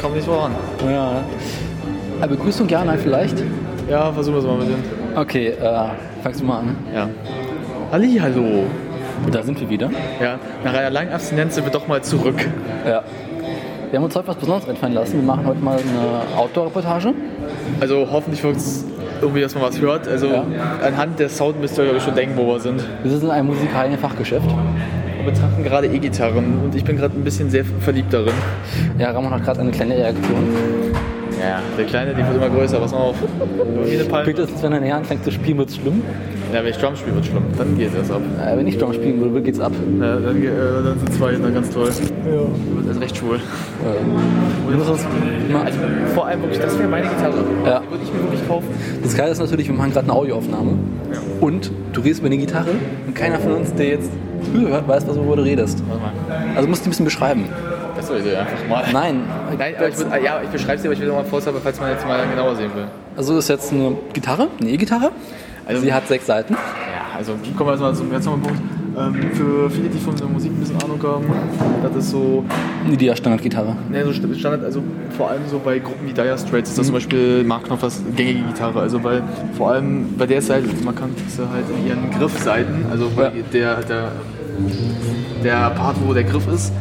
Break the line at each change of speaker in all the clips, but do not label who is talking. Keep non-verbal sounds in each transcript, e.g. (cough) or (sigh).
komm, nicht voran.
Ja. Aber Begrüßung gerne vielleicht?
Ja, versuchen wir es mal mit dem.
Okay, äh, fangst du mal an.
Ja. Halli, hallo.
Da sind wir wieder.
Ja, nach einer langen Abstinenz sind wir doch mal zurück.
Ja. Wir haben uns heute was Besonderes einfallen lassen. Wir machen heute mal eine Outdoor-Reportage.
Also hoffentlich wird es irgendwie, dass man was hört. Also
Ja.
anhand der Sound müsst ihr euch schon denken, wo wir sind.
Wir sind in einem musikalen Fachgeschäft.
Wir betrachten gerade E-Gitarren und ich bin gerade ein bisschen sehr verliebt darin.
Ja, Ramon hat gerade eine kleine Erektion.
Ja, der Kleine, die wird immer größer, pass mal auf.
Spätestens, wenn er näher anfängt zu spielen, wird es schlimm.
Ja, wenn ich Drum spiele, wird schlimm. Dann geht es ab.
Äh, wenn ich Drum spielen würde, geht's ab.
Ja, dann, äh, dann sind zwei dann ganz toll. Ja. Du bist also recht schwul.
Müssen uns mal,
Also vor allem wirklich, das wäre meine Gitarre.
Ja.
Die würde ich mir wirklich kaufen.
das Geile ist natürlich, wir machen gerade eine Audioaufnahme. Und du redest über eine Gitarre und keiner von uns, der jetzt zuhört, weiß, was du du redest. Also musst du ein bisschen beschreiben.
Das soll ich einfach mal.
Nein.
Nein, ich ah, ja, ich beschreibe es dir, aber ich will nochmal vorstellen, falls man jetzt mal genauer sehen will.
Also ist jetzt eine Gitarre, eine E-Gitarre.
Also-
Sie hat sechs Seiten.
Ja, also kommen wir jetzt mal zum ganz normalen Punkt. Ähm, für viele, die von der Musik ein bisschen Ahnung haben, das ist so,
Eine Dia-Standardgitarre.
ne, so Standard, also vor allem so bei Gruppen wie Dire Straits ist das zum Beispiel Mark Knopflers gängige Gitarre. Also weil vor allem bei der ist halt markant, ist sie halt in ihren Griffseiten, also
Ja.
der, der, der Part, wo der Griff ist,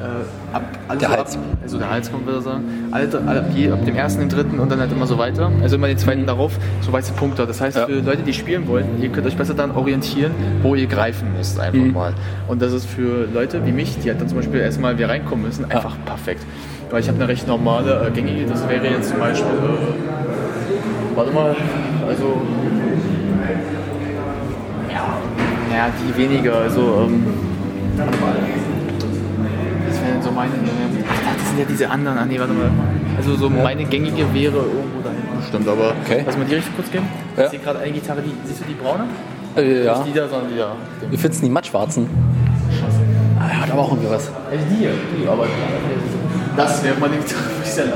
äh, ab, also
Der Hals.
Ab, also der Hals kommt wieder sagen. Alle, ab, je, ab dem ersten, den dritten und dann halt immer so weiter. Also immer den zweiten darauf, so weiße Punkte. Das heißt,
Ja.
für Leute, die spielen wollen, ihr könnt euch besser dann orientieren, wo ihr greifen müsst einfach
Mhm.
mal. Und das ist für Leute wie mich, die halt dann zum Beispiel erstmal wieder reinkommen müssen, einfach perfekt. Weil ich habe eine recht normale, äh, gängige, das wäre jetzt zum Beispiel, äh, warte mal, also, ja, ja, die weniger, also, ähm. Das wären so meine, äh, ach, das sind ja diese anderen, ah nee, warte mal. Also so meine gängige wäre irgendwo da hinten bestimmt, aber
Okay.
lass mal die Richtung kurz gehen.
Ja.
Ich sehe gerade eine Gitarre, die, siehst du die braune?
Äh, ja.
Nicht die da, sondern die da.
Wir finden die mattschwarzen. Ah, hat aber auch irgendwie was.
Also die hier, die, aber das wäre meine Gitarre, würde ich sagen.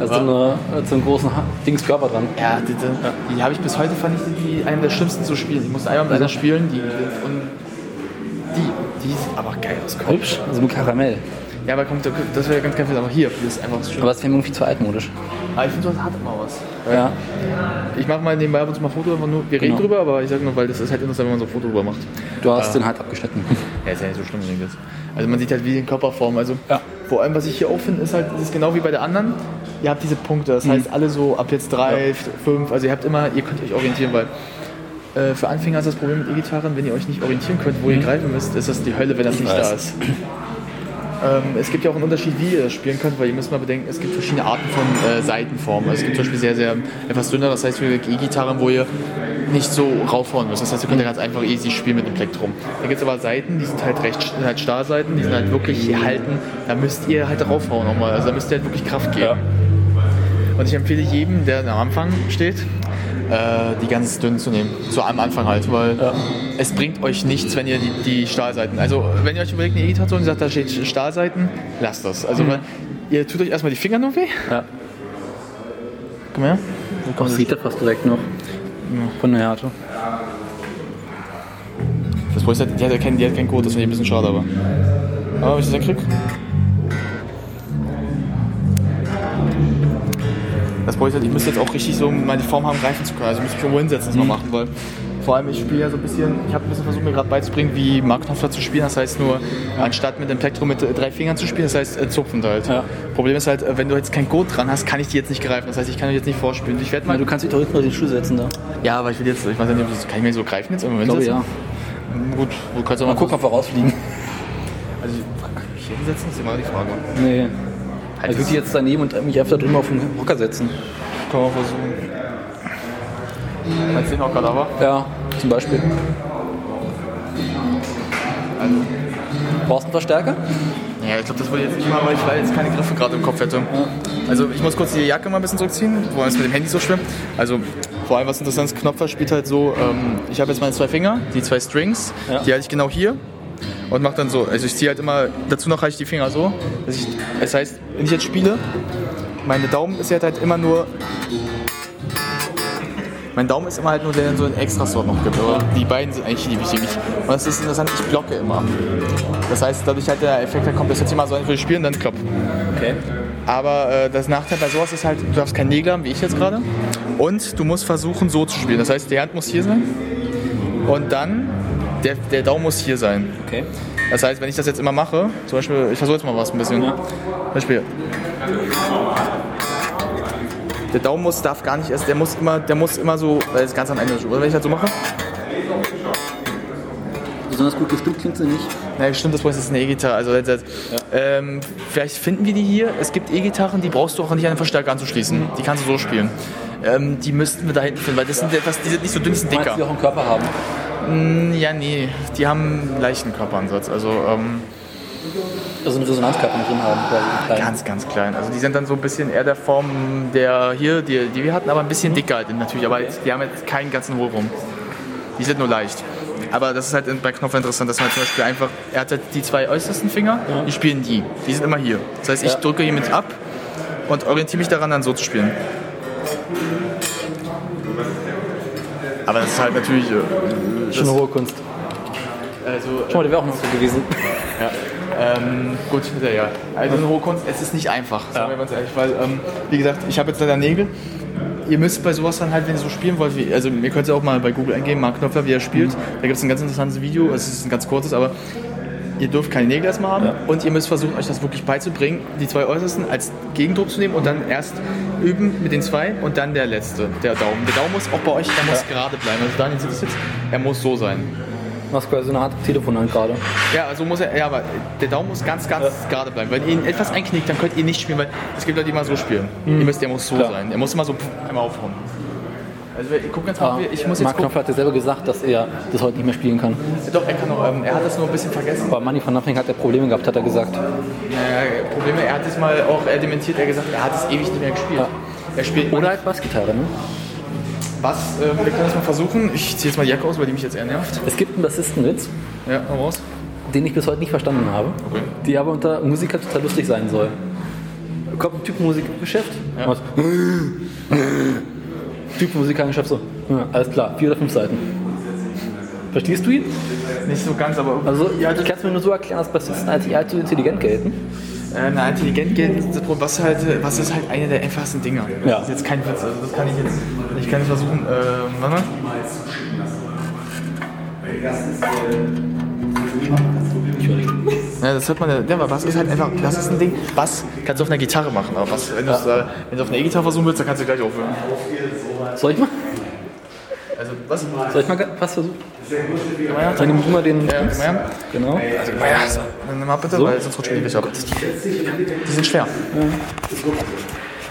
Also so, eine, so einen großen Ha- Dings Körper dran.
Ja, die, die, die habe ich bis heute, fand ich die eine der schlimmsten zu spielen. Ich musste einmal mit einer spielen, die, und die, die sieht aber geil aus.
Hübsch. Also mit Karamell.
Ja, aber kommt, das wäre ganz geil, aber hier, das ist einfach schön.
Aber es wäre irgendwie zu altmodisch.
Aber ich finde, das hat immer was.
Ja.
Ich mache mal nebenbei ab und zu mal Foto, nur, wir reden
Genau.
drüber, aber ich sage nur, weil das ist halt interessant, wenn man so ein Foto drüber macht.
Du hast
Ja.
den halt abgeschnitten.
Ja, ist ja nicht so schlimm, denke ich. Also man sieht halt wie die Körperform. Also
Ja.
Vor allem, was ich hier auch finde, ist halt, das ist genau wie bei der anderen. Ihr habt diese Punkte, das heißt alle so ab jetzt drei, fünf, also ihr habt immer, ihr könnt euch orientieren, weil äh, für Anfänger ist das Problem mit E-Gitarren, wenn ihr euch nicht orientieren könnt, wo ihr greifen müsst, ist das die Hölle, wenn das nicht
weiß.
da ist. Ähm, es gibt ja auch einen Unterschied, wie ihr das spielen könnt, weil ihr müsst mal bedenken, es gibt verschiedene Arten von äh, Seitenformen. Also es gibt zum Beispiel sehr, sehr etwas dünner, das heißt für E-Gitarren, wo ihr nicht so raufhauen müsst. Das heißt, ihr könnt ja ganz einfach easy spielen mit dem Plektrum. Da gibt es aber Seiten, die sind halt recht halt Starrseiten, die sind halt wirklich halten, da müsst ihr halt raufhauen nochmal. Also da müsst ihr halt wirklich Kraft geben. Und ich empfehle jedem, der am Anfang steht, äh, die ganz dünn zu nehmen. So am Anfang halt, weil es bringt euch nichts, wenn ihr die, die Stahlseiten. Also, wenn ihr euch überlegt, eine E-Gitarre und sagt, da steht Stahlseiten, lasst das. Also, weil ihr tut euch erstmal die Finger nur weh.
Ja.
Komm her.
Auch sieht er fast direkt noch. Von der Härte.
Das Problem ist halt, die hat ja keinen, die hat keinen Code, das finde ich ein bisschen schade, aber. Aber wenn ich das dann krieg. Das Problem ist halt, ich müsste jetzt auch richtig so meine Form haben, greifen zu können. Also müsste ich irgendwo hinsetzen, das mal machen, weil vor allem ich spiele ja so ein bisschen, ich habe ein bisschen versucht mir gerade beizubringen, wie Mark Knopfler zu spielen. Das heißt nur, anstatt mit dem Plektrum mit drei Fingern zu spielen, das heißt äh, zupfend halt.
Ja.
Problem ist halt, äh, wenn du jetzt kein Code dran hast, kann ich die jetzt nicht greifen. Das heißt, ich kann euch jetzt nicht vorspielen. Ich werde mal.
du kannst dich doch hinten auf den Stuhl setzen da.
Ja, aber ich will jetzt, ich weiß ja nicht, kann ich mir so greifen jetzt irgendwo
Ich glaube ja.
Gut, du kannst auch
Mal
mal
gucken, ob wir rausfliegen. (laughs)
Also, kann ich mich hinsetzen? Das ist immer die Frage.
Nee.
Halt
Ich würde jetzt daneben und mich öfter drüber auf den Hocker setzen.
Kann man versuchen. Den Hocker da war?
Ja, zum Beispiel.
Also,
Brauchst du einen Verstärker?
ja, ich glaube, das würde jetzt nicht mal, weil ich jetzt keine Griffe gerade im Kopf hätte. Also, ich muss kurz die Jacke mal ein bisschen zurückziehen, wo es mit dem Handy so schlimm. Also, vor allem was interessant ist, Knopfer spielt halt so, ähm, ich habe jetzt meine zwei Finger, die zwei Strings,
Ja.
die halte ich genau hier und mache dann so. Also, ich ziehe halt immer, dazu noch halte ich die Finger so. Ich, das heißt, wenn ich jetzt spiele, meine Daumen ist halt, halt immer nur Mein Daumen ist immer halt nur der, der so einen Extra-Slot noch gibt. Aber die beiden sind eigentlich die wichtigen. Und das ist interessant, ich blocke immer. Das heißt, dadurch halt der Effekt halt kommt, dass jetzt mal so ein will spielen, dann klopp.
Okay.
Aber äh, das Nachteil bei sowas ist halt, du darfst keinen Nägel haben, wie ich jetzt gerade. Und du musst versuchen, so zu spielen. Das heißt, die Hand muss hier sein. Und dann, der, der Daumen muss hier sein.
Okay.
Das heißt, wenn ich das jetzt immer mache, zum Beispiel, ich versuche jetzt mal was ein bisschen.
Ja.
Zum Beispiel. Der Daumen muss, darf gar nicht erst, der muss immer, der muss immer so, weil es ganz am Ende ist. Oder wenn ich das so mache?
Besonders gut gestimmt klingt sie nicht.
Na, stimmt, das ist eine E-Gitarre. Also, das, das, ähm, vielleicht finden wir die hier. Es gibt E-Gitarren, die brauchst du auch nicht an den Verstärker anzuschließen. Die kannst du so spielen. Ähm, die müssten wir da hinten finden, weil das sind etwas, die sind nicht so dünn, die sind
du, die
dicker.
auch einen Körper haben?
Mm, Ja, nee, die haben einen leichten Körperansatz. Also ähm,
Also einen Resonanzkörper mit drin haben. Quasi.
Ganz, ganz klein. Also die sind dann so ein bisschen eher der Form der hier, die, die wir hatten, aber ein bisschen dicker halt natürlich. Aber jetzt, die haben jetzt keinen ganzen Hohlraum. Die sind nur leicht. Aber das ist halt bei Knopf interessant, dass man zum Beispiel einfach, er hat halt die zwei äußersten Finger, die spielen die. Die sind immer hier. Das heißt, ich
Ja.
drücke hiermit ab und orientiere mich daran, dann so zu spielen. Aber das ist halt natürlich. äh,
Schon eine hohe Kunst.
Also,
Schau mal, der wäre auch noch so gewesen. (laughs)
Ja. Ähm, gut, ja, ja. Also eine hohe Kunst, es ist nicht einfach, sagen wir ganz ehrlich, weil, ähm, wie gesagt, ich habe jetzt leider Nägel. Ihr müsst bei sowas dann halt, wenn ihr so spielen wollt, wie, also ihr könnt ja auch mal bei Google eingeben, Mark Knopfler, wie er spielt. Da gibt es ein ganz interessantes Video, es ist ein ganz kurzes, aber ihr dürft keine Nägel erstmal haben und ihr müsst versuchen, euch das wirklich beizubringen, die zwei äußersten als Gegendruck zu nehmen und dann erst üben mit den zwei und dann der letzte, der Daumen. Der Daumen muss auch bei euch, der muss gerade bleiben. Also Daniel sieht es jetzt, er muss so sein.
Machst quasi so eine Art Telefonhand gerade.
Ja, also muss er, ja, aber der Daumen muss ganz, ganz gerade bleiben. Wenn ihr ihn etwas einknickt, dann könnt ihr nicht spielen, weil es gibt Leute, die immer so spielen. Ihr müsst, der muss so
Klar.
sein. Er muss immer so einmal aufhauen. Also ich guck jetzt mal, ich muss jetzt
Mark
gucken.
Knopfler hat ja selber gesagt, dass er das heute nicht mehr spielen kann.
Doch, er kann noch, ähm, er hat das nur ein bisschen vergessen.
Aber Manny von Nothing hat er Probleme gehabt, hat er gesagt.
Äh, Probleme, er hat es mal auch er dementiert, er hat gesagt, er hat es ewig nicht mehr gespielt. Er spielt
Oder halt Bassgitarre, ne?
Was, äh, wir können das mal versuchen. Ich ziehe jetzt mal die Jacke aus, weil die mich jetzt eher nervt.
Es gibt einen Bassistenwitz,
Ja, hau raus.
den ich bis heute nicht verstanden habe,
Okay.
die aber unter Musiker total lustig sein soll. Kommt ein Typ Musikgeschäft,
Ja.
macht Typ Musikergeschäft so, ja, alles klar, vier oder fünf Seiten. Verstehst du ihn?
Nicht so ganz, aber
Also, ich kann es mir nur so erklären, dass Bassisten als allzu intelligent gelten.
Äh, na, intelligent das Problem, was, halt, was ist halt eine der einfachsten Dinger. Das
Ja.
ist jetzt kein Witz, also das kann ich jetzt, ich kann jetzt versuchen, äh, warte mal. Ja, das hört man ja, ja, aber Bass ist halt einfach, das ist ein Ding, Bass kannst du auf einer Gitarre machen, aber Bass, wenn du es äh, wenn du auf einer E-Gitarre versuchen willst, dann kannst du gleich aufhören.
Soll ich mal?
Also, was?
Soll ich mal was versuchen? Dann nimm du mal den.
Ja, her.
Genau.
Also, her. So. Dann nimm mal bitte, weil sonst rutscht die ab. Die sind schwer.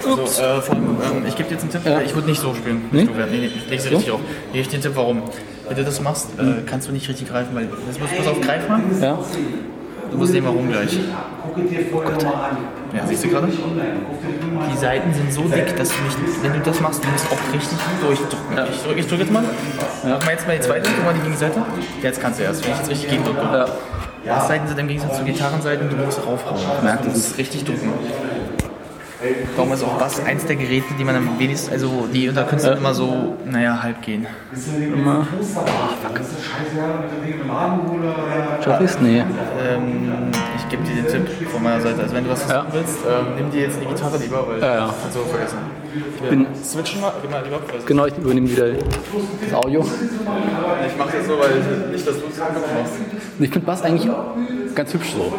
Ups.
So, äh, allem, ähm, ich gebe dir jetzt einen Tipp.
Ja.
Ich würde nicht so spielen.
Nee?
Nee, nee, nee ich leg sie richtig auf. Ich gebe dir den Tipp, warum. Wenn du das machst, äh, kannst du nicht richtig greifen, weil das musst du pass auf Greif mal.
Ja.
Du musst sehen, warum gleich. Ja, siehst du gerade? Die Seiten sind so dick, dass du nicht, wenn du das machst, du musst auch richtig durchdrücken. Ich drücke drück jetzt mal. Mach mal jetzt mal die zweite, guck mal die Gegenseite. Jetzt kannst du erst, wenn ich jetzt richtig gegendrücke.
Ja.
Bassseiten sind im Gegensatz zu Gitarrenseiten, du musst raufhauen.
Merkt
Du
es.
musst richtig drücken. Darum ist auch Bass eins der Geräte, die man am wenigsten, also die unter Künstlern immer so, naja, halb gehen.
Immer. Schaff ich's? Nee.
Ähm, ich gebe dir den Tipp von meiner Seite. Also wenn du was
Ja.
tun willst, ähm, nimm dir jetzt die Gitarre lieber, weil
Ja, ja.
kannst du vergessen. Wir
bin-
switchen mal, gib mal lieber.
Genau, ich übernehme wieder das Audio.
Ich mach das so, weil nicht, dass du es machst.
Ich finde Bass eigentlich ganz hübsch so.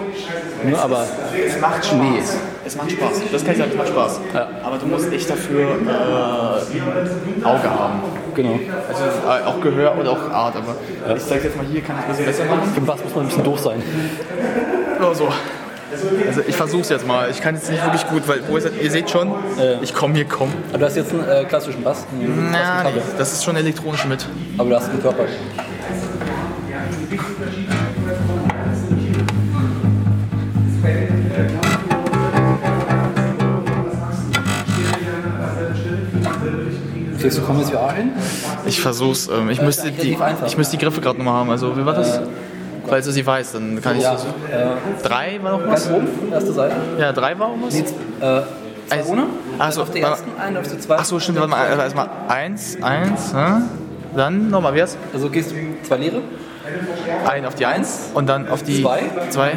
Ne, aber
Es macht Spaß.
Nee.
Es macht Spaß. Das kann ich sagen, es macht Spaß.
Ja.
Aber du musst echt dafür äh, Auge haben.
genau.
Also äh, auch Gehör und auch Art. Aber ich zeig jetzt mal hier, kann ich ein bisschen besser machen.
Für Bass muss man ein bisschen doof sein.
Oder so. Also ich versuch's jetzt mal. Ich kann jetzt nicht wirklich gut, weil wo ist das? ihr seht schon, ich komme hier komm.
Aber du hast jetzt einen äh, klassischen Bass. Einen
Na, nee, das ist schon elektronisch mit.
Aber du hast einen Körper. Kriegst du Commons VR hin?
Ich versuch's. Ähm, ich, müsste die, ich müsste die Griffe gerade nochmal haben. Also wie war das? Falls du sie weißt, dann kann ich
Ja. Äh,
Drei war noch
ganz
was?
oben, erste Seite.
Ja, drei war noch was?
Sieht, äh, Zwei
Also-
ohne?
Ach so,
auf der ersten, einen auf der zweiten.
Achso, stimmt, warte mal, also erstmal eins, eins, hä? dann nochmal, wie heißt
Also gehst du zwei leere,
Ein auf die eins und dann auf die
Zwei.
zwei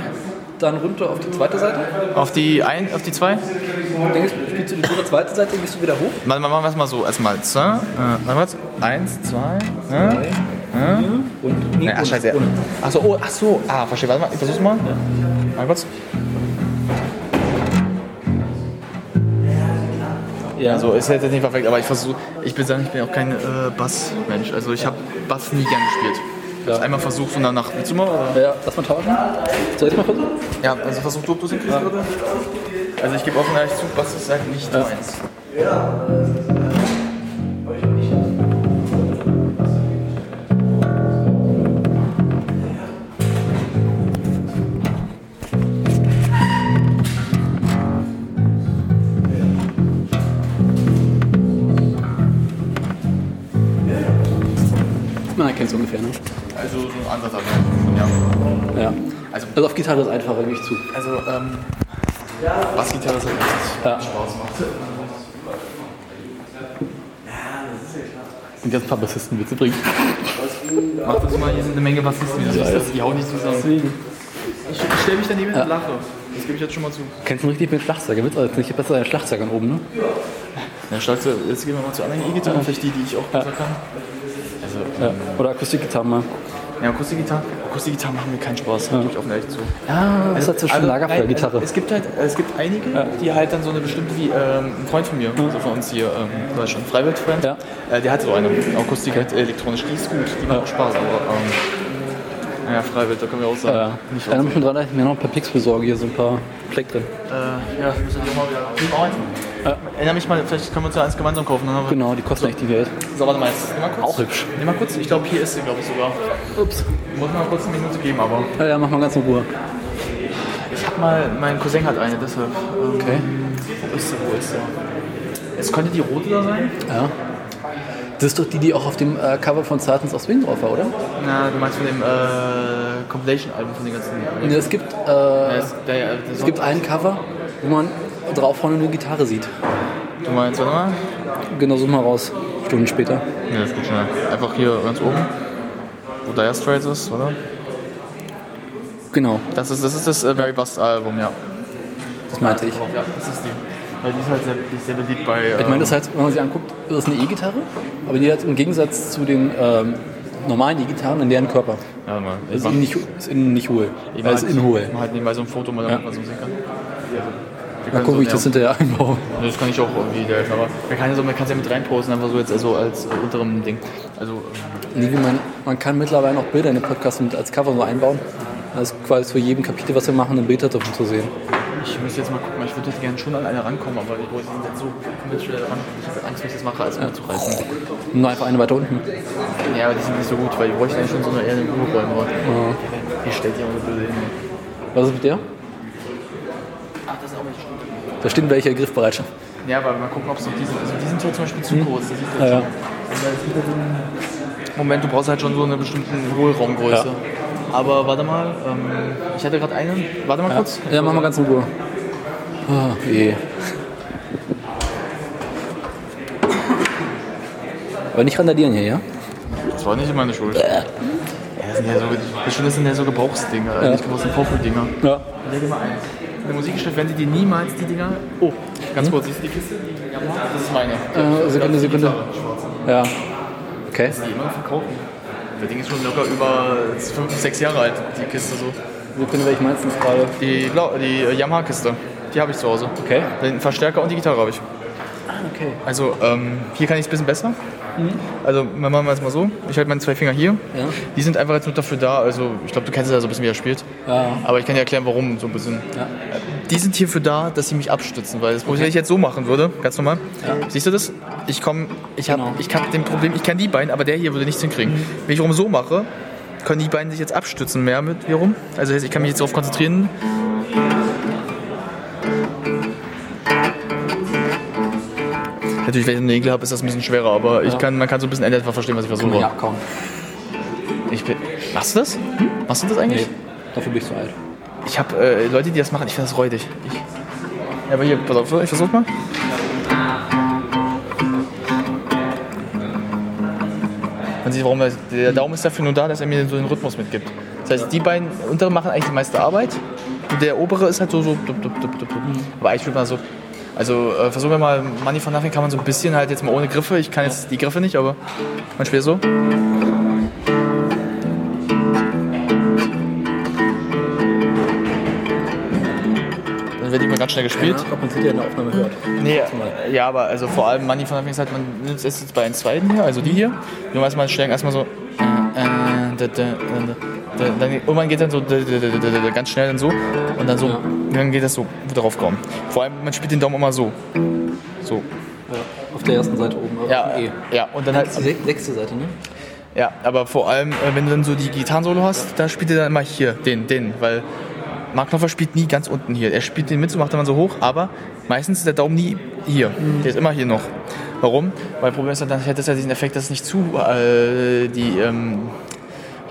dann runter auf die zweite Seite.
auf die ein, auf die zwei.
Dann spielst du die leere zweite Seite, gehst du wieder hoch.
Mal, mal, machen wir es mal so, erstmal, zwei, äh, mal, eins, zwei, hä?
Und nee,
ach, scheiße.
und-
Achso, oh, ach so, ah, verstehe, warte mal, ich versuch's mal. Mal kurz.
Ja,
Also ist jetzt nicht perfekt, aber ich versuche, ich bin sagen, ich bin auch kein äh, Bass-Mensch. Also ich habe Bass nie gern gespielt.
Ja.
einmal versucht und danach, willst du mal? Oder?
Ja, lass mal tauschen. Soll ich mal versuchen?
Ja, also versuch du, ob du es hinkriegst, oder? Also ich gebe offen ehrlich zu, Bass ist halt nicht meins.
Man
so ein anderer ja.
Ja.
Also-
Also auf Gitarre ist einfacher, gebe ich zu.
Also, ähm, Bassgitarre ist halt
Ja.
Spaß (laughs) macht.
Und jetzt ein paar Bassisten-Witze bringen.
Mach das mal, hier sind eine Menge Bassisten, das ist das, die hauen nicht zusammen.
Deswegen.
Ich, ich stelle mich daneben und lache. Das gebe ich jetzt schon mal zu.
Kennst du einen richtig mit Schlagzeuger? Witz, also nicht besser als Schlagzeugern oben, ne?
Ja, Schlagzeug, jetzt gehen wir mal zu anderen E-Gitarren, vielleicht die, die ich auch besser kann. Also,
Ja. Oder Akustikgitarren mal.
Ja, Akustikgitarren, Akustikgitarren machen mir keinen Spaß, gebe ich offen ehrlich zu.
Ja, das ist halt so
Also,
Lagerfeuergitarre.
nein, Es gibt halt, es gibt einige, die halt dann so eine bestimmte, wie ähm, ein Freund von mir, also von uns hier, ähm, in Deutschland, Freiwild-Freund,
Ja.
äh, der hat so eine Akustik halt elektronisch, die ist gut, die macht auch Spaß, aber ähm, naja, Freiwild, da können wir auch sagen,
Ja.
nicht
dran, dass ich mir noch ein paar Picks besorge, hier so ein paar Pleck drin.
Äh, ja, müssen wir doch mal wieder.
Ja.
Erinnere mich mal, vielleicht können wir uns ja eins gemeinsam kaufen.
Genau, die kosten echt die Geld.
So, warte mal jetzt. Nimm mal kurz.
Auch hübsch.
Nimm mal kurz. Ich glaube, hier ist sie, glaube ich, sogar.
Ups.
Muss mal kurz eine Minute geben, aber.
Ja, ja, mach mal ganz in Ruhe.
Ich hab mal, mein Cousin hat eine, deshalb. Ähm,
Okay.
Wo ist sie? Wo ist sie? Es könnte die rote da sein?
Ja. Das ist doch die, die auch auf dem äh, Cover von Sultans of Swing drauf war, oder?
Na, du meinst von dem äh, Compilation-Album von den ganzen.
Nee, es gibt, äh,
Ja, es, der, der,
es gibt ein Cover, wo man drauf vorne eine Gitarre sieht.
Du meinst, warte mal?
Genau, such mal raus. Stunden später.
Ja, das geht schnell. Einfach hier ganz oben. Wo Dire Straits ist, oder?
Genau,
Das ist das, ist das äh, Very Bust Album, ja.
das meinte ich.
Ja, das ist die. Weil die ist halt sehr, die ist sehr beliebt bei.
Ich meine, das heißt, wenn man sie anguckt, das ist eine E-Gitarre, aber die hat im Gegensatz zu den ähm, normalen E-Gitarren einen leeren Körper.
ja, mal. Ich
Ist innen nicht, ist innen nicht hohl.
ich
Äh, ist innen hohl.
Mach halt nebenbei so ein Foto, mal damit man so sehen kann. Wir
Mal gucken, wie ich
so,
das hinterher einbaue.
ja, Das kann ich auch irgendwie helfen, aber man kann ja so, man kann es ja mit reinposten, einfach so jetzt also als unterem Ding. Also, ähm,
Nee, man, man kann mittlerweile auch Bilder in den Podcast mit als Cover so einbauen. Das ist quasi für jeden Kapitel, was wir machen, ein Bild davon zu sehen.
ich müsste jetzt mal gucken, ich würde jetzt gerne schon an eine rankommen, aber ich wollte nicht so mit schnell ran. Ich habe Angst, wenn ich das mache, als mir zu reißen.
Nur einfach eine weiter unten.
Ja, aber die sind nicht so gut, weil ich bräuchte eigentlich schon so eine eher eine Urräume. Hier stellt ja auch eine blöde hin.
Was ist mit der?
Ach, das ist auch nicht schlimm.
Da steht welche Griffbereitschaft.
Ja, aber mal gucken, ob es noch diesen. Also die sind hier zum Beispiel zu kurz. Das sieht
Ja, ja.
Ja Moment, du brauchst halt schon so eine bestimmte Hohlraumgröße.
Ja.
Aber warte mal, ähm, ich hatte gerade einen. Warte mal kurz.
Ja, mach mal ganz in Ruhe. Ah, je. Aber nicht randalieren hier, ja?
Das war nicht meine Schuld. Ja, das sind ja so, das sind ja so Gebrauchsdinger,
Ja.
nicht Vorfühldinger.
Ja.
Leg mal eins. In der Musikgeschäft werden die dir niemals die Dinger. Oh, ganz kurz, siehst du die Kiste? Das ist meine.
Äh, Sekunde, Sekunde. Ja. Okay.
Die immer verkaufen. Das Ding ist schon locker über 5, 6 Jahre alt, die Kiste so.
Sekunde, welche meinst du gerade?
Die, die äh, Yamaha-Kiste, die habe ich zu Hause.
Okay.
Den Verstärker und die Gitarre habe ich.
Ah, okay.
Also ähm, hier kann ich es ein bisschen besser. Also wir machen wir es mal so. Ich halte meine zwei Finger hier.
Ja.
Die sind einfach jetzt nur dafür da. Also ich glaube, du kennst ja so ein bisschen, wie er spielt.
Ja.
Aber ich kann dir erklären, warum so ein bisschen.
Ja.
Die sind hierfür da, dass sie mich abstützen, weil das Problem, wenn ich jetzt so machen würde, ganz normal. Siehst du das? Ich komme, ich habe,
Genau.
ich kann dem Problem, ich kann die Beine, aber der hier würde nichts hinkriegen. Wenn ich rum so mache, können die Beine sich jetzt abstützen mehr mit wie rum. Also ich kann mich jetzt darauf konzentrieren. Natürlich, wenn ich einen Nägel habe, ist das ein bisschen schwerer, aber ich kann, man kann so ein bisschen etwa verstehen, was ich versuche.
Ja, komm.
Ich bin, machst du das? Hm? Machst du das eigentlich?
Nee, dafür bin ich zu alt.
Ich habe äh, Leute, die das machen, ich finde das räudig. Ja, aber hier, pass auf, ich versuche mal. Man sieht, warum das, der Daumen ist dafür nur da, dass er mir so den Rhythmus mitgibt. Das heißt, die beiden unteren machen eigentlich die meiste Arbeit. Und der obere ist halt so, so dup, dup, dup, dup, dup. Aber eigentlich würde man so, also äh, versuchen wir mal, Money for Nothing kann man so ein bisschen halt jetzt mal ohne Griffe. Ich kann jetzt die Griffe nicht, aber man spielt so. Dann wird immer ganz schnell gespielt.
Ja, ob man sie in der Aufnahme hört.
Nee, ja, aber also vor allem Money von Anfang halt, man nimmt es jetzt bei den zweiten hier, also die hier. Nur erstmal stellen erstmal so. Dann, irgendwann geht dann so ganz schnell dann so und dann so,
Ja.
dann geht das so wieder raufkommen. Vor allem, man spielt den Daumen immer so. So.
Ja, auf der ersten Seite oben.
Ja,
E.
ja, und dann halt,
die sech- sechste Seite, ne?
ja, aber vor allem, äh, wenn du dann so die Gitarrensolo hast, da spielt er dann immer hier, den, den, weil Mark Knopfler spielt nie ganz unten hier. Er spielt den mit, so macht er dann so hoch, aber meistens ist der Daumen nie hier. Der ist immer hier noch. Warum? Weil das Problem ist, dann hätte es ja diesen Effekt, dass es nicht zu äh, die ähm,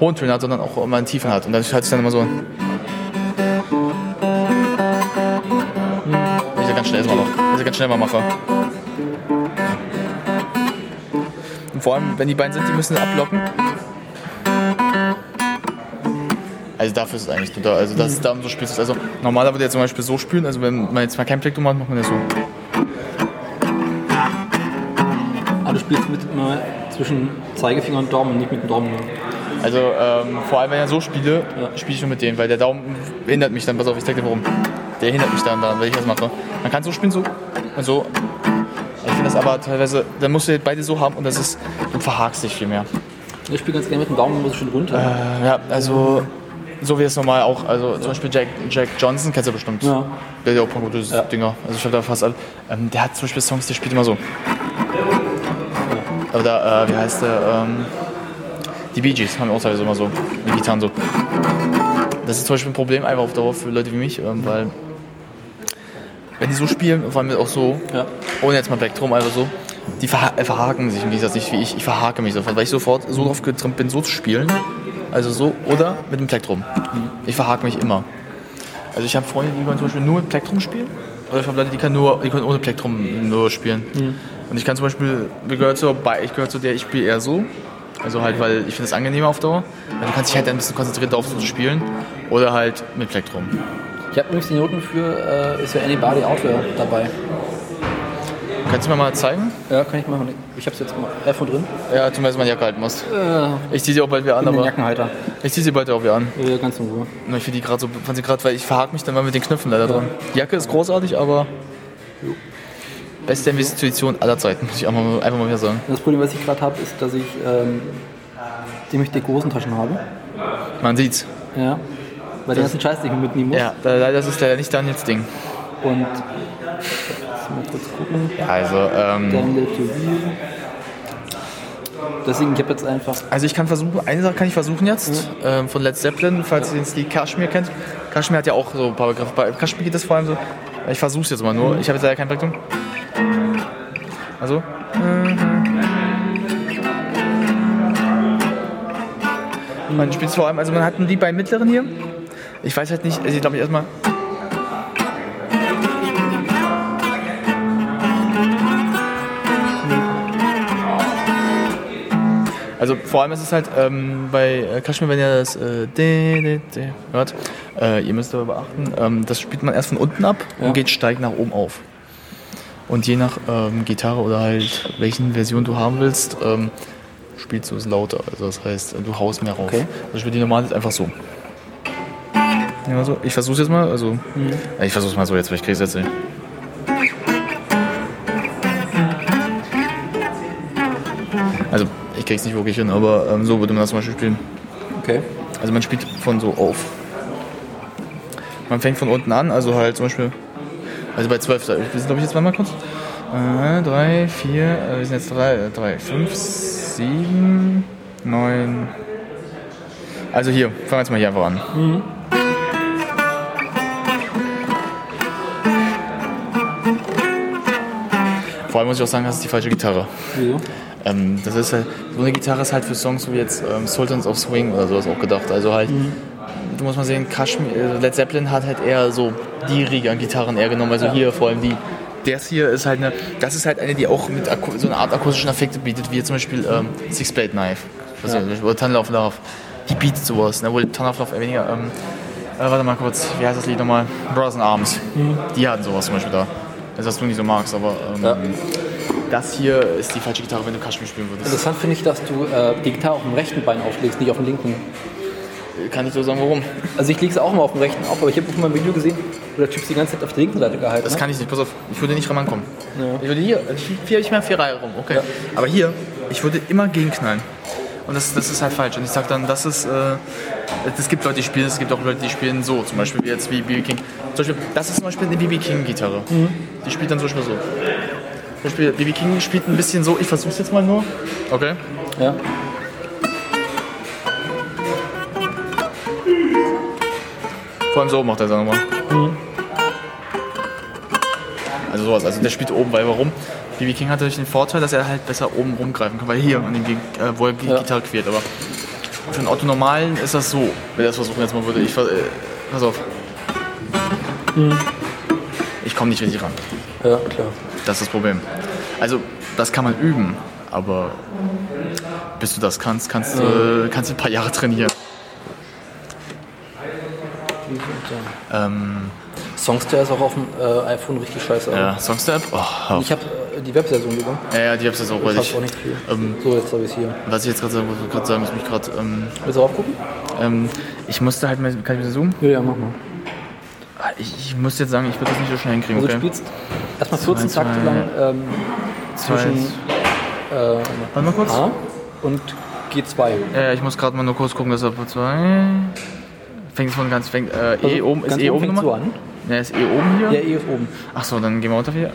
hohen Töne hat, sondern auch immer einen tiefen hat. Und das hört sich dann immer so an. Wenn ich das ganz schnell mal noch. Wenn ich das ganz schnell mal mache. Und vor allem, wenn die beiden sind, die müssen ablocken. Also dafür ist es eigentlich total, also das ist da so spielst es. Also normaler würde er zum Beispiel so spielen, also wenn man jetzt mal kein Plektrum hat, macht man das so.
Aber du spielst mit immer zwischen Zeigefinger und Daumen, nicht mit dem Daumen.
Also ähm, vor allem wenn ich so spiele,
Ja.
spiele ich nur mit dem, weil der Daumen hindert mich dann, pass auf, ich zeig dir warum. Der hindert mich dann daran, weil ich das mache. Man kann so spielen, so und so. Ich finde das aber teilweise, dann musst du beide so haben und das ist, du verhakst dich viel mehr.
Ich spiele ganz gerne mit dem Daumen, muss ich schon runter.
Äh, ja, also so wie es normal auch, also zum Beispiel Jack, Jack Johnson, kennst du bestimmt.
Ja.
Der hat ja auch ein paar gute
Ja.
Dinger. Also ich habe da fast alle. Ähm, der hat zum Beispiel Songs, der spielt immer so. Oder äh, wie heißt der? Ähm, die Bee Gees haben auch teilweise immer so. Die Gitarren so. Das ist zum Beispiel ein Problem einfach auf Dauer für Leute wie mich, ähm, weil wenn die so spielen, vor allem auch so,
Ja.
ohne jetzt mal Plektrum, einfach so, die verha äh, verhaken sich im Gegensatz nicht wie ich. Ich verhake mich sofort, weil ich sofort so drauf getrimmt bin, so zu spielen. Also so oder mit dem Plektrum. Ich verhake mich immer. Also ich habe Freunde, die können zum Beispiel nur mit Plektrum spielen. Oder ich habe Leute, die können, nur, die können ohne Plektrum nur spielen. Und ich kann zum Beispiel, ich gehöre zu, ich gehöre zu der, ich spiele eher so. Also halt, weil ich finde es angenehmer auf Dauer. Weil du kannst dich halt ein bisschen konzentriert darauf zu spielen. Oder halt mit Plektrum.
Ich habe übrigens die Noten für, äh, ist ja Anybody Outwear dabei.
Kannst du mir mal zeigen?
Ja, kann ich machen. Ich habe es jetzt mal iPhone drin.
Ja, zumindest meine Jacke halten musst.
Äh,
Ich ziehe sie auch bald wieder an, aber
Jackenhalter.
ich ziehe sie bald auch wieder an.
Äh, ganz in Ruhe.
Ich finde die gerade so, fand sie gerade, weil ich verhake mich dann mal mit den Knöpfen leider dran. Die Jacke ist großartig, aber beste Investition aller Zeiten, muss ich auch mal, einfach mal wieder sagen.
Das Problem, was ich gerade habe, ist, dass ich ähm, ziemlich dicke Hosentaschen habe.
Man sieht's.
Ja. Weil den ganzen Scheiß, den ich mitnehmen muss.
Ja, leider das ist leider nicht Daniels Ding.
Und mal kurz gucken.
Also, ähm.
Deswegen, ich habe jetzt einfach.
also ich kann versuchen, eine Sache kann ich versuchen jetzt, ähm, von Led Zeppelin, falls ihr den Stil Kashmir kennt. Kashmir hat ja auch so ein paar Begriffe. Bei Kashmir geht das vor allem so, ich versuch's jetzt mal nur, ich habe jetzt leider kein Plektrum. Also. Man spielt vor allem, also man hat die beiden mittleren hier. Ich weiß halt nicht, also ich glaube ich erstmal. Also vor allem ist es halt ähm, bei äh, Kashmir, wenn ihr das äh, de, de, de, hört, äh, ihr müsst aber beachten, ähm, das spielt man erst von unten ab
Ja.
und geht steigt nach oben auf. Und je nach ähm, Gitarre oder halt welchen Version du haben willst, ähm, spielst du es lauter. Also das heißt, du haust mehr rauf.
Okay.
Also ich spiele die normal jetzt einfach so. Ja, so. Ich versuch's jetzt mal. Also, ja, ich versuch's mal so jetzt, weil ich krieg's jetzt nicht. Also, krieg's nicht wirklich hin, aber ähm, so würde man das zum Beispiel spielen.
Okay.
Also man spielt von so auf. Man fängt von unten an, also halt zum Beispiel, also bei 12, wir sind glaube ich jetzt mal kurz. Äh, 3, 4, äh, wir sind jetzt 3, 3, 5, 7, 9. Also hier, fangen wir jetzt mal hier einfach an. Vor allem muss ich auch sagen, das ist die falsche Gitarre.
Wieso?
Ähm, das ist halt, so eine Gitarre ist halt für Songs wie jetzt ähm, Sultans of Swing oder sowas auch gedacht. Also halt, du musst mal sehen, Kashmir, äh, Led Zeppelin hat halt eher so die Riege an Gitarren eher genommen. Also hier vor allem die. Das hier ist halt eine, das ist halt eine, die auch mit so eine Art akustischen Effekte bietet, wie zum Beispiel ähm, Six Blade Knife. Was
Ja.
ja. Oder Tunnel of Love. Die bietet sowas, ne? Wohl Tunnel of Love eher weniger. Ähm, äh, warte mal kurz, wie heißt das Lied nochmal? Brothers in Arms. Die hatten sowas zum Beispiel da. Das, was du nicht so magst, aber ähm,
Ja.
Das hier ist die falsche Gitarre, wenn du Kaschmir spielen würdest.
Interessant finde ich, dass du äh, die Gitarre auf dem rechten Bein auflegst, nicht auf dem linken.
Kann ich so sagen, warum?
Also ich lege sie auch mal auf dem rechten auf, aber ich habe mal ein Video gesehen, wo der Typ die ganze Zeit auf der linken Seite gehalten
Das
hat.
kann ich nicht, pass auf, ich würde nicht rankommen.
Ja.
Ich würde hier, hier habe ich mehr vier Reihe rum, okay.
Ja.
Aber hier, ich würde immer gegenknallen. Und das, das ist halt falsch. Und ich sag dann, das ist, äh, es gibt Leute, die spielen, es gibt auch Leute, die spielen so. Zum Beispiel jetzt wie BB King. Zum Beispiel, das ist zum Beispiel eine BB King Gitarre. Die spielt dann zum Beispiel so. Zum Beispiel, BB King spielt ein bisschen so, ich versuch's jetzt mal nur. Okay.
Ja.
Vor allem so macht er es nochmal. Also sowas, also der spielt oben, weil warum? BB King hat natürlich den Vorteil, dass er halt besser oben rumgreifen kann, weil hier, an dem, äh, wo er die
Ja.
Gitarre quert. Aber für einen Otto Normalen ist das so. Wenn er das versuchen jetzt mal würde, ich äh, pass auf. Ich komme nicht richtig ran.
Ja, klar.
Das ist das Problem. Also, das kann man üben, aber bis du das kannst, kannst, du kannst du ein paar Jahre trainieren. Ähm,
Songster ist auch auf dem äh, iPhone richtig scheiße.
ja, Songstep? Oh, hör auf.
Ich habe äh, die Webversion sogar.
Ja, ja, die jetzt auch
Das
weil
passt
ich.
auch nicht viel.
Ähm,
so, jetzt habe ich es hier.
was ich jetzt gerade sagen wollte, gerade sagen, muss mich gerade. Ähm,
Willst du raufgucken?
ähm, ich musste halt mal. Kann ich mal zoomen?
Ja, ja, mach mal.
Ah, Ich, ich muss jetzt sagen, ich würde das nicht so schnell hinkriegen,
Also du
okay?
spielst erstmal 14
Zwei,
Takte lang ähm,
Zwei-
zwischen äh,
Warte mal kurz.
A und G2.
Ja, ich muss gerade mal nur kurz gucken, dass er zwei. Fängt es von ganz. Fängt, äh, E
Also,
oben. Ist E oben
fängt so
nochmal?
an.
Ja, ist E oben hier?
Ja, E ist oben.
Ach so, dann gehen wir unter hier.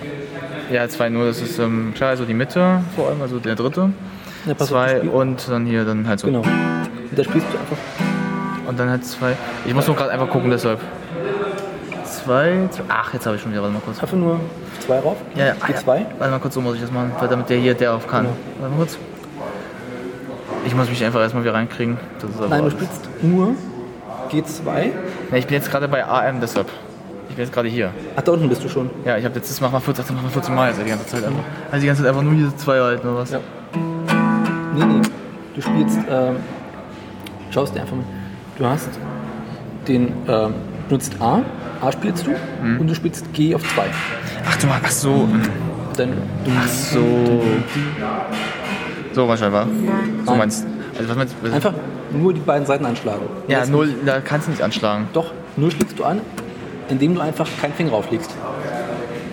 Ja, zwei nur, das ist ähm, klar, also die Mitte vor allem, also der dritte.
Ja, pass
zwei
du
und dann hier dann halt so.
Genau. Und da spielst du einfach.
Und dann halt zwei. Ich muss nur gerade einfach gucken, deshalb. Zwei, zwei. Ach, jetzt habe ich schon wieder, warte mal kurz.
Einfach nur zwei rauf.
Ja, ja, ah,
G2.
Ja. Warte mal kurz, so muss ich das machen, weil damit der hier der auf kann.
Genau.
Warte mal kurz. Ich muss mich einfach erstmal wieder reinkriegen.
Nein, du spielst nur G2.
Ja, ich bin jetzt gerade bei AM, deshalb. Ich bin jetzt gerade hier.
Ach, da unten bist du schon.
Ja, ich habe jetzt das mach mal 14, mach mal 14 Mal jetzt die ganze Zeit einfach. Also die ganze Zeit einfach nur diese zwei halten oder was?
Ja. Nee, nee. Du spielst, ähm, schaust dir einfach mal. Du hast den, ähm, nutzt A, A spielst du
Mhm.
und du spielst G auf 2.
Ach du, ach so.
Dann, du,
Ach so. So wahrscheinlich war. So
Nein.
meinst Also was meinst du?
einfach nur die beiden Seiten anschlagen.
Ja,
Das-
null, da kannst du nicht anschlagen.
Doch, null schlägst du an, indem du einfach keinen Finger rauflegst.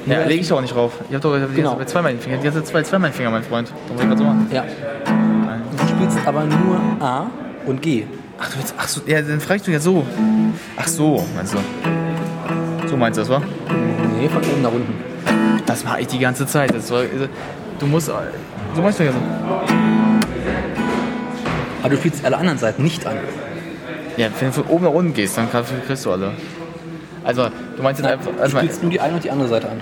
Ja, lege ich doch auch nicht drauf. Ich habe doch ich hab
Genau.
ganze Zeit zwei meinen Finger. Die ganze zwei, zwei meinen Finger, mein Freund. Da muss ich so machen.
Ja. Du spielst aber nur A und G.
Ach, du willst, ach so, ja, dann fragst du ja so. Ach so, meinst du? So meinst du das, wa?
Nee, von oben nach unten.
Das mache ich die ganze Zeit. Das war, du musst, so meinst du ja so.
Aber du spielst alle anderen Seiten nicht an.
Ja, wenn du von oben nach unten gehst, dann kriegst du alle. Also, du meinst jetzt
Nein,
einfach,
du
also,
spielst nur die eine und die andere Seite an.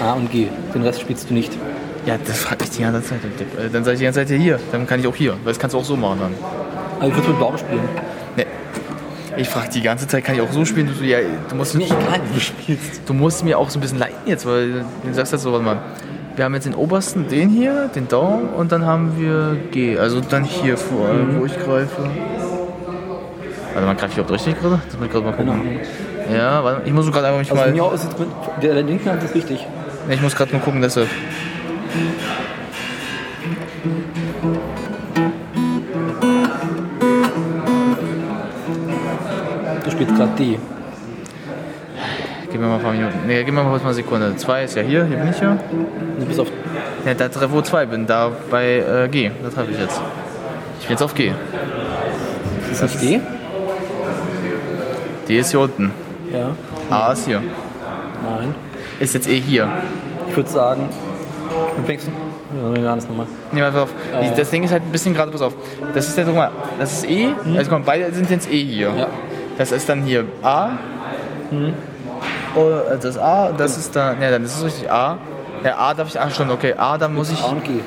A und G. Den Rest spielst du nicht.
ja, das frag ich die ganze Zeit. Äh, Dann sag ich die ganze Zeit hier. Dann kann ich auch hier. Weil das kannst du auch so machen dann.
Also ich würde mit Blau spielen.
Ich frage die ganze Zeit, kann ich auch so spielen? Du, ja, du, musst,
Mir egal, wie du spielst.
du musst mir auch so ein bisschen leiten jetzt, weil du sagst jetzt so, warte mal. Wir haben jetzt den obersten, den hier, den Daumen und dann haben wir G. Also dann hier vor allem, wo ich greife. Warte mal, greife ich überhaupt richtig gerade? Das muss ich gerade mal gucken.
Genau.
Ja, warte, ich muss gerade einfach mich
Also
mal.
mir ist jetzt mit der linken Hand ist richtig.
Ich muss gerade nur gucken, deshalb.
Du spielst gerade D.
Gib mir mal ein paar Minuten. Nee, gib mir mal kurz mal eine Sekunde. Zwei ist ja hier, hier bin ich ja.
Du bist auf
Ja, da treffe wo zwei bin, da bei äh, G. Da treffe ich jetzt. Ich bin jetzt auf G.
ist nicht D.
D ist hier unten.
Ja.
A ist hier.
Nein.
Ist jetzt eh hier.
Ich würde sagen, du fängst. Ja, wir machen das nochmal.
Nee, pass auf. Die- Das Ding ist halt ein bisschen gerade, pass auf. Das ist ja, guck mal, das ist E. Also guck mal, beide sind jetzt E hier.
Ja.
Das ist dann hier A. Oh, das ist A, das ist dann, ja, dann ist es richtig A. Ja, A darf ich, ach okay, A, dann muss ich,
A und G.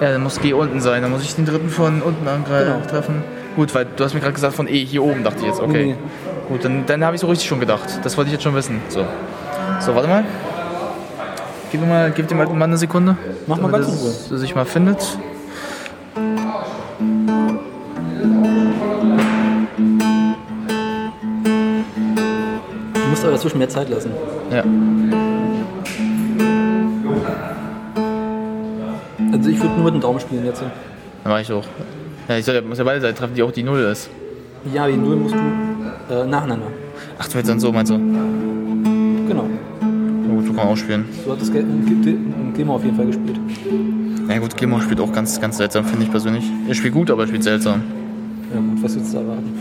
ja, dann muss G unten sein, dann muss ich den dritten von unten angreifen,
Genau.
treffen. Gut, weil du hast mir gerade gesagt von E hier oben, dachte ich jetzt, okay.
Nee.
Gut, dann, dann habe ich so richtig schon gedacht. Das wollte ich jetzt schon wissen. So, so warte mal. Gib, mal, gib dem alten Mann eine Sekunde.
Mach mal ganz in
er sich mal findet.
Dazwischen mehr Zeit lassen.
Ja.
Also ich würde nur mit dem Daumen spielen jetzt.
Dann mach ich auch. Ja, ich soll ja, muss ja beide Seiten treffen, die auch die Null ist.
Ja, die Null musst du äh, nacheinander.
Ach, du willst dann so, meinst du?
Genau.
Na gut, du kannst auch spielen.
So hat das Gamer auf jeden Fall gespielt.
Ja gut, Gilmore spielt auch ganz, ganz seltsam, finde ich persönlich. Er spielt gut, aber er spielt seltsam.
Ja gut, was willst du da erwarten?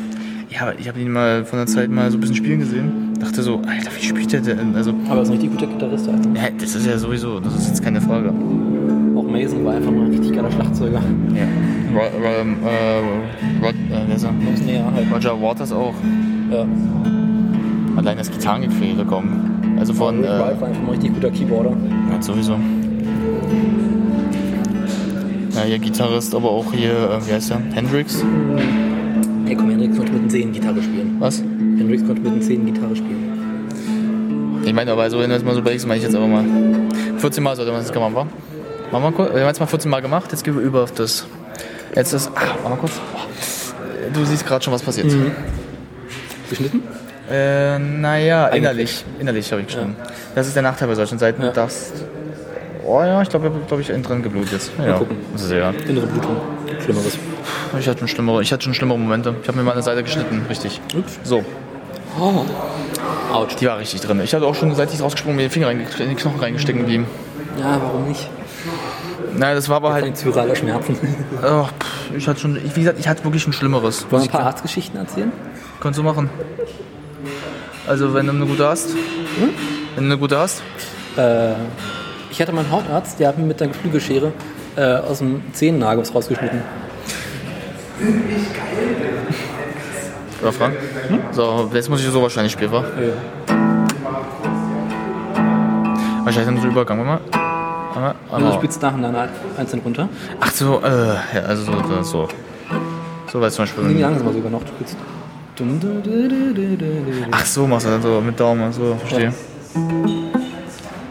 Ja, aber ich habe ihn mal von der Zeit mal so ein bisschen spielen gesehen. Dachte so, Alter, wie spielt der denn? Also,
Aber er ist ein richtig guter Gitarrist. Alter.
ja, das ist ja sowieso, das ist jetzt keine Frage.
Auch Mason war einfach nur ein richtig geiler Schlagzeuger.
Ja. Ro Ro ähm, äh, Rod, äh, ist
näher halt.
Roger Waters auch.
Ja.
Allein das Gitarrengefühl bekommen. Also von,
Rick
äh,
Wright war einfach ein richtig guter Keyboarder.
ja, sowieso. Ja, hier Gitarrist, aber auch hier, äh, wie heißt der? Hendrix?
Hey, komm, Hendrix konnte mit den Zehen Gitarre spielen.
Was?
Hendrix konnte mit den Zehen Gitarre spielen.
Ich meine, aber so, wenn du jetzt mal so überlegst, meine ich jetzt aber mal. 14 Mal sollte man das gemacht haben. Machen wir kurz. Wir haben jetzt mal 14 Mal gemacht, jetzt gehen wir über auf das. Jetzt das. Ah, warte mal kurz. Du siehst gerade schon, was passiert.
Geschnitten?
Äh, naja, innerlich. Innerlich habe ich geschrieben. Das ist der Nachteil bei solchen Seiten.
Ja.
Das. Oh ja, ich glaube, ich habe glaub ich, drin geblutet jetzt. Ja,
gucken.
sehr.
Innere Blutung. Schlimmeres.
Ich hatte schon schlimmere, ich hatte schon schlimmere Momente. Ich habe mir mal eine Seite geschnitten, richtig.
Ups.
So,
Oh. Autsch.
die war richtig drin. Ich hatte auch schon, seit ich rausgesprungen bin, den Finger in den Knochen reingestecken geblieben.
Ja, warum nicht?
Nein, das war aber halt.
Viraler Schmerzen. (laughs)
Oh, pff, ich hatte schon, ich, wie gesagt, ich hatte wirklich ein Schlimmeres.
Wollen wir ein paar Arztgeschichten erzählen?
Kannst du machen. Also, wenn du eine gute hast. Wenn du eine gute hast.
Äh, ich hatte meinen Hautarzt, der hat mir mit der Geflügelschere äh, aus dem Zehennagel rausgeschnitten.
Oder Frank? So, jetzt muss ich so wahrscheinlich spielen, wa?
Ja.
Wahrscheinlich dann so Übergang. Mal. Warte mal.
Also du spielst nacheinander einzeln runter.
Ach so, äh, ja, also so, so. So, weil zum
Nee,
Beispiel.
langsamer sogar noch. Du spielst. Du, du, du, du, du, du.
Ach so, machst du dann so mit Daumen, so, verstehe.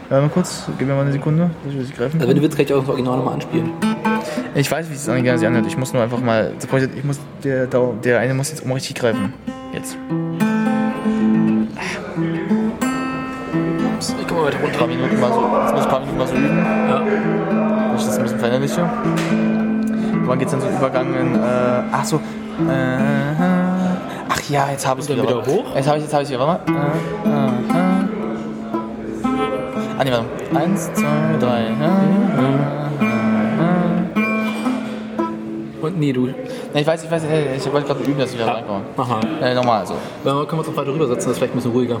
Warte mal kurz, gib mir mal eine Sekunde, dass ich das greifen
Also wenn du willst, kann ich auch das Original nochmal anspielen.
Ich weiß, wie es sich anhört. Ich muss nur einfach mal. das Ich muss, der, der eine muss jetzt mal richtig greifen. Jetzt.
Ich komme mal weiter
Ein paar Minuten mal so. Jetzt muss ich ein paar Minuten mal so üben.
Ja.
dass ich das ein bisschen verinnerliche. Wann geht's dann so Übergang in. Äh, ach so. Äh, ach ja, jetzt habe ich es wieder.
wieder hoch?
Jetzt habe ich jetzt habe ich wieder. Warte mal. Äh, äh, äh. Ah, nee, warte. Eins, zwei, drei.
Und nee, du.
Nee, ich weiß, ich weiß, ich wollte gerade üben, dass ich wieder reinkomme.
Aha.
Äh, nochmal, also.
Dann können wir uns noch weiter rübersetzen, das ist vielleicht ein bisschen ruhiger.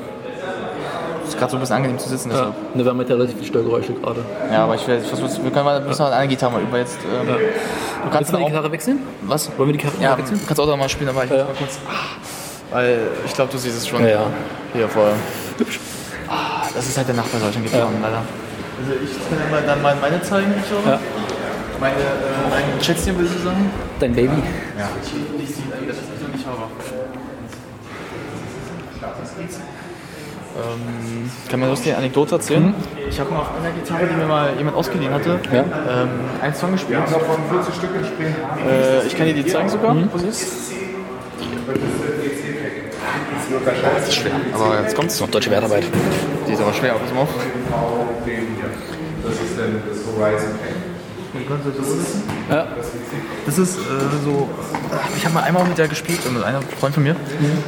Ist gerade so ein bisschen angenehm zu sitzen.
Ja. Ne, wir haben ja relativ viele Störgeräusche gerade.
Ja, aber ich will, ich versuch's- wir können mal, müssen mal eine Gitarre mal über jetzt. Ähm, Du
Willst
kannst
du mal die Gitarre wechseln?
Was?
Wollen wir die Gitarre
Ja,
wechseln?
du kannst auch noch mal spielen, aber ich
Ja.
mal kurz. Ah, weil ich glaube, du siehst es schon.
Ja, ja.
Hier voll.
Hübsch.
Das ist halt der Nachteil solchen Gitarren, leider. Also ich kann ja mal dann mal meine zeigen, ich glaube.
Ja.
Meine, äh, mein Schätzchen würde ich sagen.
Dein Baby.
Ja. Ich, ich sehe das ist so nicht habe. Ähm, kann man lustige Anekdote erzählen? Ich habe mal auf einer Gitarre, die mir mal jemand ausgeliehen hatte,
Ja.
ähm, einen Song gespielt. Äh, ich kann dir die zeigen sogar, wo sie ist. Das ist schwer, aber jetzt kommt's.
Deutsche Wertarbeit.
Die ist aber schwer, pass mal auf.
Das ist dann das Horizon.
Ja.
Das ist äh, so. Ich habe mal einmal mit der gespielt, mit einem Freund von mir.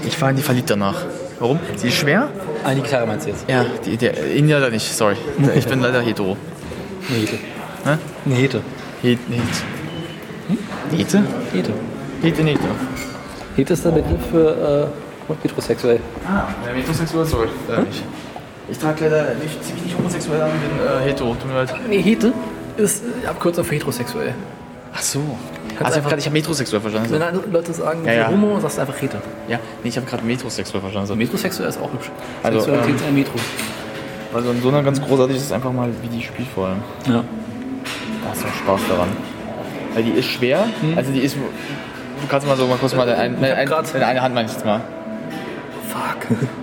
Ich war in die verliebt danach. Warum? Sie ist schwer.
Ah, die Gitarre meinst du jetzt?
Ja, die, der, ihn leider nicht, sorry. Ich bin leider hetero.
Eine Hete.
Hä?
Eine Hete.
Het, het. Hete?
Hete.
Hete, Hete.
Hete ist der Begriff für äh, heterosexuell.
Ah, ja, heterosexuell, sorry. Äh, ich, ich trage leider nicht, ziemlich nicht homosexuell an, bin äh, hetero, tut mir leid.
Nee, Hete ist Abkürzung für heterosexuell.
Ach so. Also ich habe gerade metrosexuell verstanden.
Wenn andere Leute sagen,
Ja, ja.
Homo, sagst du einfach Hete.
Ja, nee, ich habe gerade metrosexuell verstanden.
Metrosexuell ist auch hübsch.
Also,
Sexualität
ähm,
ist ein Metro.
Also in so einer ganz großartig ist es einfach mal, wie die spielt vor allem.
Ja.
Da ist noch Spaß daran. Weil die ist schwer, also die ist. Du kannst mal so mal kurz mal deine, ein, ein,
grad-
deine eine Hand meine ich jetzt mal.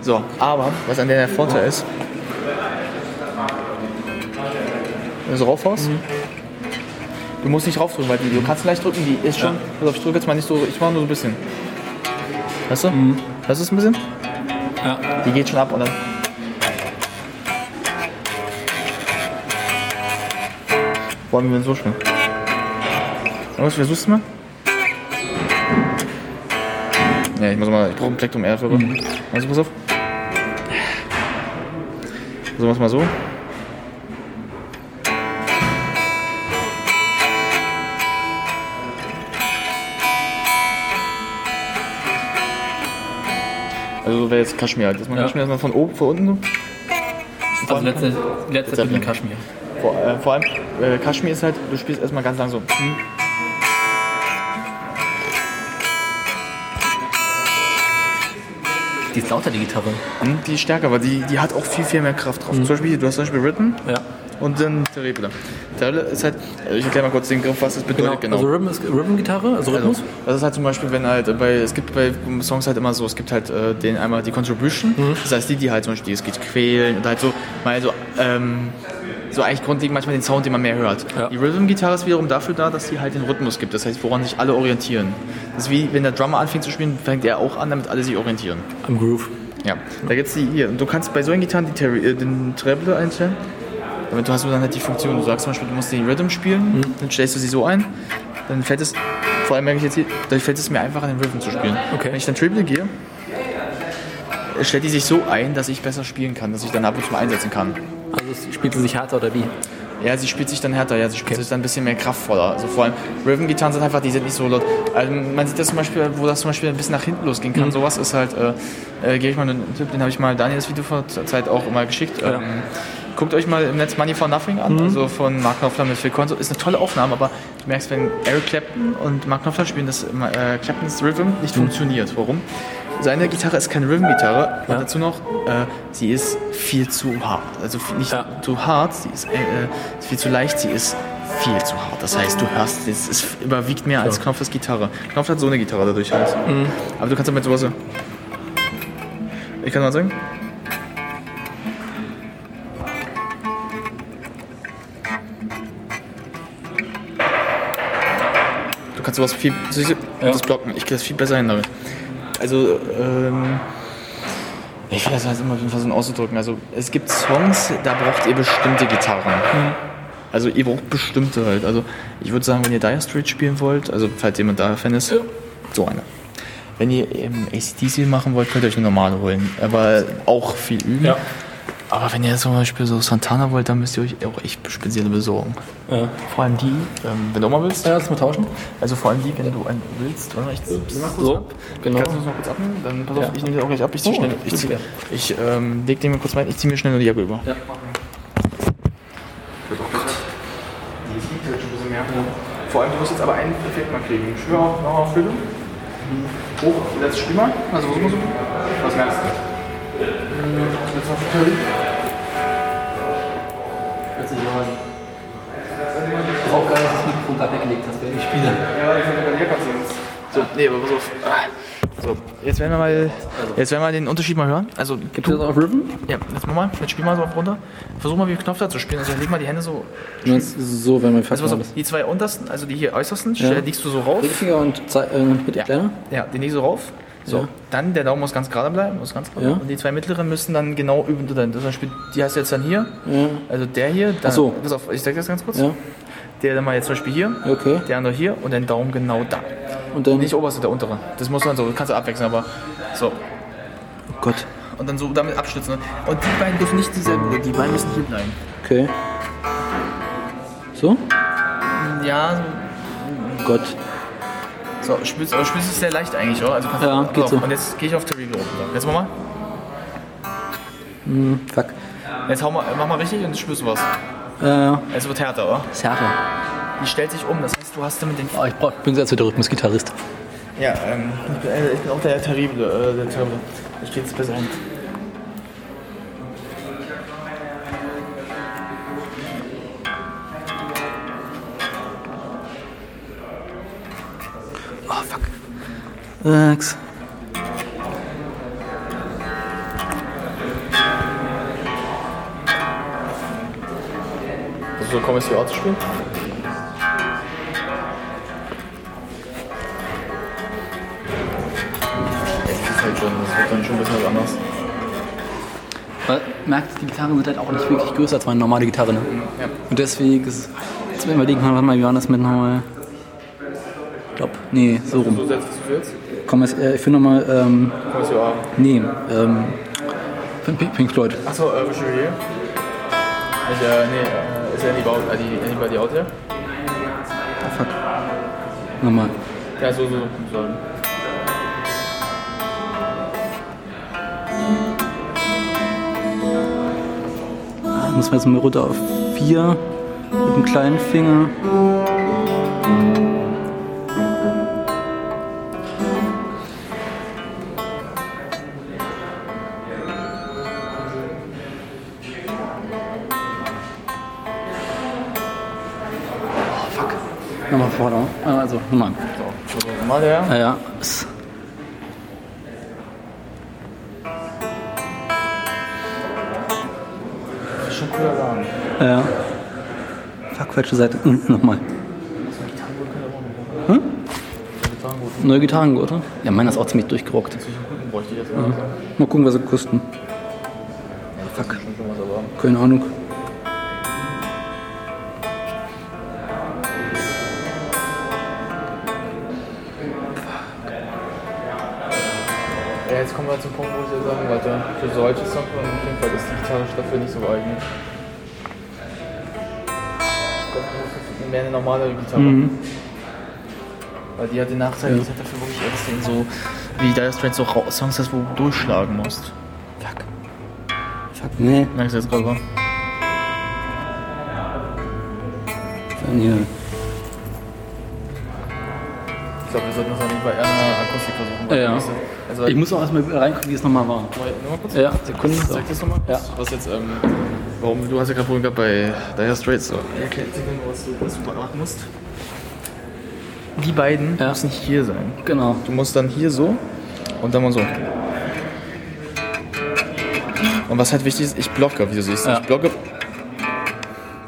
So, aber was an der der Vorteil ist, wenn du so raufhaust, mhm. du musst nicht raufdrücken, weil die, du kannst leicht drücken, die ist schon. Ja. Also ich drücke jetzt mal nicht so, ich mache nur so ein bisschen. Weißt du? Mhm. Weißt du es ein bisschen?
Ja.
Die geht schon ab und dann. Wollen wir denn so schnell? Was versuchst du mal? Ja, ich muss mal, ich brauche ein Plektrum R für. Mhm. Also, pass auf. So, mach's mal so. Also wäre jetzt Kaschmir halt. Das man
Ja.
Kaschmir erstmal von oben, von unten. so.
Also letzte, letzte Kaschmir.
Vor, äh, vor allem, äh, Kaschmir ist halt, du spielst erstmal ganz lang so. Hm.
Die ist lauter, die Gitarre.
Hm, Die ist stärker, aber die, die hat auch viel, viel mehr Kraft drauf. Zum Beispiel, du hast zum Beispiel Rhythm
Ja.
und dann Terrible. Terrible ist halt, ich erkläre mal kurz den Griff, was das bedeutet genau.
Also Rhythm ist Rhythm-Gitarre, also Rhythmus.
Also, das ist halt zum Beispiel, wenn halt bei, es gibt bei Songs halt immer so, es gibt halt äh, den einmal die Contribution,
Mhm.
das heißt die, die halt zum Beispiel, es geht quälen und halt so, mal so, ähm, so eigentlich grundlegend manchmal den Sound, den man mehr hört.
Ja.
Die Rhythm-Gitarre ist wiederum dafür da, dass sie halt den Rhythmus gibt, das heißt, woran sich alle orientieren. Das ist wie, wenn der Drummer anfängt zu spielen, fängt er auch an, damit alle sich orientieren.
Am Groove.
Ja, da gibt's die hier. Und du kannst bei solchen Gitarren äh, den Treble einstellen. Damit du hast du dann halt die Funktion, du sagst zum Beispiel, du musst den Rhythm spielen, dann stellst du sie so ein, dann fällt es, vor allem merke ich jetzt hier, dann fällt es mir einfacher, den Rhythm zu spielen.
Okay.
Wenn ich dann Treble gehe, stellt die sich so ein, dass ich besser spielen kann, dass ich dann ab und zu mal einsetzen kann.
Also spielt sie sich härter oder wie?
Ja, sie spielt sich dann härter, ja, sie spielt sich dann ein bisschen mehr kraftvoller. Also vor allem Rhythm-Gitarren sind einfach, die sind nicht so laut. Also man sieht das zum Beispiel, wo das zum Beispiel ein bisschen nach hinten losgehen kann. Sowas ist halt, äh, äh, gebe ich mal einen Tipp, den habe ich mal Daniel das Video vor der Zeit auch mal geschickt.
Ja.
Ähm, guckt euch mal im Netz Money for Nothing an, also von Mark Knopfler mit Phil Collins. Ist eine tolle Aufnahme, aber du merkst, wenn Eric Clapton und Mark Knopfler spielen, dass äh, Claptons Rhythm nicht funktioniert. Warum? Seine Gitarre ist keine Rhythm-Gitarre und
Ja.
dazu noch, äh, sie ist viel zu hart. Also nicht
Ja.
zu hart, sie ist, äh, äh, viel zu leicht, sie ist viel zu hart. Das heißt, du hörst, es ist, überwiegt mehr als Knopflers Gitarre. Knopf hat so eine Gitarre dadurch halt. Aber du kannst damit sowas. Ich kann mal sagen. Du kannst sowas viel. du, Das blocken. Ich krieg das viel besser hin damit. Also, ähm. Ich will das halt immer versuchen auszudrücken. Also, es gibt Songs, da braucht ihr bestimmte Gitarren. Also, ihr braucht bestimmte halt. Also, ich würde sagen, wenn ihr Dire Straits spielen wollt, also, falls jemand da Fan ist, so eine. Wenn ihr ähm, ACDC machen wollt, könnt ihr euch eine normale holen. Aber auch viel üben.
Ja.
Aber wenn ihr zum Beispiel so Santana wollt, dann müsst ihr euch auch echt spezielle besorgen.
Ja.
Vor allem die, ähm, wenn du auch mal willst.
Ja, lass mal tauschen.
Also vor allem die, wenn du einen willst. Warte mal, ich zieh mal kurz
So,
ab.
genau.
Kannst du das noch kurz abnehmen? Dann pass auf,
Ja.
ich nehme den auch gleich ab. Ich zieh
Oh,
schnell. Ich, zieh, ich ähm, leg den mir kurz rein. Ich zieh mir schnell nur die Jacke über.
Ja.
Die wiegt halt schon ein bisschen mehr. Vor allem, du musst jetzt aber einen Effekt mal kriegen. Schwör auf, noch auf Füllung. Hoch, letztes Spiel mal. Also, was muss du? Was merkst du? Jetzt auf Curry.
Hört sich an. Auch geil, dass du das Mikrofon gerade weggelegt hast, während ich spiele.
Ja, ich kann die Jacke anziehen. So, nee, aber pass auf. So, jetzt werden wir mal, jetzt werden wir den Unterschied mal hören. Also,
Gibt es das auf Rhythm?
ja, jetzt mach mal, jetzt spiel mal so auf runter. Versuch mal, wie Knopf da zu spielen. Also, leg mal die Hände so
So, wenn man fast
Also die zwei untersten, also die hier äußersten, stell- legst du so rauf.
Ringfinger und äh, Mitte
Ja.
kleiner?
Ja, den legst du rauf. So,
Ja.
dann der Daumen muss ganz gerade bleiben, muss ganz gerade.
Ja.
Und die zwei mittleren müssen dann genau über dann. Zum Beispiel, die hast du jetzt dann hier.
Ja.
Also der hier. Dann,
so.
Pass auf, ich sag das ganz kurz.
Ja.
Der dann mal jetzt zum Beispiel hier.
Okay.
Der andere hier und den Daumen genau da.
Und dann.
Nicht oberste, der untere. Das muss man so, kannst du abwechseln, aber so.
Oh Gott.
Und dann so damit abstützen. Und die beiden dürfen nicht dieselben, die beiden müssen hier bleiben.
Okay. So?
Ja,
Oh Gott.
So, spürst, aber spürst es sehr leicht eigentlich, oder? Also kannst
Ja,
pass
geht
auf,
so.
Und jetzt gehe ich auf Terrible runter. Jetzt mach mal.
Fuck.
Jetzt hau mal, mach mal richtig und jetzt spürst du was.
Äh,
Es wird härter, oder?
ist härter.
Die stellt sich um, das heißt, du hast damit den.
Oh, ich brauch, bin selbst der Rhythmusgitarrist.
Ja, ähm, ich bin, äh, ich bin auch der Terrible, äh, der Terrible. Ich gehe jetzt besser hin. Also so kommst du auch zu spielen? Es ist halt schon, das wird dann schon ein bisschen was anderes.
Weil, merkt, die Gitarren sind halt auch nicht wirklich größer als meine normale Gitarre. Ne?
Ja.
Und deswegen ist es Jetzt überlegen, warte mal, wie war das mit nochmal? Stopp. Nee, so rum.
So setzt du jetzt?
Komm, jetzt, äh, ich finde nochmal, ähm,
A?
nee, ähm, von Pink, Floyd.
Achso, äh, Wish You Were Here? Ich, äh, nee, äh, ist Anybody, die- anybody Out There?
Fuck. Nochmal.
Ja, so, so, so.
Ich muss jetzt mal runter auf 4 mit dem kleinen Finger.
So, mal der.
Ja, ja.
Schon cooler Laden.
Ja. Fuck, falsche Seite. Hm, nochmal. Hm? Neue Gitarrengurte? Ja, meiner ist auch ziemlich durchgerockt.
Mal.
Mal gucken, was sie kosten. Fuck. Keine Ahnung.
Das ist mehr eine normale Gitarre.
Mhm.
Weil die hat den Nachteil, dass halt dafür wirklich erst in so, wie Dire Straits so Ra- Songs hast, wo du durchschlagen musst.
Fuck. Fuck, nee.
Merkst du jetzt gerade mal?
Dann hier.
Ich glaube, wir sollten das dann lieber eher eine Akustik versuchen. weil
Ja, ja.
die nächste- Also,
Ich muss auch erstmal reingucken, wie es nochmal war.
Nur mal kurz.
Ja, Sekunde.
Sag das nochmal?
Ja.
Was jetzt, ähm, warum, du hast ja gerade vorhin gehabt bei Dire Straits. So. Okay, was du, was du machen musst. Die beiden
Ja.
müssen hier sein.
Genau.
Du musst dann hier so und dann mal so. Und was halt wichtig ist, ich blocke, wie du siehst.
Ja.
Ich blocke.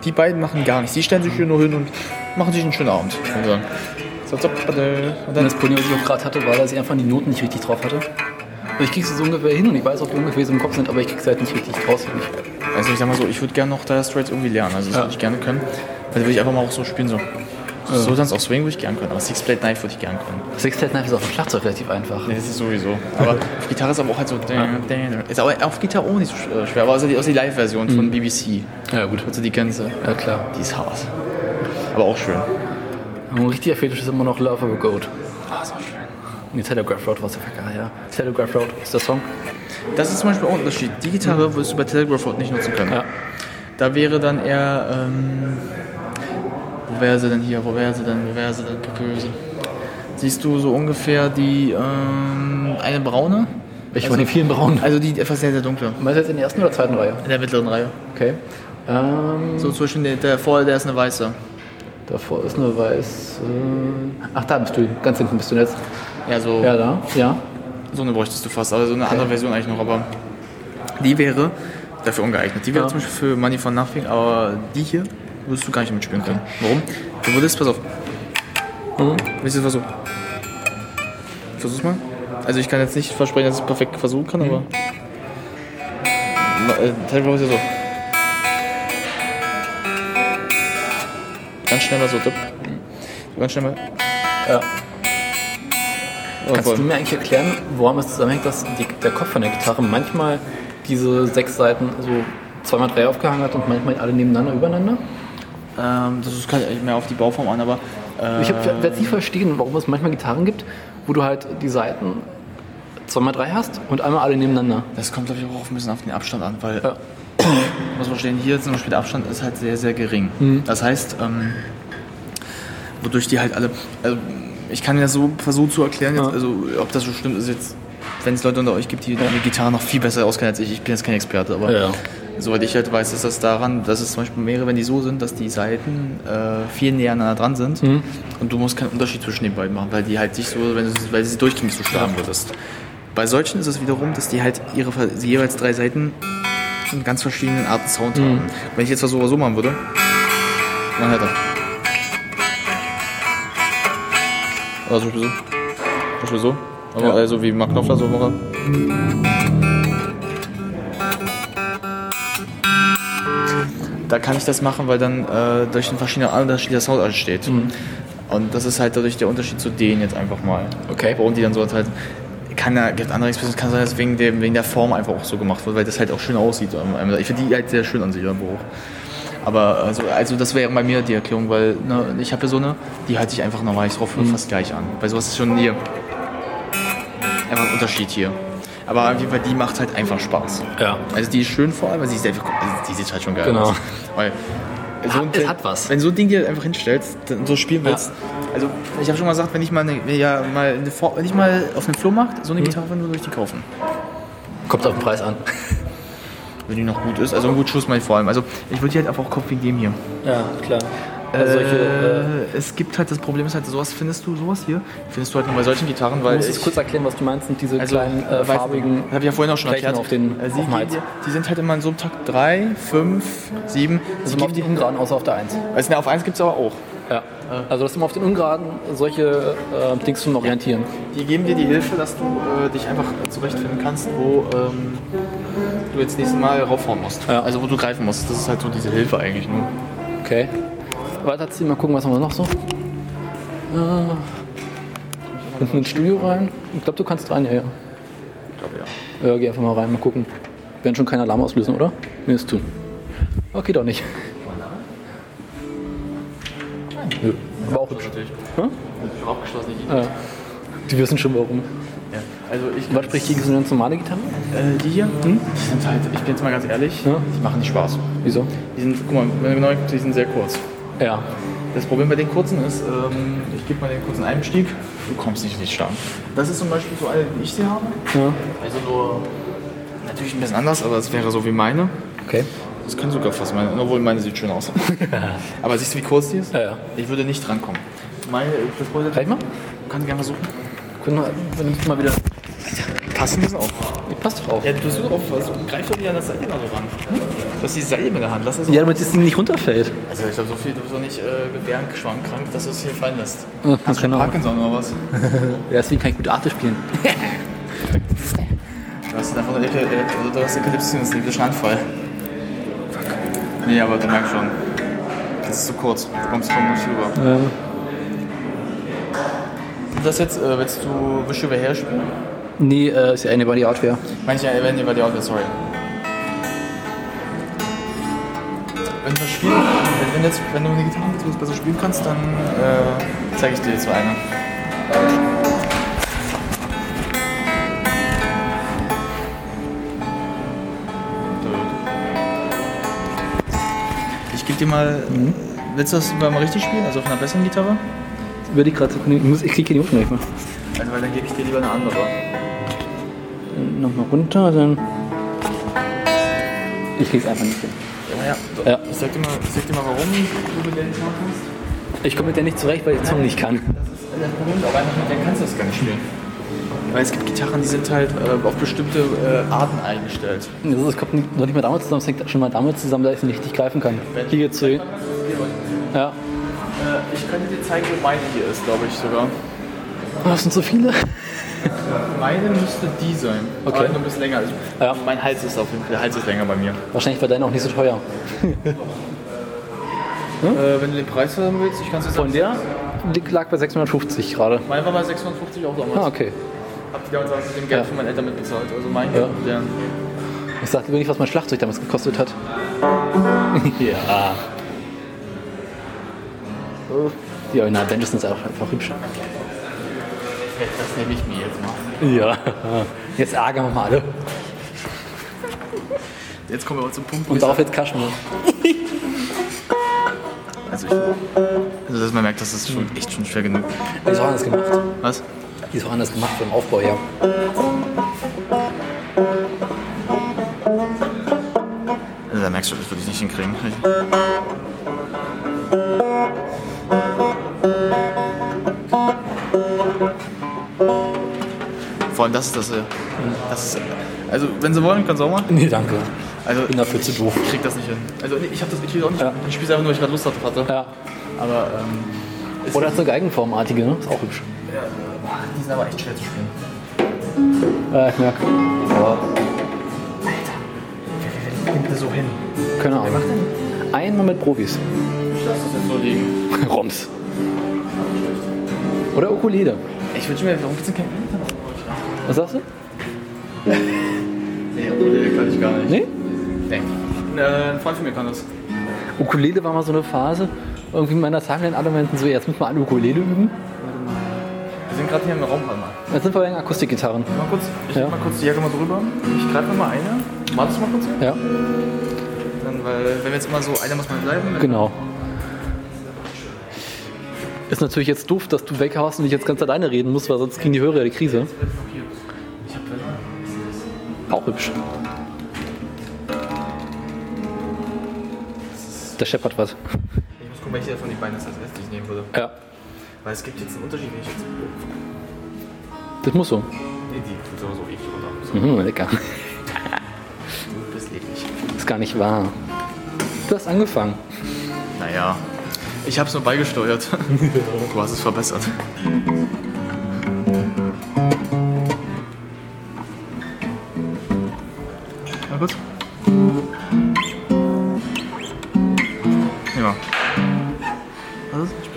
Die beiden machen gar nichts. Die stellen sich hier nur hin und machen sich einen schönen Abend. Und dann, so, so, und
Und
dann
das Problem, was ich auch gerade hatte, war, dass ich einfach die Noten nicht richtig drauf hatte. Also ich krieg sie so ungefähr hin und ich weiß auch, wie ungefähr sie im Kopf sind, aber ich krieg sie halt nicht richtig raus. Ich,
Also ich sag mal so, ich würde gerne noch Dire Straits irgendwie lernen. Also das
Ja.
würde ich gerne können. Also würde ich einfach mal auch so spielen so. So dann auch Swing würde ich gerne können, aber Six Plate Knife würde ich gerne können.
Six Plate Knife ist auf dem Schlagzeug relativ einfach.
Nee, das ist sowieso. Aber (laughs) auf Gitarre ist aber auch halt so. Ist aber auf Gitarre auch nicht so äh, schwer. Aber also die, die Live-Version von BBC.
Ja, gut.
Also die du.
Ja, klar.
Die ist hart. Aber auch schön.
Ein richtiger Fetisch ist immer noch Love of a Goat.
Ah, so schön.
Und die Telegraph Road war es ja ja. Telegraph Road ist der Song.
Das ist zum Beispiel auch ein Unterschied. Die Gitarre wirst du bei Telegraph Road nicht nutzen können.
Ja.
Da wäre dann eher. Ähm, wo wäre sie denn hier? Wo wäre sie denn? Wo wäre sie denn? Böse. Siehst du so ungefähr die. Ähm, eine braune?
Welche von den vielen braunen?
Also die etwas sehr, sehr dunkle.
Meinst du jetzt in der ersten oder zweiten Reihe?
In der mittleren Reihe.
Okay. Ähm,
So zwischen der, der vor, der ist eine weiße.
davor ist eine weiß. Äh, ach, da bist du. Ganz hinten bist du jetzt.
Ja, so.
Ja, da. Ja.
So eine bräuchtest du fast, aber so eine andere Version eigentlich noch, aber die wäre dafür ungeeignet. Die wäre
Ja.
zum Beispiel für Money for Nothing, aber die hier würdest du gar nicht mitspielen können. Warum? Du würdest, pass auf.
Mhm.
Willst du versuchen? Versuch's mal. Also ich kann jetzt nicht versprechen, dass ich es perfekt versuchen kann, aber. Ma- Äh, Telegraph ist ja so. Ganz schnell mal. So Ganz schnell mal.
ja. Kannst
voll.
du mir eigentlich erklären, woran es zusammenhängt, dass die, der Kopf von der Gitarre manchmal diese sechs Seiten so zweimal drei aufgehangen hat und manchmal alle nebeneinander übereinander?
Ähm, das ich mehr auf die Bauform an, aber. Äh,
Ich werde es nicht verstehen, warum es manchmal Gitarren gibt, wo du halt die Seiten zweimal drei hast und einmal alle nebeneinander.
Das kommt, glaube ich, auch ein bisschen auf den Abstand an, weil
Ja.
muss man verstehen, hier zum Beispiel der Abstand ist halt sehr, sehr gering.
Mhm.
Das heißt, ähm, wodurch die halt alle. Also, ich kann ja so versuchen zu erklären, jetzt,
Ja.
also ob das so stimmt, ist jetzt, wenn es Leute unter euch gibt, die die Gitarre noch viel besser auskennen als ich. Ich bin jetzt kein Experte, aber
Ja.
soweit ich halt weiß, ist das daran, dass es zum Beispiel mehrere, wenn die so sind, dass die Seiten äh, viel näher aneinander dran sind
Mhm.
und du musst keinen Unterschied zwischen den beiden machen, weil die halt sich so, wenn du, weil sie durchgängig so schlagen würdest. Bei solchen ist es wiederum, dass die halt ihre sie jeweils drei Seiten in ganz verschiedenen Arten Sound
Mhm.
haben. Wenn ich jetzt was so, machen würde, dann hätte er. Oder zum Beispiel so. Zum Beispiel so. Aber
Ja.
also wie Mark Knopfler so macht. da kann ich das machen, weil dann äh, durch den verschiedenen Unterschied der Sound entsteht. Und das ist halt dadurch der Unterschied zu denen jetzt einfach mal.
Okay.
Warum die dann so halt. Kann ja, gibt andere Expressionen, kann sein, dass wegen, dem, wegen der Form einfach auch so gemacht wird, weil das halt auch schön aussieht. Ich finde die halt sehr schön an sich, Buch. Aber also, also das wäre bei mir die Erklärung, weil ne, ich habe ja so eine, die halte ich einfach normal drauf fast gleich an. Bei sowas ist schon hier einfach ein Unterschied hier. Aber auf jeden Fall, die macht halt einfach Spaß.
Ja.
Also die ist schön vor allem, weil sie ist einfach, also die sieht halt schon geil
Genau.
aus. Weil so ein
Es hat was.
Wenn du so ein Ding dir einfach hinstellst und so spielen
Ja.
willst. Also ich habe schon mal gesagt, wenn ich mal, eine, ja, mal eine, wenn ich mal auf einem Flohmarkt so eine Gitarre finde, würde ich die kaufen.
Kommt auf den Preis an. (laughs)
Wenn die noch gut ist. Also ein gut Schuss mal vor allem. Also ich würde die halt einfach auch kaufen wegen dem hier.
Ja, klar. Also solche, äh,
äh, es gibt halt, das Problem ist halt, sowas findest du, sowas hier, findest du halt nur bei solchen Gitarren, weil
du musst
ich,
jetzt kurz erklären, was du meinst, sind diese
also,
kleinen äh, farbigen.
habe ich ja vorhin auch schon erklärt.
auf den-
äh, geben
Hals.
dir- die sind halt immer in so einem Takt 3, 5, 7.
Also immer auf die Ungeraden, außer auf der 1.
Also, ne, auf 1 gibt es aber auch.
Also das immer auf den Ungeraden solche äh, Dings zum Orientieren.
Die geben dir die Hilfe, dass du äh, dich einfach zurechtfinden kannst, wo ähm, du jetzt nächstes Mal raufhauen musst.
Ja.
Also wo du greifen musst. Das ist halt so diese Hilfe eigentlich nur.
Okay. Weiter ziehen, mal gucken, was haben wir noch so. Äh, hinten ins Studio rein. Ich glaube, du kannst rein, ja, ja.
Ich glaube ja.
Ja, geh einfach mal rein, mal gucken. Wir werden schon keinen Alarm auslösen, oder? Nee, ist tun. Okay, doch nicht. Nö. Aber auch hübsch. Hm?
Ich habe abgeschlossen. Ich,
Ja. Die wissen schon warum.
ja. Also ich
Was spricht gegen so eine ganz normale Gitarre?
äh, die hier, die sind halt, ich bin jetzt mal ganz ehrlich,
Ja.
die machen nicht Spaß.
Wieso?
Die sind, guck mal, wenn genau die sind sehr kurz.
Ja.
Das Problem bei den kurzen ist, ähm, ich gebe mal den kurzen Einstieg, du kommst nicht richtig stark. Das ist zum Beispiel so eine, die ich sie habe.
ja.
Also nur natürlich ein bisschen anders, aber es wäre so wie meine.
Okay.
Das kann sogar fast meine, obwohl meine sieht schön aus. (laughs) aber siehst du, wie kurz die ist?
Ja, ja.
Ich würde nicht drankommen. Meine, das wollte
Zeig mal.
Kann ich gerne versuchen.
Guck mal, wenn du mal wieder.
Passen müssen auch.
Die passt doch auch.
Ja, du versuchst auch, also, greif doch wieder an das Seil da so ran. Du hast die Seil in der Hand, lass das
Ja, damit das Ding nicht runterfällt.
Also ich glaube, so viel, du bist doch nicht äh, gebärenschwankkrank, dass du es hier fallen lässt.
Ja,
Hast du. Parkinson oder was? (laughs)
Ja, deswegen kann ich gut Arte spielen. (laughs)
Du hast einfach eine Ecke, äh, du hast Epilepsie und das ist ein Anfall. Nee, aber du merkst schon. Das ist zu kurz. Du kommst kaum nicht rüber.
Ja.
Das jetzt, äh, willst du Wish Over Hair spielen?
Nee, äh, ist ja eine Body Hardware.
Manche über die Audio, sorry. Wenn du spielen, wenn, wenn, jetzt, wenn du eine Gitarre mit besser spielen kannst, dann äh, zeige ich dir jetzt so eine. Dir mal. Willst du das mal richtig spielen? Also auf einer besseren Gitarre?
Würde ich gerade so. Ich, muss, ich kriege hier die Unten nicht mehr.
Also, weil dann gebe ich dir lieber eine andere.
Nochmal runter, dann. Ich krieg's einfach nicht hin.
Ja, ja.
Ja.
Ich sag dir mal, ich sag dir mal warum du mit der nicht machen kannst.
Ich komme mit der nicht zurecht, weil ich den Song nicht kann.
Das ist das Problem, aber einfach mit der kannst du das gar nicht spielen. Weil es gibt Gitarren, die sind halt äh, auf bestimmte äh, Arten eingestellt.
Das, ist, das kommt noch nicht mal damit zusammen, das hängt schon mal damit zusammen, dass ich nicht richtig greifen kann. Hier geht's so. Ja.
Äh, ich könnte dir zeigen, wo meine hier ist, glaube ich sogar.
Oh, das sind so viele. (laughs)
Meine müsste die sein.
Okay.
Aber nur ein bisschen länger. Also,
Ja.
Mein Hals ist auf jeden Fall, der Hals ist länger bei mir.
Wahrscheinlich war deine auch nicht so teuer. (laughs)
Äh, wenn du den Preis haben willst, ich kann es dir
Von der lag bei 650 gerade.
Mein war bei 650 auch damals.
Ah, okay.
Hab die damals mit dem Geld
Ja.
von meinen Eltern mitbezahlt. Also mein
Ja.
der.
Ich sagte nicht, was mein Schlagzeug damals gekostet hat. (laughs) ja. Die Original Benches sind auch einfach hübsch.
Das nehme ich mir jetzt mal.
Ja. Jetzt ärgern wir mal alle.
Jetzt kommen wir aber zum Punkt,
Und darauf jetzt Kaschmir.
Also, ich, also dass man merkt, das ist schon echt schon schwer genug.
Ist auch anders gemacht.
Was?
Die ist auch anders gemacht vom Aufbau her.
Da merkst du, das würde ich nicht hinkriegen. Vor allem das ist das. äh, das ist, also wenn sie wollen, können sie auch machen.
Nee, danke.
Also
Bin dafür zu doof.
ich krieg das nicht hin. Also nee, ich habe das ich auch nicht.
Ja.
Ich spiele einfach nur, weil ich gerade Lust drauf hatte.
Ja.
Aber ähm,
Oder so Geigenformartige, ne? Ist auch hübsch.
ja, die sind aber echt schwer zu spielen.
Ja, ich merke.
Wer nimmt das so hin?
Keine Ahnung. einmal mit Profis.
Ich lasse das jetzt so liegen. (laughs)
Roms. Oder Ukulele.
Ich wünsche mir, warum gibt es denn kein
Was sagst du? (laughs)
Nee, Ukulele kann ich gar nicht.
Nee?
Nee. Äh, ein Freund von mir kann das.
Ukulele war mal so eine Phase. Irgendwie in meiner Timeline alle meinten so, jetzt müssen wir alle Ukulele üben.
Wir sind gerade hier im Raum, warte mal.
Jetzt sind wir bei den Akustikgitarren.
Mal kurz, ich
Ja.
mal kurz die Jacke mal drüber. Ich greife mal eine. Wartest du mal kurz?
Ja,
Dann, weil, wenn wir jetzt immer so, einer muss mal bleiben.
genau. Ist natürlich jetzt doof, dass du weghaust und ich jetzt ganz alleine reden muss, weil sonst kriegen die Hörer ja die Krise.
Ich hab Welle.
Auch hübsch. Der scheppert was.
Ich muss gucken, welche von den beiden das als erstes nehmen würde.
Ja,
Weil es gibt jetzt einen Unterschied, wenn ich jetzt.
das muss so.
Nee, die tut sowieso ewig runter.
Mhm, lecker.
Du bist ewig.
Ist gar nicht wahr. Du hast angefangen.
Naja, ich hab's nur beigesteuert. (laughs) du hast es verbessert.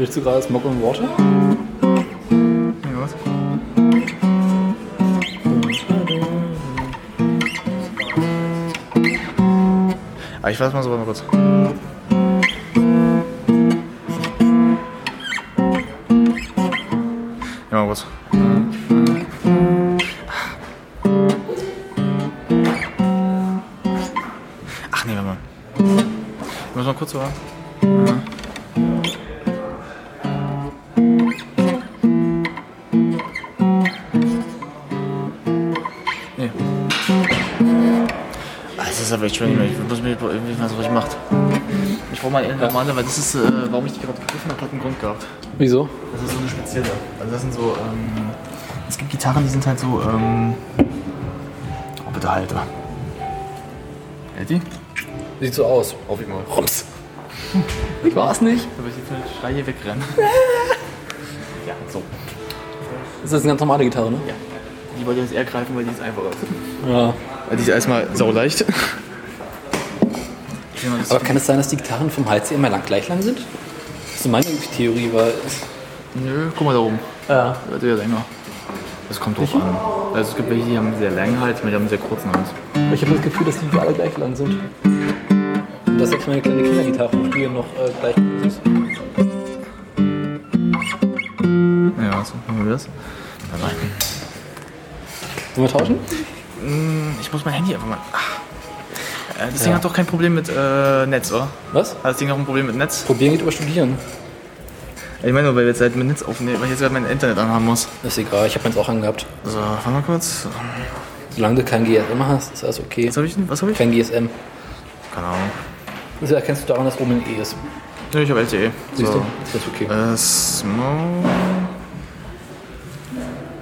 Sprichst du gerade Smog und Water?
Ja, was? Ah, ich weiß mal so, warte mal kurz. Normale, weil das ist, äh, warum ich die gerade gegriffen habe, hat einen Grund gehabt.
Wieso?
Das ist so eine spezielle. Also das sind so, ähm, es gibt Gitarren, die sind halt so, ähm, oh bitte halte. Hält die?
Sieht so aus.
Auf ich mal.
Rums. Ich war's nicht.
Aber ich jetzt einen Schrei hier wegrennen. (laughs) ja, so.
Das ist eine ganz normale Gitarre, ne?
Ja. Die wollte ich jetzt eher greifen, weil die ist einfacher.
Ja.
Weil die ist erstmal sauleicht.
Aber kann es sein, dass die Gitarren vom Hals immer lang, gleich lang sind? Das ist so meine Theorie, weil.
Nö, guck mal da oben.
Ja.
Wird wieder länger. Das kommt drauf an. Also es gibt welche, die haben sehr langen Hals, manche haben einen sehr kurzen Hals.
Ich habe das Gefühl, dass die alle gleich lang sind. Und dass selbst meine kleine Kindergitarre von früher noch äh, gleich lang ist.
Ja, was machen wir das? Nein.
Wollen wir tauschen?
Ich muss mein Handy einfach mal. Ach. Das Ding hat doch kein Problem mit äh, Netz, oder?
Was?
Hat das Ding auch ein Problem mit Netz?
Probieren geht über Studieren.
Ich meine, nur, weil wir jetzt halt mit Netz aufnehmen, weil ich jetzt gerade mein Internet anhaben muss.
Ist egal, ich habe meins auch angehabt.
So, warte mal kurz.
Solange du kein GSM hast, ist alles okay.
Was habe ich denn? Was habe ich?
Kein GSM.
Keine Ahnung.
Das erkennst du daran, dass oben ein E ist.
Nö, ich habe LTE.
Siehst
so.
du? Das ist okay.
Äh, Smoke.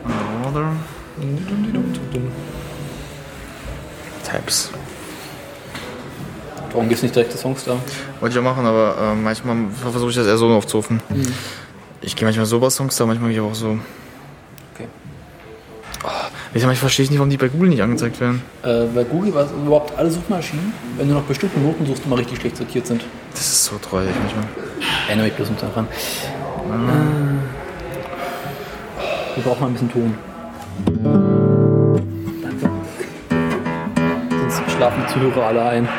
Underwater. Tabs.
Warum gibt es nicht direkte Songs da?
Wollte ich auch machen, aber äh, manchmal versuche ich das eher so aufzurufen. Ich gehe manchmal so bei Songs da, manchmal gehe ich aber auch so.
Okay.
Ich, ich verstehe nicht, warum die bei Google nicht angezeigt werden.
Äh, bei Google war es überhaupt alle Suchmaschinen, wenn du nach bestimmten Noten suchst, immer richtig schlecht sortiert sind.
Das ist so treuig manchmal.
Erinnere mich bloß nicht daran. Äh, wir brauchen mal ein bisschen Ton. Danke. Sonst schlafen die Zuhörer alle ein.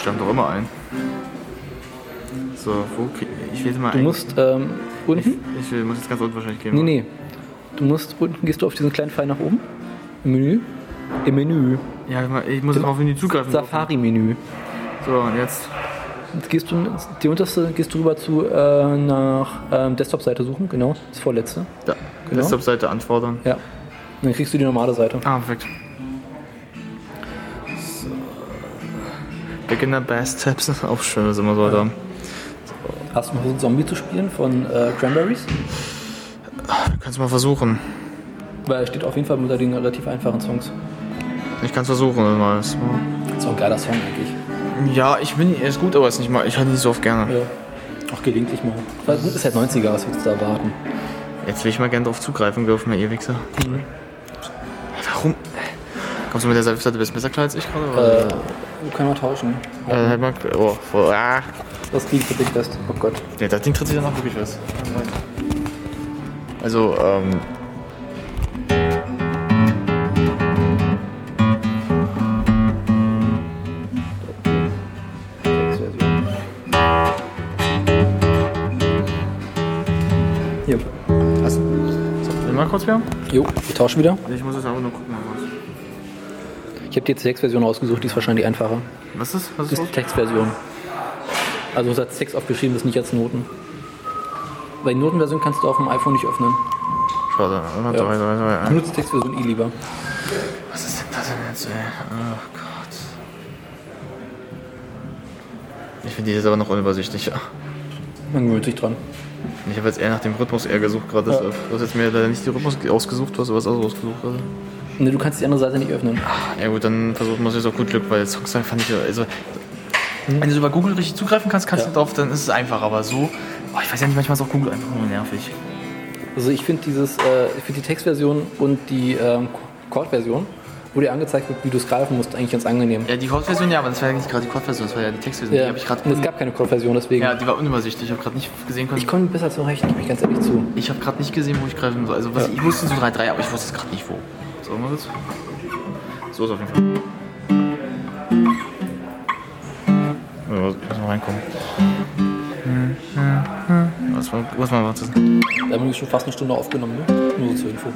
Stand doch immer ein. So, wo krieg ich will jetzt mal
Du
ein-
musst ähm, unten.
Ich will, muss jetzt ganz unten wahrscheinlich gehen.
Nee, nee. Du musst unten gehst du auf diesen kleinen Pfeil nach oben. Im Menü. Im Menü.
Ja, ich muss jetzt auf Menü zugreifen.
Safari-Menü.
So, und jetzt.
Jetzt gehst du, die unterste gehst du rüber zu äh, nach ähm, Desktop-Seite suchen, genau, das vorletzte.
Da.
Genau.
Desktop-Seite anfordern.
Ja. Dann kriegst du die normale Seite.
Ah, perfekt. Beginner Bass Tabs ist (laughs) auch schön, das immer so da.
Hast du mal versucht, Zombie zu spielen von äh, Cranberries?
Kannst du mal versuchen.
Weil er steht auf jeden Fall unter den relativ einfachen Songs.
Ich kann es versuchen mal.
Das ist auch ein geiler Song eigentlich.
Ja, ich bin, er ist gut, aber es ist nicht mal, ich höre nicht so oft gerne.
Ja. Auch gelegentlich mal. Gut ist halt 90er, was willst du da erwarten?
Jetzt will ich mal gerne drauf zugreifen dürfen, ihr Wichser. Warum? Kommst du mit der Seite ein bisschen besser klar als ich gerade? oder?
Äh, wir können mal tauschen.
Äh, halt mal, oh, oh, ah.
Das kriege ich wirklich fest. Oh Gott.
Ja, das Ding tritt sich danach wirklich fest. Also, ähm.
Hier.
Hast du. Mal kurz wieder?
Jo, wir tauschen wieder.
Ich muss jetzt einfach nur gucken. Was,
Ich habe die Textversion rausgesucht, die ist wahrscheinlich einfacher.
was ist? Was
Das
ist
ist
los?
die Textversion. Also es hat Text aufgeschrieben, das nicht als Noten. Weil die Notenversion kannst du auf dem iPhone nicht öffnen.
Schade.
Ja. Benutze die Textversion eh lieber.
Was ist denn das denn jetzt, ey? Oh Gott. Ich finde die jetzt aber noch unübersichtlicher.
Man gewöhnt sich dran.
Ich habe jetzt eher nach dem Rhythmus eher gesucht gerade. deshalb. Du hast jetzt mir leider nicht den Rhythmus ausgesucht, du hast was anderes ausgesucht gerade.
Ne, du kannst die andere Seite nicht öffnen.
Ja gut, dann versuchen wir es jetzt auf gut Glück, weil Songs fand ich, also wenn du so über Google richtig zugreifen kannst, kannst
Ja.
du drauf, dann ist es einfach, aber so, oh, ich weiß ja nicht, manchmal ist auch Google einfach nur nervig.
Also ich finde dieses, äh, ich finde die Textversion und die ähm, Chord-Version, wo dir angezeigt wird, wie du es greifen musst, eigentlich ganz angenehm.
Ja, die Code-Version, ja, aber das war ja nicht gerade die Code-Version, das war ja die Textversion, die habe ich gerade
und es gab keine Chord-Version, deswegen.
Ja, die war unübersichtlich, ich habe gerade nicht gesehen können.
Ich komme besser zurecht, gebe ich ganz ehrlich zu.
Ich habe gerade nicht gesehen, wo ich greifen soll. Also was
Ja.
ich wusste so 3-3, aber ich wusste es gerade nicht wo. So, mal kurz. So ist auf jeden Fall. Ja, lass mal reinkommen. Was war, was war, was ist
Da haben wir schon fast eine Stunde aufgenommen, ne? Nur so zur Info.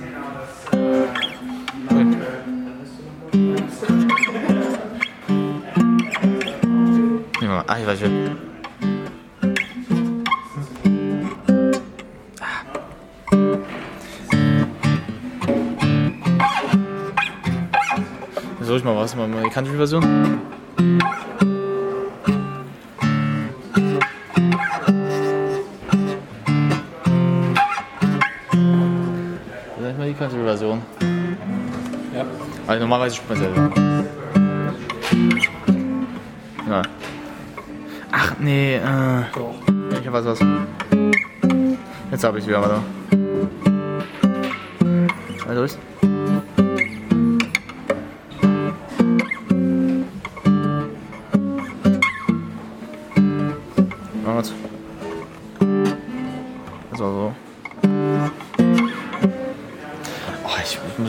Wir. Ah, ich weiß schon. Soll ich mal was? Mal die Country-Version? Vielleicht mal die Country-Version.
Ja.
Also normalerweise spielt man selber. Ja. Ach nee, äh. Ich hab was was. Jetzt hab ich's wieder, warte. Also ist.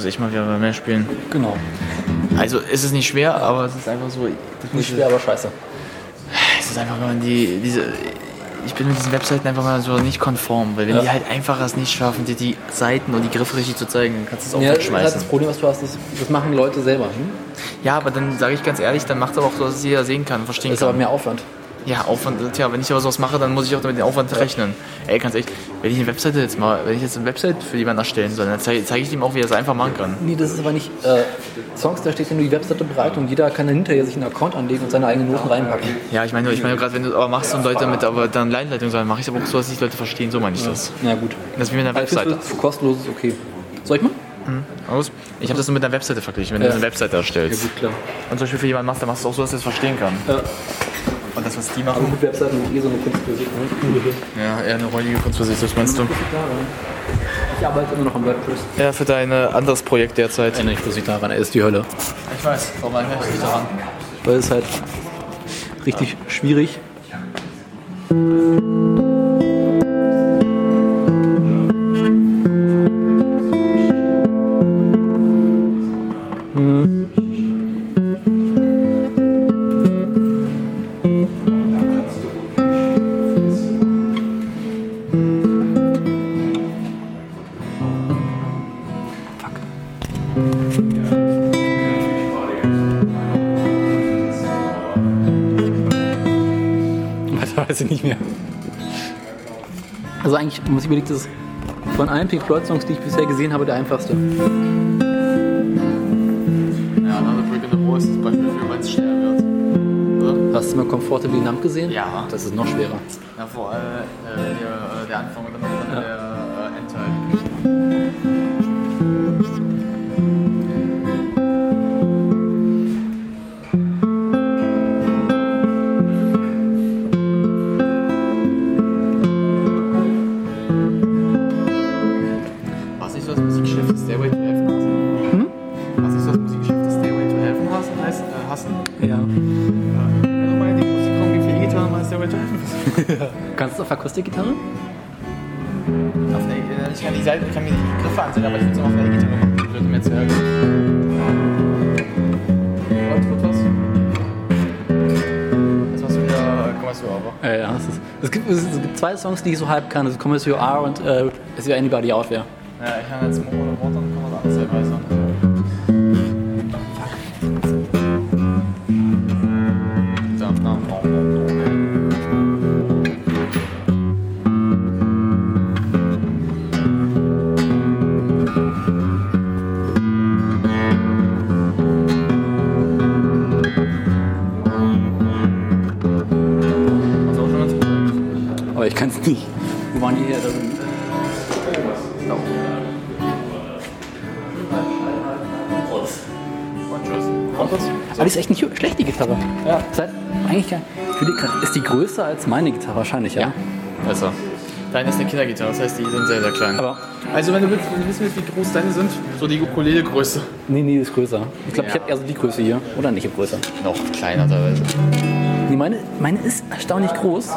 Ich, ich muss echt mal wieder mehr spielen.
Genau.
Also es ist nicht schwer, aber es ist einfach so. Das
Nicht schwer, aber scheiße.
Es ist einfach, wenn man die, diese. Ich bin mit diesen Webseiten einfach mal so nicht konform, weil wenn
Ja.
die halt einfach es nicht schaffen, dir die Seiten und die Griffe richtig zu zeigen, dann kannst du es auch
Ja, das,
wegschmeißen.
das Problem, was du hast, ist, das machen Leute selber. Hm?
Ja, aber dann sage ich ganz ehrlich, dann macht es aber auch so, dass es jeder sehen kann, verstehen
Das ist aber
kann.
mehr Aufwand.
Ja, Aufwand, tja, wenn ich aber sowas mache, dann muss ich auch damit den Aufwand rechnen. Ey, ganz ehrlich, wenn ich eine Webseite jetzt mal, wenn ich jetzt eine Website für jemanden erstellen soll, dann zeige zeig ich ihm auch, wie er es einfach machen kann.
Nee, das ist aber nicht. Äh, Songs, da steht ja nur die Webseite bereit und jeder kann dann hinterher sich einen Account anlegen und seine eigenen Noten reinpacken.
Ja, ich meine, ich meine gerade, wenn du es aber machst und Leute mit aber dann Leinleitung sagen, mache ich es aber auch so, dass die Leute verstehen, so meine ich das.
Na gut.
Das ist wie mit einer
Also,
Webseite.
für kostenlos ist okay. Soll ich mal?
Aus? Ich habe das nur mit einer Webseite verglichen, wenn
Ja.
du eine Webseite erstellst.
gut, klar.
Und zum Beispiel für jemanden machst, dann machst du es auch so, dass er es verstehen kann.
Ja.
Und das, was die
Aber
machen,
gut, Webseiten sind eh so eine Kunstmusik. Ne?
ja, eher eine räudige Kunstversicht, was meinst du?
Ich arbeite immer noch am WordPress.
Ja, für dein äh, anderes Projekt derzeit.
Erinnere ich muss nicht daran, er ist die Hölle.
Ich weiß, warum erinnere ich mich daran?
Weil es halt richtig schwierig Weiter Wenn man sich überlegt, das ist von allen Pink Floyd Songs, die ich bisher gesehen habe, der einfachste.
Ja, Another Brick in the Wall ist das Beispiel für, wenn es schwer wird. Oder?
Hast du mal Comfortably Numb gesehen?
Ja.
Das ist noch schwerer.
Ja, vor allem äh, der, äh, der Anfang und dann, dann der Du
auf
einer, äh, ich kann die Seiten, ich kann mir die Griffe ansehen, aber ich will es auch auf einer E-Gitarre machen. Ich würde mir jetzt ärgern. Jetzt machst du wieder, komm mal so aber.
Ja, ja. Es, ist, es, gibt, es, gibt zwei Songs, die ich so halb kann. Das ist Come As You Are und äh, Is There Anybody Out There.
Ja, ich kann jetzt Mo oder
eigentlich gar, für die, ist die größer als meine Gitarre wahrscheinlich, ja?
Besser. Deine ist eine Kindergitarre, das heißt, die sind sehr, sehr klein.
Aber
also, wenn du, willst, wenn du wissen willst, wie groß deine sind, so die Ukulele-Größe.
nee, nee, die ist größer. Ich glaube, ich
Ja.
habe eher so die Größe hier. Oder nicht größer.
Noch kleiner teilweise.
Nee, meine, meine ist erstaunlich groß.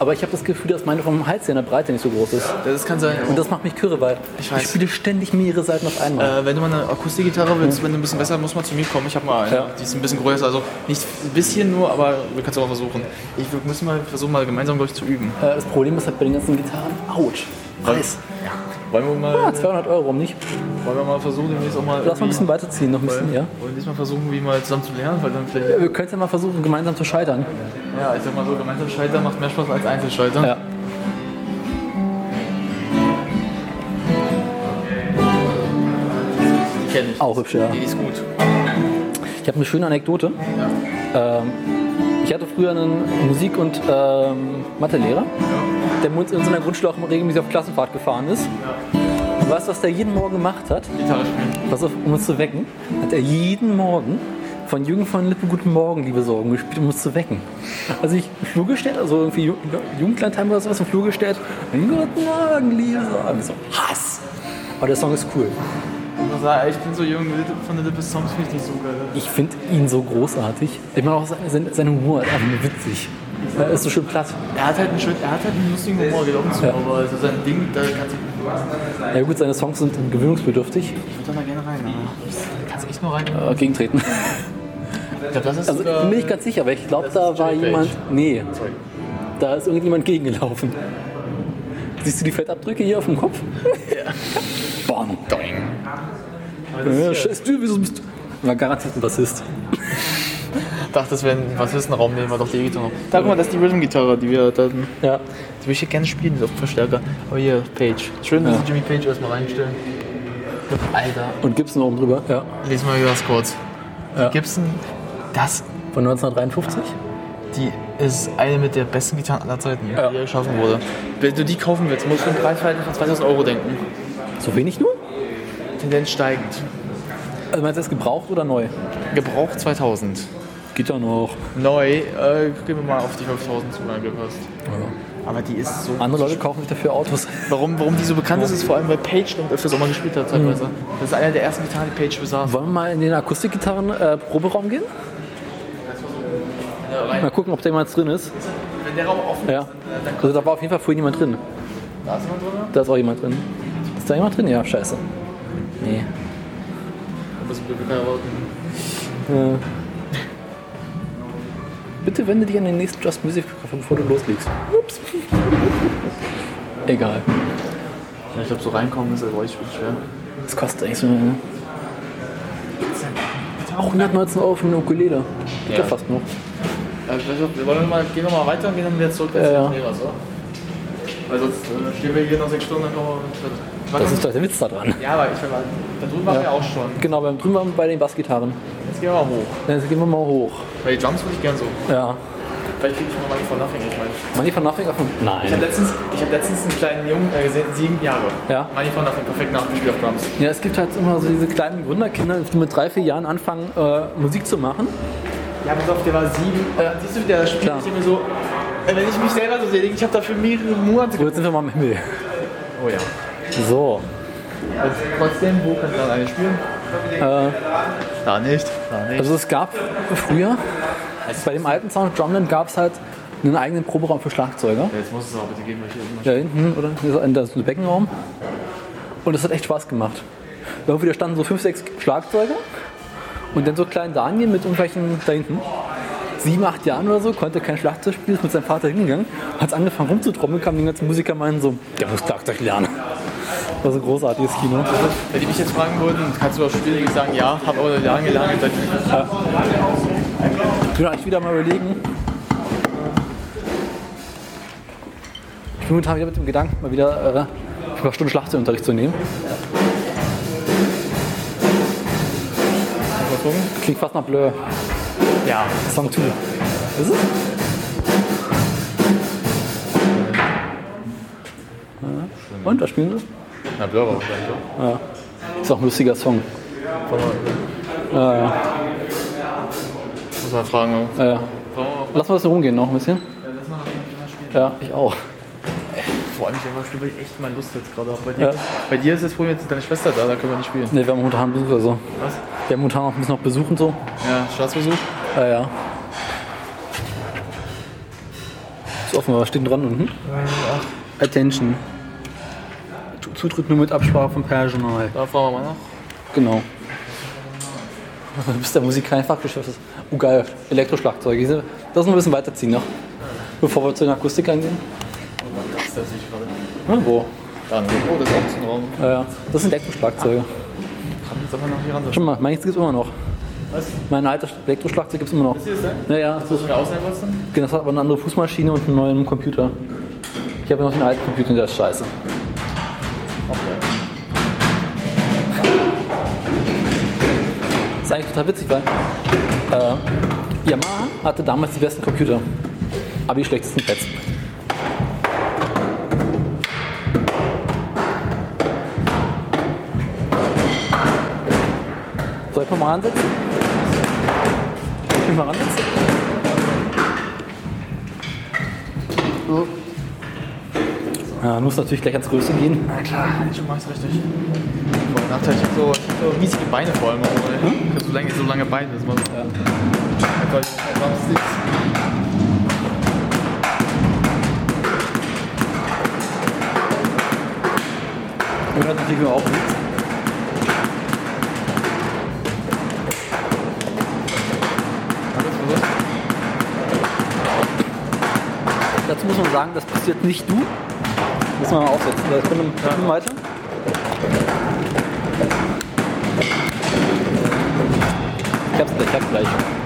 Aber ich habe das Gefühl, dass meine vom Hals her in der Breite nicht so groß ist.
Das kann sein.
Und das macht mich kürre, weil
Ich
ich, spiele ständig mehrere Seiten auf einmal.
Äh, wenn du mal eine Akustikgitarre willst, wenn du ein bisschen besser, muss man zu mir kommen. Ich habe mal eine,
Ja.
die ist ein bisschen größer, also nicht ein bisschen nur, aber wir können es auch versuchen. Ich wir müssen mal versuchen, mal gemeinsam glaube ich, zu üben.
Äh, das Problem ist halt bei den ganzen Gitarren, ouch, Preis.
Wollen wir mal,
Ah, 200 Euro, warum nicht?
wollen wir mal versuchen, demnächst auch mal.
Lass mal ein bisschen weiterziehen, noch ein bisschen, ja.
Wollen wir diesmal versuchen, wie mal zusammen zu lernen, weil dann vielleicht.
Wir können ja mal versuchen, gemeinsam zu scheitern.
Ja, ich sag mal so, gemeinsam scheitern macht mehr Spaß als Einzelscheitern.
Ja.
Die kenne ich.
Auch hübsch, ja.
Die ist gut.
Ich habe eine schöne Anekdote. Ähm, ich hatte früher einen Musik- und ähm, Mathelehrer, der mit uns in seiner Grundschule auch regelmäßig auf Klassenfahrt gefahren ist. Und weißt du, was der jeden Morgen gemacht hat?
Gitarre spielen.
Pass auf, um uns zu wecken, hat er jeden Morgen von Jürgen von Lippe Guten Morgen, liebe Sorgen, gespielt, um uns zu wecken. Also ich im Flur gestellt, also irgendwie Ju- Jugendlandheim oder sowas im Flur gestellt. Guten Morgen, liebe Sorgen. So, Hass! Aber der Song ist cool.
Ich bin so jung, von der Lippe Songs finde ich nicht so geil.
Ich finde ihn so großartig. Ich meine auch sein, sein, sein Humor ist einfach nur witzig. Er ist so schön platt.
Er hat halt einen, schön, er hat halt einen lustigen Humor, geht auch zu,
Ja.
aber also sein Ding, da kannst du.
Ja gut, seine Songs sind gewöhnungsbedürftig.
Ich würde da mal gerne rein, aber. Kannst du echt nur rein?
Äh, gegentreten.
Ich glaube, das ist
Also
sogar.
bin mir nicht ganz sicher, aber ich glaube, da war jemand. Nee,
Sorry.
da ist irgendjemand gegengelaufen. Siehst du die Fettabdrücke hier auf dem Kopf? Ja. (laughs) Bam.
Doing.
Ja, scheiß du, wieso bist du? War garantiert ein Bassist.
Ich dachte, das wäre ein Bassistenraum, nehmen wir doch die E-Gitarre. Da guck mal, das ist die Rhythm-Gitarre, die wir da. Die
Ja.
will ich hier gerne spielen, die ist auf Verstärker. Aber hier, Page. Schön, dass
Ja.
Jimmy Page erstmal reinstellen. Alter.
Und Gibson oben drüber. Ja.
Lies mal das kurz.
Ja.
Gibson, das,
Von 1953.
die ist eine mit der besten Gitarren aller Zeiten,
Ja.
die geschaffen wurde. Wenn du die kaufen willst, musst du im Preisverhältnis von 2000 Euro denken.
So wenig nur?
Tendenz steigend.
Also meinst du das gebraucht oder neu?
Gebraucht 2000.
Geht ja noch.
Neu, äh, gehen wir mal auf die 5000 zu, du Glück hast. Aber die ist so.
Andere Leute kaufen sich dafür Autos.
Warum, warum die so bekannt ist, ist vor allem, weil Page damit öfters auch mal gespielt hat, teilweise. Das ist einer der ersten Gitarren, die Page besaß.
Wollen wir mal in den Akustikgitarren äh, gehen? Mal gucken, ob da jemand drin ist.
Wenn der Raum offen
Ja. Also da war auf jeden Fall vorhin jemand drin.
Da ist jemand drin.
Da ist auch jemand drin. Ist da jemand drin? Ja, scheiße. Nee.
Da müssen wir Glück erwarten.
Äh. Bitte wende dich an den nächsten Just Music Mikrofon, bevor du loslegst. Ups. (laughs) Egal.
Ja, ich glaube, so reinkommen ist halt echt schwer.
Das kostet eigentlich so. Ne? Auch 119 Euro für eine Ukulele. Geht ja.
Ja.
fast noch.
Also, wir wollen mal, gehen wir mal weiter und gehen dann wieder zurück
Ja, ja.
zum Lehrers, oder? Weil sonst äh, stehen wir hier noch sechs Stunden. Kommen wir, Warte
Das ist doch der Witz da dran.
ja, aber ich da drüben waren wir auch schon.
Genau, beim drüben waren wir bei den Bassgitarren.
Jetzt gehen wir mal hoch.
Jetzt gehen wir mal hoch.
Weil die Jumps würde ich gern so.
Ja.
Vielleicht kriege ich mal Money for Nothing, ich meine.
Money von Nothing dem.
Ich habe
Nein.
letztens, ich hab letztens einen kleinen Jungen äh, gesehen, sieben Jahre.
Ja.
Money for Nothing, perfekt nachgespielt auf Drums.
Ja, es gibt halt immer so diese kleinen Wunderkinder, die mit drei, vier Jahren anfangen, äh, Musik zu machen.
Ja, pass auf, der war sieben. Äh, siehst du, der spielt
Klar.
ich immer so. Wenn ich mich selber so sehe, ich, habe dafür mehrere Monate.
Jetzt sind wir mal im Himmel.
Oh ja.
So.
Also, trotzdem, wo kann dann eine spielen?
Äh,
Da nicht. Da nicht.
also es gab früher, bei dem alten Sound Drumland gab es halt einen eigenen Proberaum für Schlagzeuger.
Ja, jetzt muss es aber bitte geben, weil ich hier immer
Da hinten, oder? Das ist ein- Das ist ein Beckenraum. Und das hat echt Spaß gemacht. Irgendwie da standen so fünf, sechs Schlagzeuger und dann so klein Daniel mit irgendwelchen da hinten. Sieben, acht Jahren oder so, konnte kein Schlagzeug spielen, ist mit seinem Vater hingegangen, hat angefangen rumzutrommeln, kamen die ganzen Musiker meinen so, der muss Schlagzeug lernen. Das war so ein großartiges Kino.
Wenn die mich jetzt fragen würden, kannst du auch spielen, würde ich sagen, ja, habe aber lange gelernt. Seit
Ich will eigentlich wieder mal überlegen. Ich bin momentan wieder mit dem Gedanken, mal wieder äh, ein paar Stunden Schlagzeugunterricht zu nehmen. Klingt fast nach Blur.
Ja,
Song 2. Ist es? Und, was spielen sie?
na war wahrscheinlich.
Ja. Ist auch ein lustiger Song. Ja, ja.
Muss man fragen.
ja, ja. Lass mal das rumgehen noch ein bisschen. Ja, ich auch.
Vor allem, ich spielen, weil ich echt mal Lust jetzt gerade habe. Bei, dir-
Ja.
bei dir ist das Problem, jetzt deine Schwester da, da können wir nicht spielen.
Ne, wir haben momentan Besuch oder so.
Was?
Wir haben momentan noch ein bisschen noch Besuch und so.
Ja, Staatsbesuch?
Ja, ja. Ist offen, was steht denn dran unten? Attention. Zutritt nur mit Absprache vom Personal.
Da fragen wir mal nach.
Genau. Du bist der Musik kein Fachgeschäft. Oh geil, Elektroschlagzeuge. Das noch ein bisschen weiterziehen noch. Bevor wir zu den Akustik eingehen.
Das ist sich gerade.
Ja, wo?
Dann. Oh, das ist auch ein Raum.
Ja, ja. Das sind Elektroschlagzeuge.
Kann jetzt einfach noch hier ran.
Schau mal, meins gibt es immer noch.
Was?
Mein alter Elektroschlagzeug gibt es immer noch.
Ist der?
Ja, ja.
Was du da ausleihen wolltest?
Genau, das hat aber eine andere Fußmaschine und einen neuen Computer. Ich habe noch den alten Computer, der ist scheiße. Das ist eigentlich total witzig, weil äh, Yamaha hatte damals die besten Computer, aber die schlechtesten Pads. Soll ich mal ransetzen? Soll ich mal ransetzen? Ja, muss natürlich gleich ans Größte gehen.
Na klar, schon mach ich's richtig. Boah, Nachteil, ich hab so, ich so riesige Beine vor allem. auch, ey. Ich hab so lange, so lange Beine. Das war so. Einfach, einfach.
Und hat natürlich auch nichts. Dazu muss man sagen, das jetzt nicht du. Müssen wir mal aufsetzen. Wir können wir weiter. Ich hab's gleich, ich hab's gleich.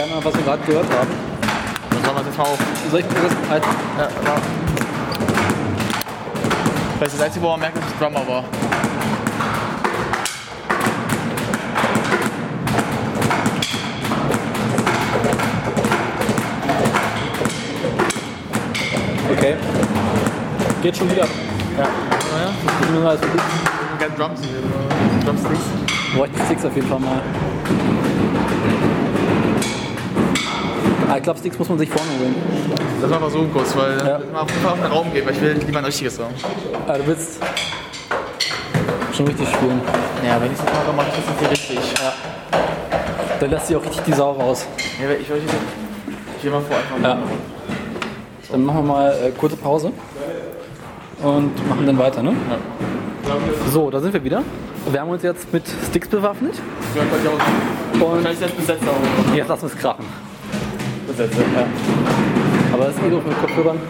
Keine Ahnung, was wir gerade gehört haben.
Dann machen wir das mal auf.
Soll ich das halt.
Ja, ja. Vielleicht das einzige, wo man merkt, dass ich Drummer war.
Okay. Geht schon wieder.
Ja. Naja,
Ich nehme mal als
Drums. Drumsticks.
Bräuchte Sticks auf jeden Fall mal. Ah, ich glaube, Sticks muss man sich vorne holen.
Lass mal versuchen kurz, weil
Ja.
ja. mal auf den Raum gehen, weil ich will lieber ein richtiges Raum.
Ah, du willst schon richtig spielen.
Ja, wenn ich es mache, mache ich das jetzt hier richtig. Ja.
Dann lässt sich auch richtig die Sau raus.
Ja, ich euch jetzt. Ich gehe mal vor einfach
Ja.
mal.
Dann machen wir mal äh, kurze Pause und machen dann weiter, ne? So, da sind wir wieder. Wir haben uns jetzt mit Sticks bewaffnet
Ja, kann ich auch.
und
Wahrscheinlich jetzt besetzt auch.
jetzt lassen wir es krachen.
Besetzt,
Ja. Aber das ist eh doof mit Kopfhörern. Äh,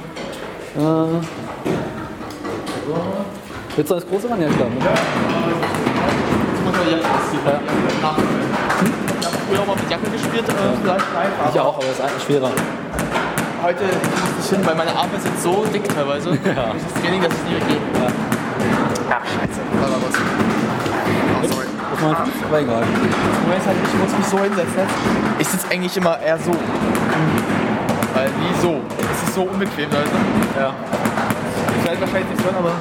willst du das große ran? Ja, klar. Ne? Ja.
Ja. Ich habe früher auch mal mit Jacke gespielt, äh, vielleicht live, aber
Ich auch, aber das ist eigentlich schwerer.
heute kriege ich es nicht hin, weil meine Arme sind so dick teilweise.
Ja.
Das Training, dass ich nicht gehe.
Aber egal.
Das Problem ist halt, ich muss mich so hinsetzen. Ich sitze eigentlich immer eher so. Weil nie so. Es ist so unbequem, Leute.
Ja.
Ich werde wahrscheinlich nichts hören, aber.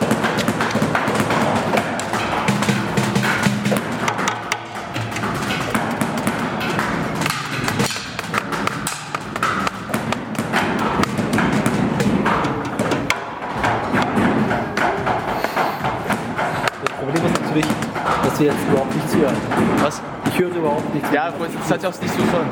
Wir jetzt überhaupt nichts hören.
Was?
Ich höre überhaupt nichts.
Ja, das hat ja auch nicht so voll.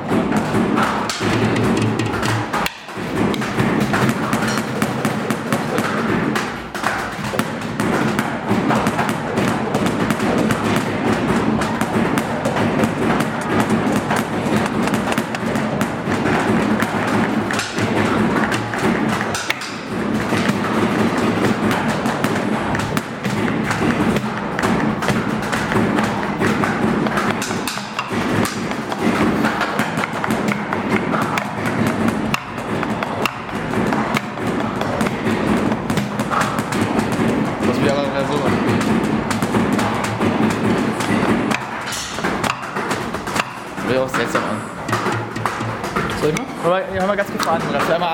Ganz kurz an, Ralf. Hör mal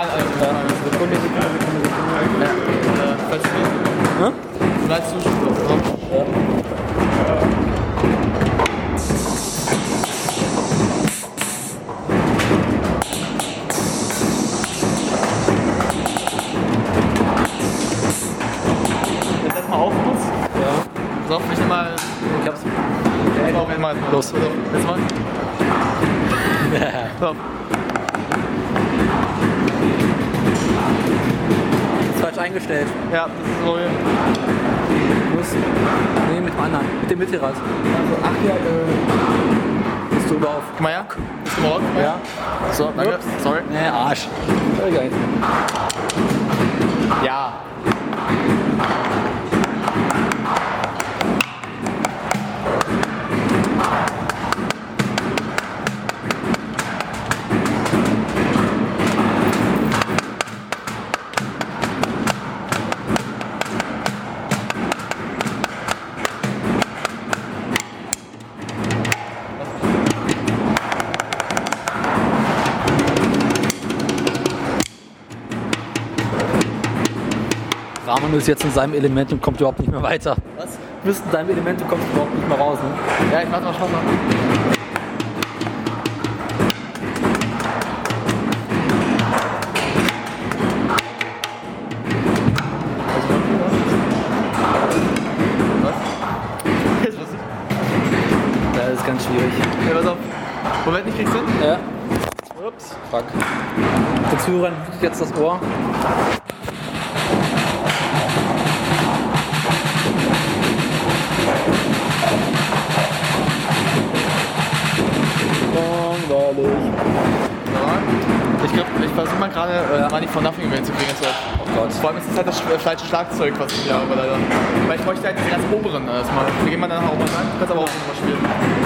ist jetzt in seinem Element und kommt überhaupt nicht mehr weiter.
Was?
Du bist in deinem Element und kommst überhaupt nicht mehr raus. Ne?
Ja, ich mach mal, schau mal. Was? Jetzt was?
Das ist ganz schwierig.
Ja, pass auf. Moment, ich krieg's hin.
Ja. Ups. Fuck. Den Zuhörern blutet jetzt das Ohr.
Das sch- falsche Schlagzeug, was ich hier habe, leider. Weil ich bräuchte halt diese ganz oberen erstmal. Wir gehen mal dann auch mal rein. Kannst aber auch nochmal spielen.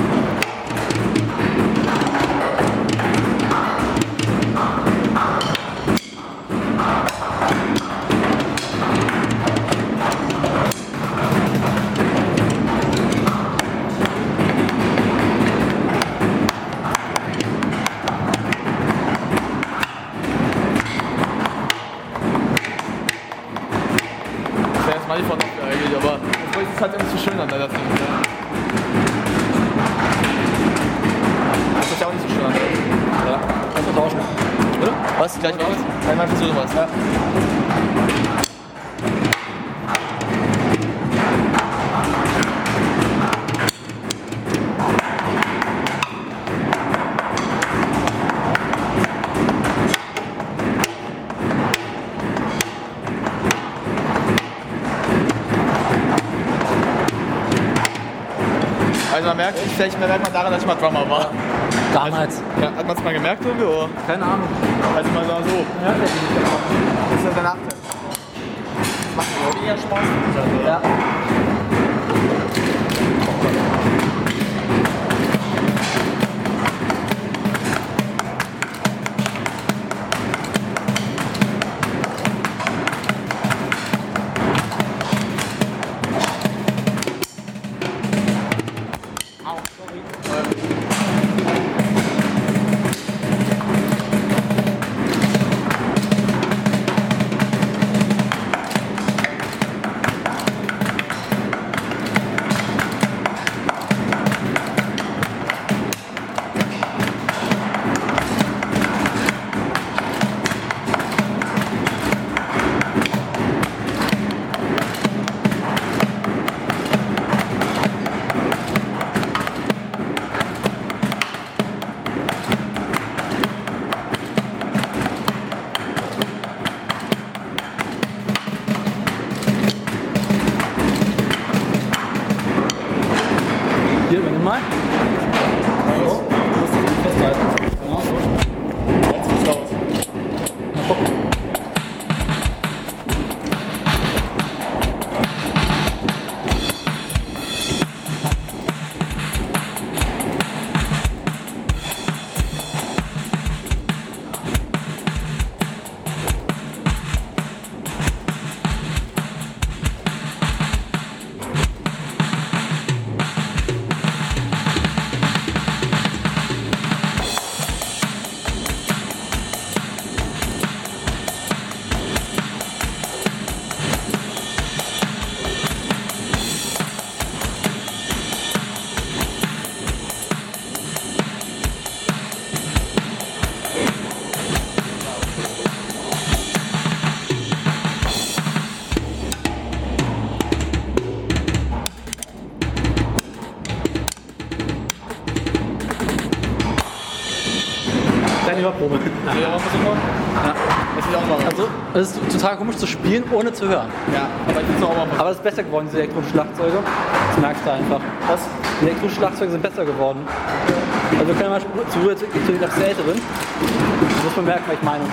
Merkt, vielleicht merkt man daran, dass ich mal Drummer war.
Damals.
Ja, hat man es mal gemerkt irgendwie? Oder?
Keine Ahnung.
Also mal so.
Ja.
Das ist ja der Nachteil. Das macht mir auch eher Spaß. Also.
Ja.
好，终
于。Es ist total komisch zu spielen, ohne zu hören.
Ja, aber ich machen.
Aber es ist besser geworden, diese elektronischen Schlagzeuge. Das merkst du einfach.
Was?
Die elektronischen Schlagzeuge sind besser geworden. Also können wir mal zu, zu, zu den älteren. Da muss man merken, was ich meine.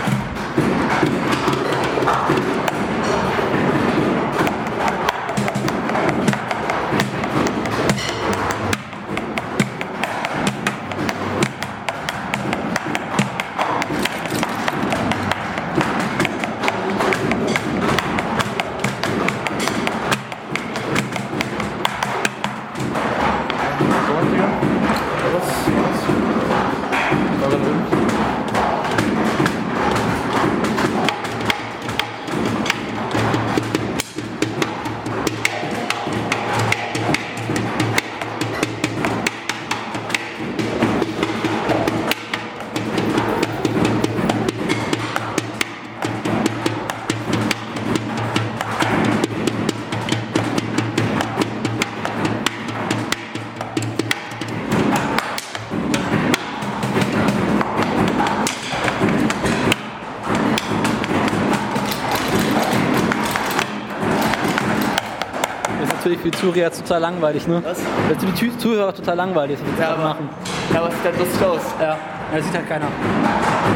Zuhörer total langweilig, ne?
Was?
Das ist für die Zu- Zuhörer total langweilig, das wir
Ja, aber,
machen.
ja, aber es sieht halt lustig aus.
Ja, ja, das sieht halt keiner.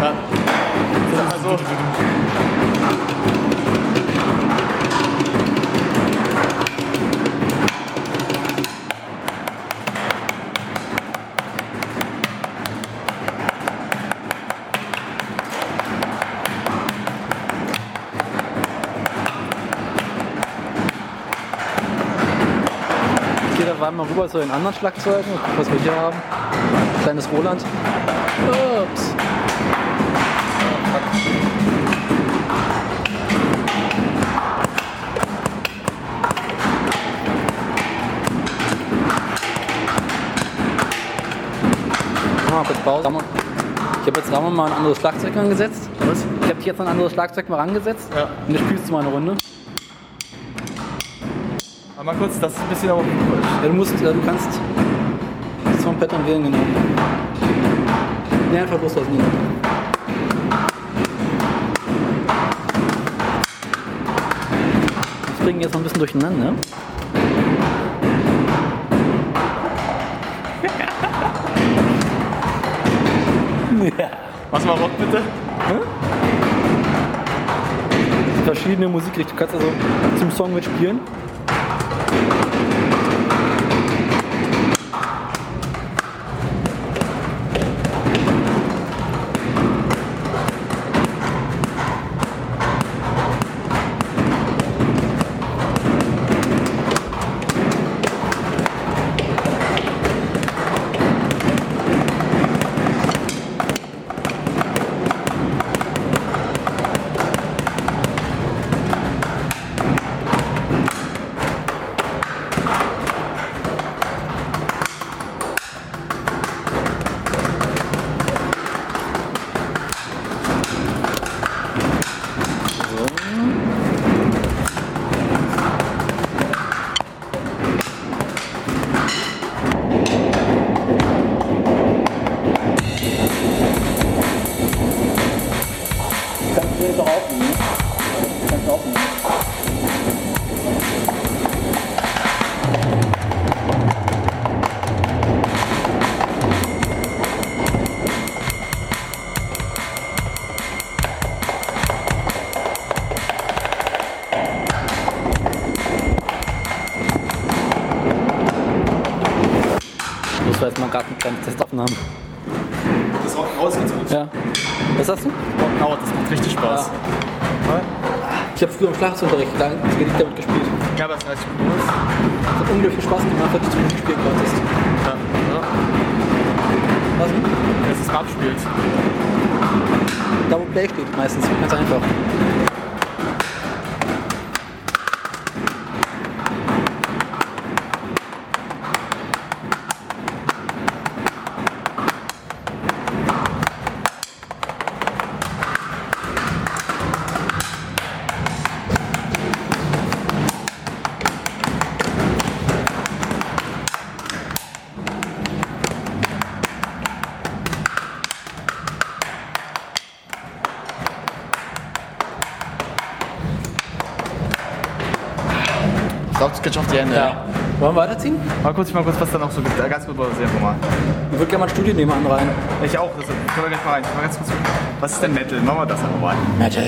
Ja. Sag mal so.
Rüber zu den anderen Schlagzeugen guck, was wir hier haben. Kleines Roland. Ups. Mal kurz Pause. Ich habe jetzt Ramon mal ein anderes Schlagzeug angesetzt.
Was?
Ich habe jetzt ein anderes Schlagzeug mal rangesetzt.
Ja.
Und jetzt spielst du mal eine Runde.
Mal kurz, das ist ein bisschen aber.
Ja, du musst, äh, du kannst das vom Pattern wählen, genau. Ne, einfach loslassen. hier. Das bringen jetzt noch ein bisschen durcheinander. (laughs) ja.
Mach mal Rock bitte.
Verschiedene Musikrichtungen. Du kannst also zum Song mitspielen. Kannst du eine kleine Testaufnahme.
Das Rock raus ganz gut.
Ja. Was hast du?
Rock das macht richtig Spaß.
Ich habe früher im Schlagzeugunterricht lang das Gedicht damit gespielt.
Ja, aber es ist richtig gut.
Es hat unglaublich viel Spaß gemacht, dass du spielen konntest.
Ja. Ja.
Was?
Dass es Rad spielt.
Da wo Play steht meistens. Ganz einfach.
Hände.
Ja. Wollen wir weiterziehen?
Mal kurz, mal kurz, was da noch so gibt. Ganz kurz mal sehen wir mal.
Ich würde gerne mal ein Studio nebenan rein.
Ich auch, das können wir gleich mal rein. Mal ganz kurz. Was ist denn Metal? Machen wir das einfach mal.
Metal.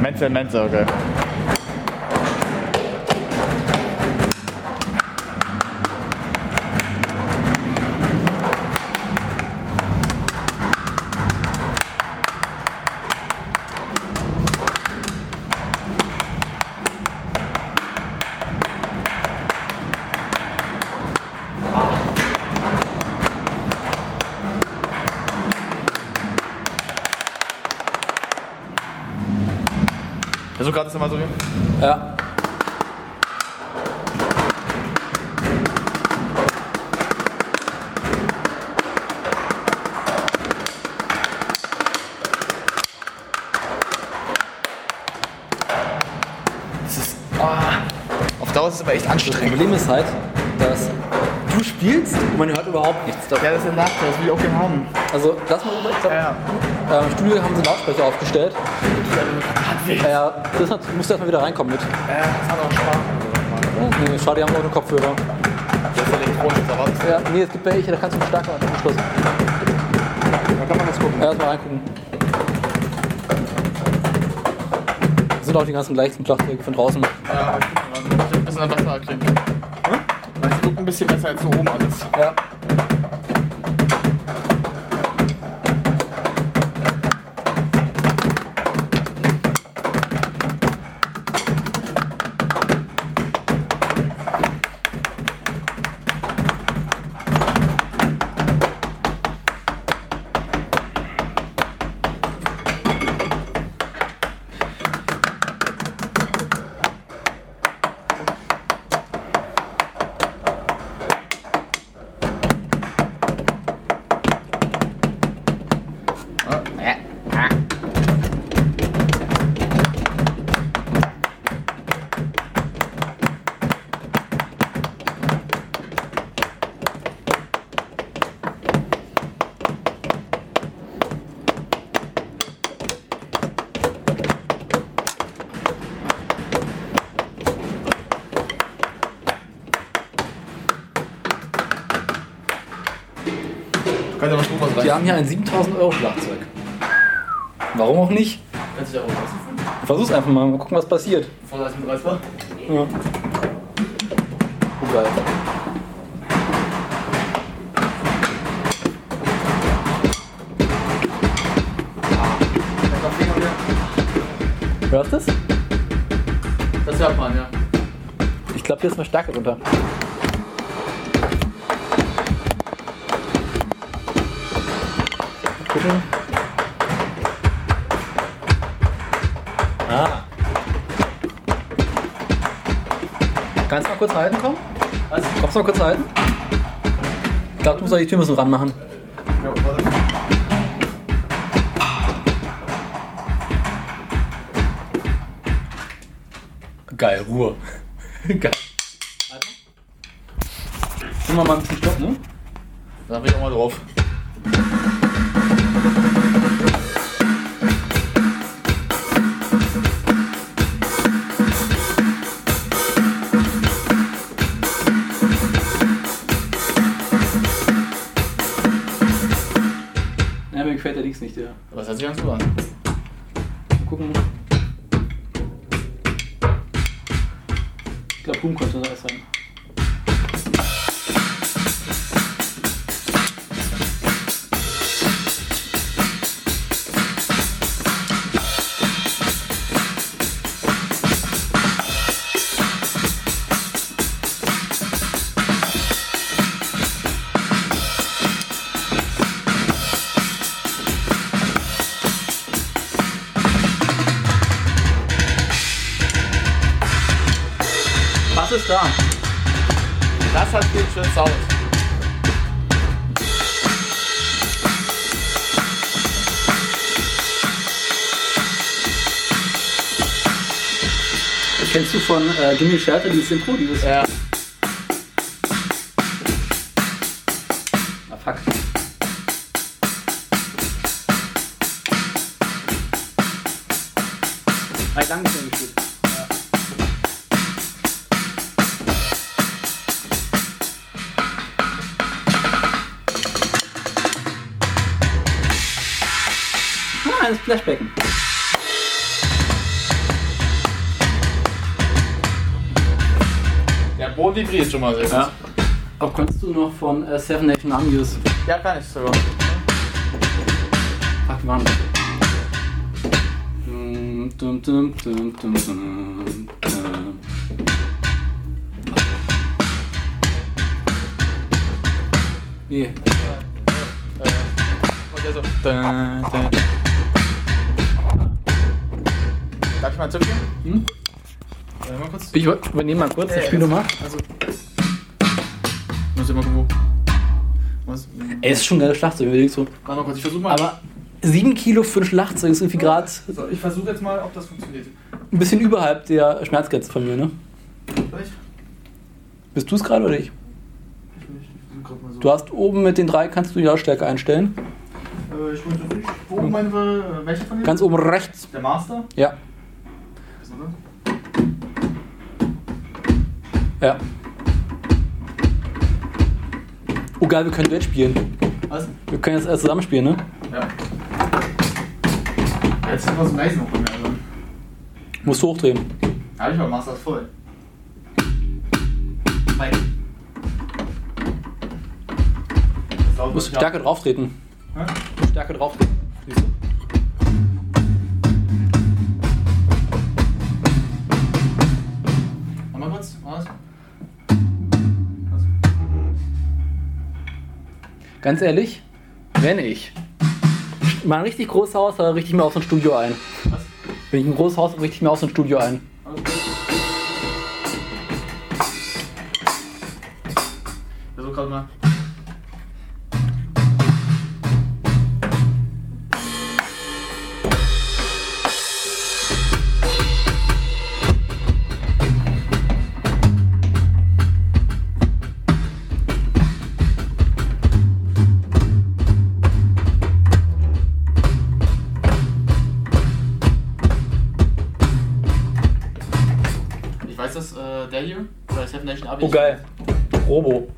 Metal, Metal, okay. Das nochmal so hier.
Ja.
Das ist. ah. Auf Dauer ist es aber echt
Das
anstrengend.
Problem ist halt, dass du spielst und man hört überhaupt nichts davon.
Ja, das ist ein Nachteil, das will ich auch gerne haben.
Also, lass mal. Ich glaub,
Ja,
äh, Im Studio haben sie Lautsprecher aufgestellt.
Ja.
Das hat, musst du erstmal wieder reinkommen mit.
Ja, das hat auch Spaß.
Nee, schade, die haben auch nur Kopfhörer.
Das ist elektronisch, oder was?
Ja, nee, es gibt welche, da kannst du einen starken Anschluss.
Da kann man das gucken.
Ja, erstmal reingucken. Das sind auch die ganzen leichten Schlagzeuge von draußen.
Ja, ich ein bisschen besser klingt. Hm? Es guckt ein bisschen besser als so oben alles.
Ja. Haben hier ein 7000 Euro Schlagzeug. Warum auch nicht?
Kannst du dich auch?
Versuch's einfach mal, mal gucken, was passiert.
Voll als mit Reißer.
Ja. Oh, geil. Hörst du es?
Das hört man, ja.
Ich glaube, hier ist eine Stärke drunter. Gucken. Ah. Kannst du mal kurz halten, komm?
Was?
Kommst du mal kurz halten? Ich glaube, du musst auch die Tür müssen ranmachen.
Ja, warte.
Geil, Ruhe. (laughs) Geil. Nimm mal mal ein bisschen Stopp, ne?
Da bin ich auch mal drauf.
Ja, mir gefällt der Dings nicht, ja.
Was hört sich ganz gut an?
Äh, Gimme Shelter dieses Intro? Dieses
Ja. Vibriert schon mal sehr gut.
Ja. Aber kannst du noch von äh, Seven Nation Armies?
Ja, kann ich sogar.
Waren das? Dum, dum, dum, dum, dum, dum, dum. Nee,
Und der so. Da, da. Darf ich mal zücken?
Hm?
Äh, mal kurz.
ich übernehme mal kurz das
Äh,
Spiel nochmal. Ey, ist schon ein geiles Schlagzeug, überlegst du.
Warte mal kurz, ich versuche mal.
Aber 7 Kilo für ein Schlagzeug ist irgendwie gerade
so, ich versuche jetzt mal, ob das funktioniert.
ein bisschen überhalb der Schmerzgrenze von mir, ne?
Vielleicht?
Bist du es gerade oder ich?
Ich will nicht. Ich versuche gerade mal so.
Du hast oben mit den drei, kannst du die Lautstärke einstellen.
Äh, ich möchte nicht. Wo meine äh, welche von denen?
Ganz oben rechts.
Der Master?
Ja, ja. Oh geil, wir können Duett spielen.
Was?
Wir können jetzt erst zusammen spielen, ne?
Ja. Jetzt sind wir so leise noch bei mir. Also.
Musst du hochdrehen.
Habe ich aber Master ist voll. Bei. Das
Du musst stärker drauf treten.
Hä?
Musst stärker drauf Ganz ehrlich, wenn ich mal ein richtig großes Haus habe, richte ich mir auch so ein Studio ein.
Was?
Wenn ich ein großes Haus habe, richte ich mir auch so ein Studio ein.
Gut. Ich versuch gerade mal. Abi.
Oh geil. Robo.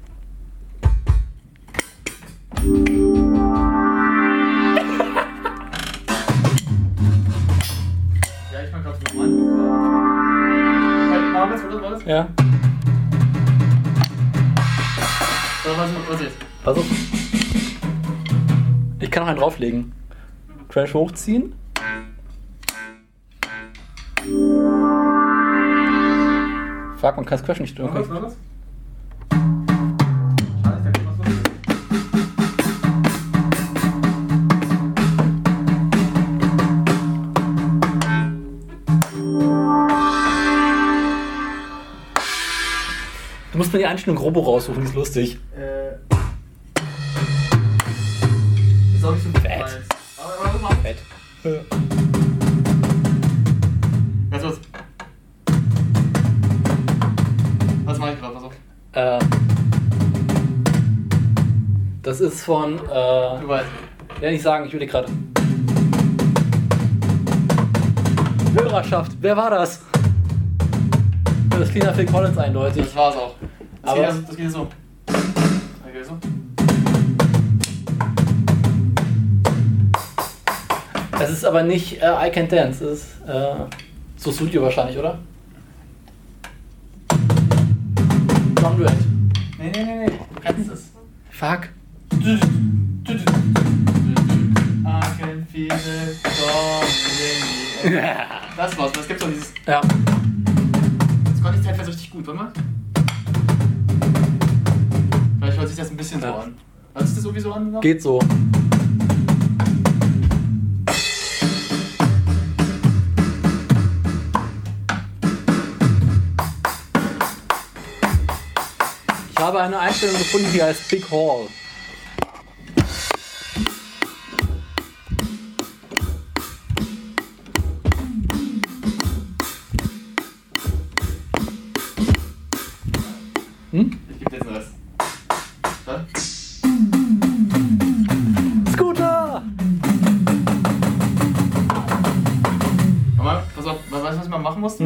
Ja, ich mach grad so nochmal. Halt, mal was, was, was?
Ja.
So, was, was jetzt?
Pass auf. Ich kann noch einen drauflegen. Crash hochziehen. Fuck, man kann das Crash nicht
Was, was, was? Was.
Du musst mir die Einstellung Robo raussuchen, die ist lustig.
Äh. Ist
von.
Du
Äh,
weißt.
ja, nicht sagen, ich will gerade. Hörerschaft, wer war das? Das klingt nach Phil Collins eindeutig.
Das war's auch. Das
Aber-
geht, das, geht so. Das geht so.
Das ist aber nicht äh, I Can Dance, das ist äh, so Studio wahrscheinlich, oder? Drum Duett.
Nee, nee, nee, nee. Du kennst es.
Fuck.
Das war's. Das gibt's doch dieses.
Ja.
Das konnte ich teilweise richtig gut, warte mal. Vielleicht hört sich das ein bisschen so
Ja.
an. Hört sich das irgendwie so an? Noch?
Geht so. Ich habe eine Einstellung gefunden, die heißt Big Hall.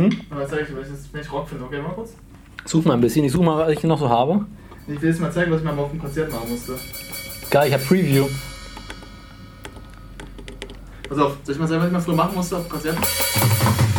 Hm?
Mal zeig ich, weil ich das wenn ich Rock finde. Okay, mal kurz.
Such mal ein bisschen. Ich suche mal, was ich noch so habe.
Ich will jetzt mal zeigen, was ich mal auf dem Konzert machen musste.
Geil, ich habe Preview.
Pass auf, soll ich mal sagen, was ich mal früher machen musste auf Konzerten? Jetzt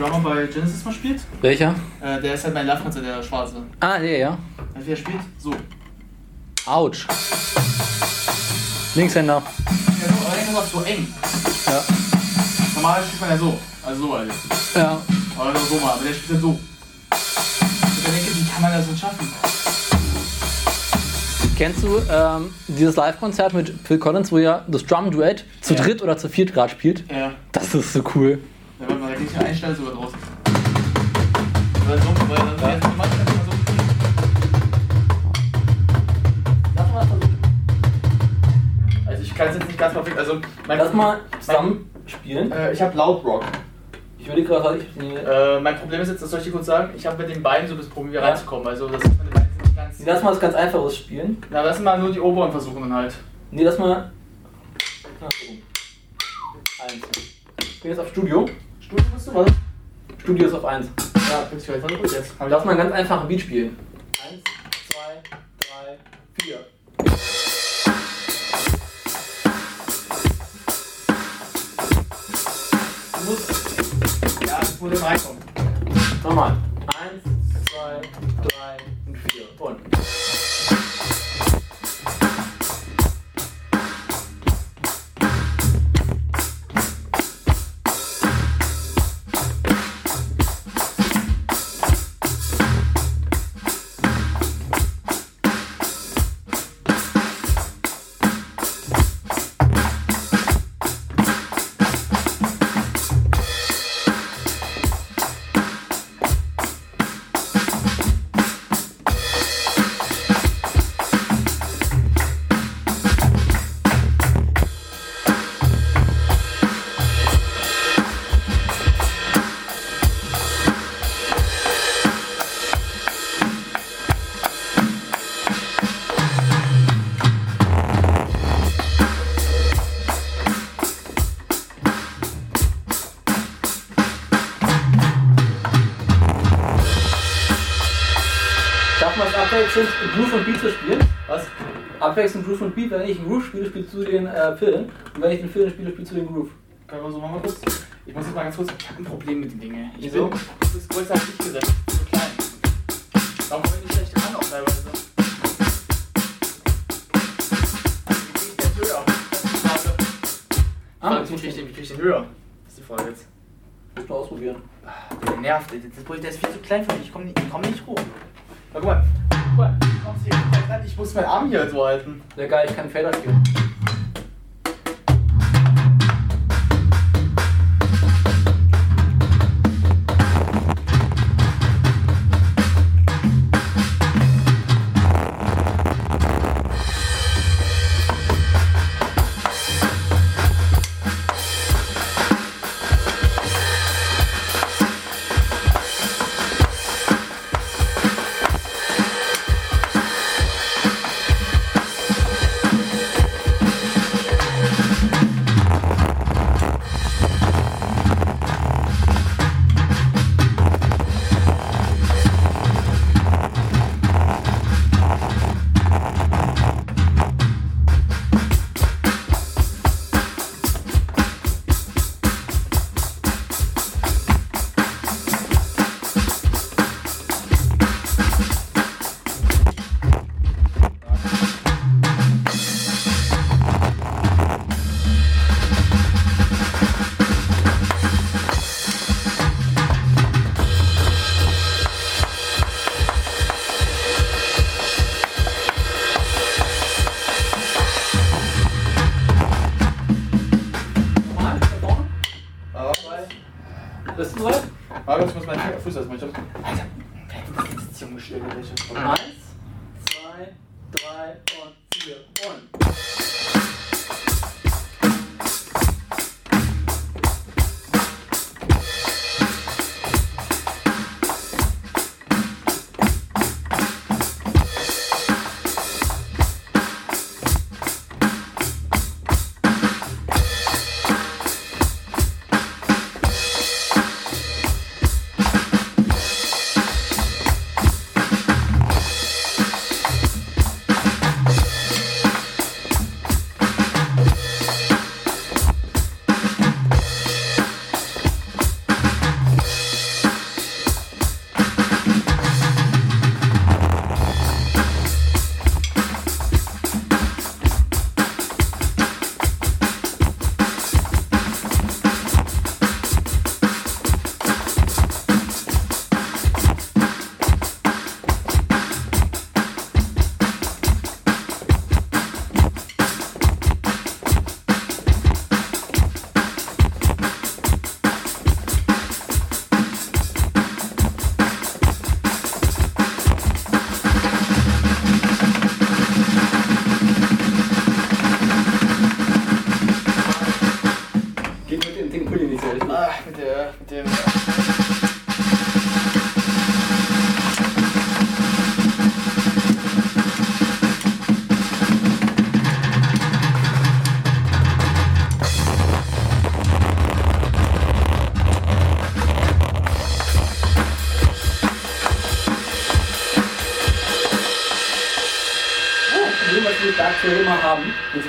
Drummer bei Genesis mal spielt?
Welcher?
Äh, der ist halt mein Live-Konzert, der Schwarze.
Ah, der, ja.
Also wie er spielt? So.
Autsch. Linkshänder.
Ja, so, aber der ist so eng.
Ja.
Normal spielt man ja so. Also so halt.
Ja.
Oder so mal, aber der spielt ja so. Und ich denke, wie kann man das denn schaffen?
Kennst du ähm, dieses Live-Konzert mit Phil Collins, wo er das Drum-Duett zu
Ja.
dritt oder zu viert Grad spielt?
Ja.
Das ist so cool.
Krieg ich eine Einstellung sogar draußen. Weil so, weil dann ja. manchmal kann man so.
Lass mal versuchen.
Also ich kann es jetzt nicht ganz perfekt. Also mein,
Lass mal zusammen spielen.
Äh, ich habe laut Rock.
Ich würde gerade. Nee.
Äh, mein Problem ist jetzt, das soll ich dir kurz sagen, ich habe mit den Beinen so das Problem, hier
Ja.
reinzukommen. Also das ist meine Beine sind nicht ganz.
Lass mal was ganz Einfaches spielen.
Na, lass mal nur die oberen versuchen dann halt.
Nee, lass mal. Eins. Ich bin jetzt auf Studio.
Studio bist du, was?
Studio ist auf 1.
Ja, ich gleich. Warte kurz jetzt.
Lass mal einen ganz einfachen Beat spielen. 1, 2, 3, 4.
Du musst. Ja, das muss reinkommen.
Nochmal. 1, 2, 3 und 4. abwechselnd Groove und Beat zu spielen?
Was?
Abwechselnd Groove und Beat, wenn ich einen Groove spiele, spielst du den äh, Pillen. Und wenn ich den Pillen spiele, spielst du den Groove.
Können wir so machen kurz? Ich muss jetzt mal ganz kurz. Ich habe ein Problem mit den Dingen. Ich
Wieso?
bin. Das ist größer als ich gesetzt. So klein. Warum komme ich nicht schlecht ran auch teilweise? Wie kriege ich den höher? Das ist die Frage.
Ah,
wie kriege ich den, wie krieg ich den höher? Das ist die Frage jetzt.
Musst du ausprobieren.
Der nervt. Das, der ist viel zu klein für mich. Ich komme nicht, ich komm nicht hoch. Na, guck mal. Guck mal. Ich muss meinen Arm hier so halten.
Sehr geil, ich kann Fader spielen.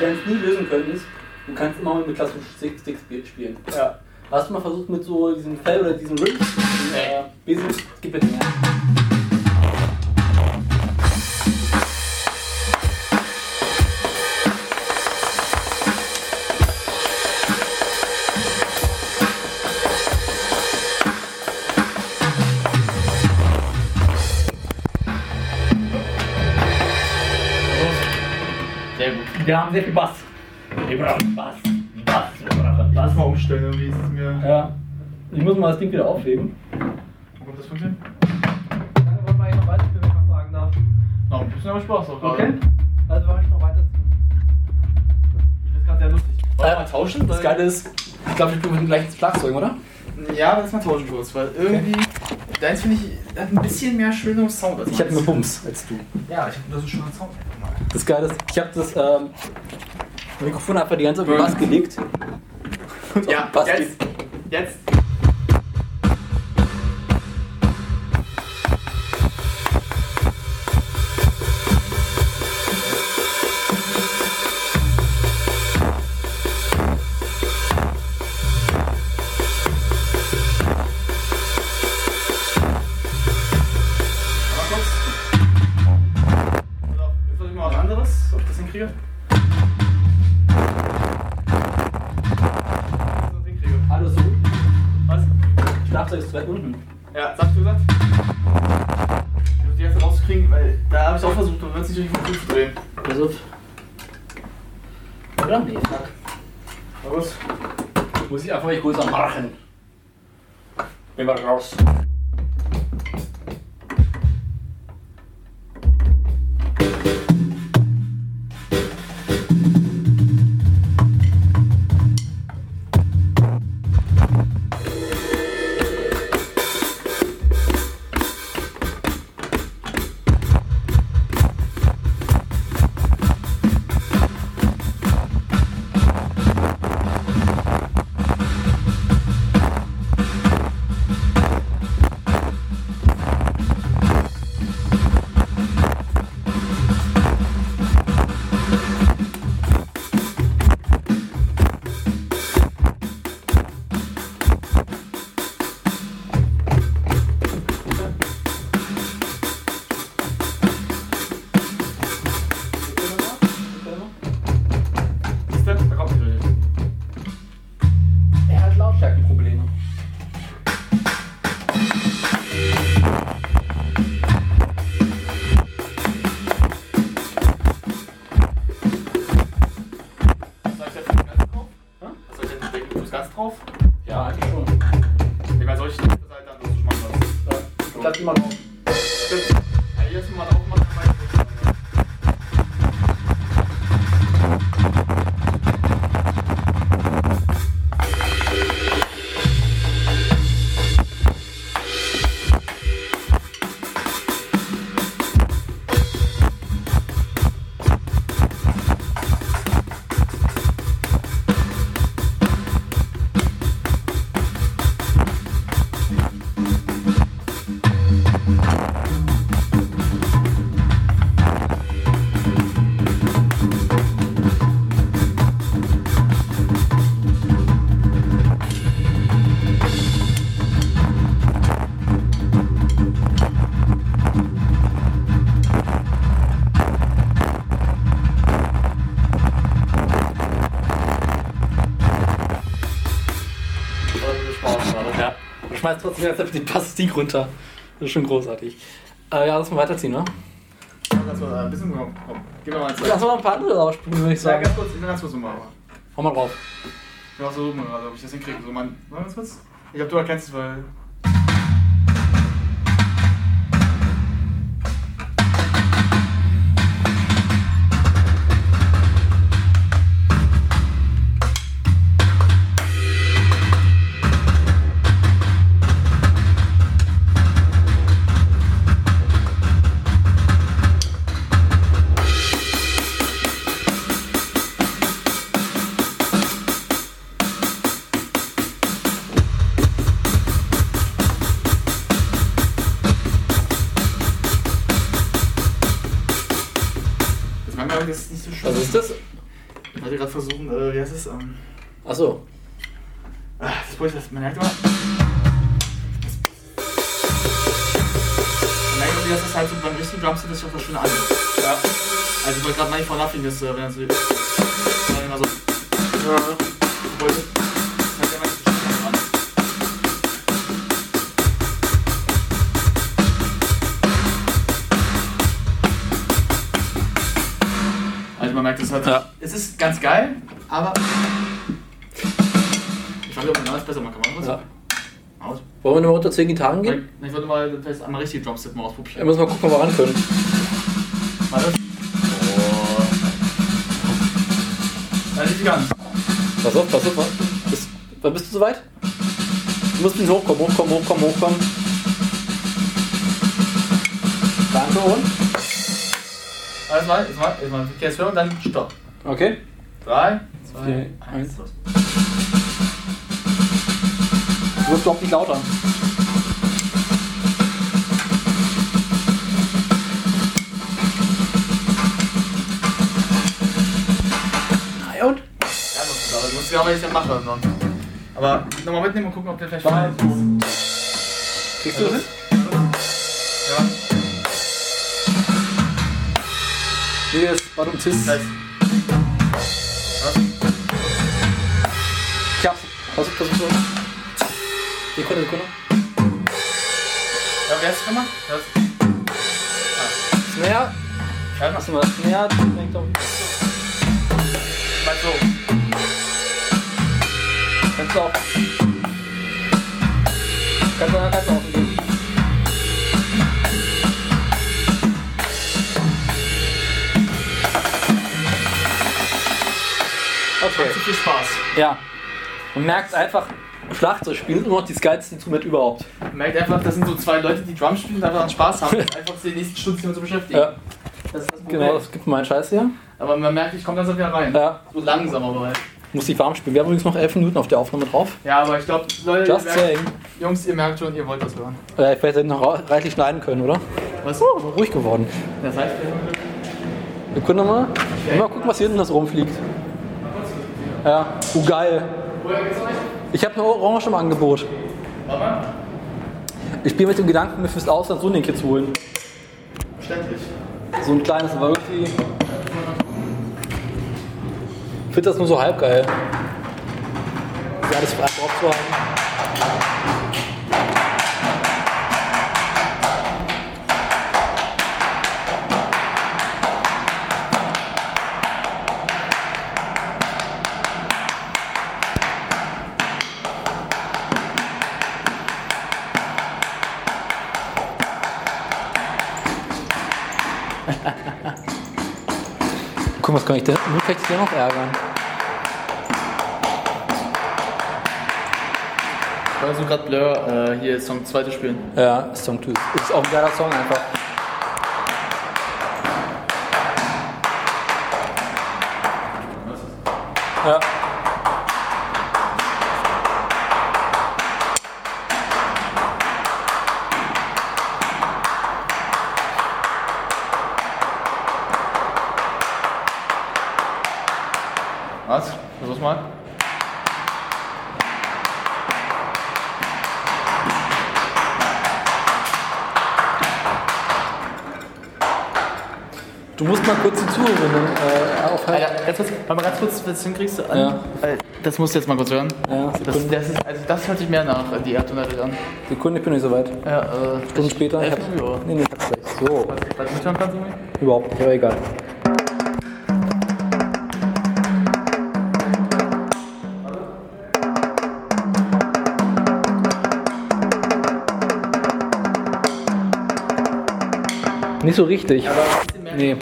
wenn es nie lösen könntest, du kannst immer mit klassischen Sticks spielen.
Ja.
Hast du mal versucht mit so diesem Fell oder diesem Ring zu spielen? Schlagzeug, oder?
Ja, aber das mal tauschen kurz, weil irgendwie okay. deins finde ich hat ein bisschen mehr schöner Sound als
Ich
hatte
mehr Bums als du.
Ja, ich habe nur so einen schönen Sound.
Das Geile ist, ich habe das ähm, Mikrofon einfach die ganze Zeit auf den Bass gelegt.
ja,
Bass
jetzt, jetzt.
house. Schmeißt trotzdem jetzt einfach die Plastik runter. Das ist schon großartig. Äh, ja, lass mal weiterziehen, ne?
Lass mal ein bisschen komm, komm. Gib mir mal Zeit.
Lass mal ein paar andere rausspringen, würde ich
Ja,
sagen.
ganz kurz, ganz kurz mal.
Hau mal drauf.
Ich versuche mal gerade, ob ich das hinkriege. So, Mann. Ganz kurz. Ich glaube, du erkennst es, weil. Hat ja immer nicht so schön an. Also man merkt, es hat.
Ja.
Es ist ganz geil, aber. Ich fand, ob man alles besser machen kann. Man
Ja.
Aus.
Wollen wir nochmal unter 10 Gitarren gehen?
Ich wollte mal vielleicht einmal richtig Drumset mal
Wir
ausprobieren.
müssen mal gucken, ob wir ran können. Pass auf, pass auf. Bist, wann bist du soweit? Du musst bisschen hochkommen, hochkommen, hochkommen, hochkommen. Danke und?
Alles mal, jetzt mal, jetzt mal. Okay, jetzt hören und dann Stopp.
Okay.
Drei, zwei,
Vier,
eins,
eins. Du wirst doch nicht lauter.
Ist du ja aber nicht machen. Noch. Aber nochmal mitnehmen und gucken, ob der vielleicht
Warte.
schon.
Kriegst du das hin?
Ja,
Hier ist Badum Tis.
das heißt. Was?
Ich hab's. Auf, pass auf. Sekunde, Sekunde.
Ja, wer hat's gemacht? Das.
Snare.
Ja,
Lass mal das Snare. Denkt doch. Kannst du auch. Kannst du, kannst du auch gehen. Okay.
Zu viel Spaß.
Ja. Man merkt einfach, Schlagzeug spielen immer noch das geilste Instrument überhaupt.
Man merkt einfach, das sind so zwei Leute, die Drum spielen und einfach Spaß haben, (laughs) einfach die nächsten Stunden damit zu beschäftigen.
Ja,
Das das
genau, das gibt meinen Scheiß hier.
Aber man merkt, ich komme langsam wieder rein.
Ja,
So langsam aber halt.
Muss ich warm spielen. Wir haben übrigens noch 11 Minuten auf der Aufnahme drauf.
Ja, aber ich glaube, Leute,
Just
ihr merkt,
saying.
Jungs, ihr merkt schon, ihr wollt das hören.
Äh, ich werde noch reichlich leiden können, oder?
Was?
Oh, ruhig geworden.
Das heißt,
Wir können mal, mal gucken, was hier hinten das rumfliegt. Ja, oh geil.
woher geht's euch?
Ich habe eine Orange im Angebot. Ich spiele mit dem Gedanken, mir fürs Ausland so ein Ding zu holen.
Verständlich.
So ein kleines, aber irgendwie. Ich finde das nur so halb geil. Das alles frei drauf zu haben. Guck, was kann ich denn? Wo kann ich dich noch ärgern?
Ich versuche gerade Blur äh, hier Song 2 zu spielen.
Ja, Song 2. Ist auch ein geiler Song einfach. Ja. Zuhörerinnen äh, aufhalten.
Alter, ganz kurz, warte mal ganz kurz, wenn du es hinkriegst. An,
Ja.
Weil Das musst du jetzt mal kurz hören.
Ja,
Das, das, ist, also das hört sich mehr nach, die Art und Weise an.
Sekunde, ich bin nicht so weit.
Ja, äh,
Stunden später. Ich hab,
Uhr.
nee, nee, ich hab's gleich. So,
Was du mithören kannst, Junge?
überhaupt nicht, aber egal. Nicht so richtig. Nee.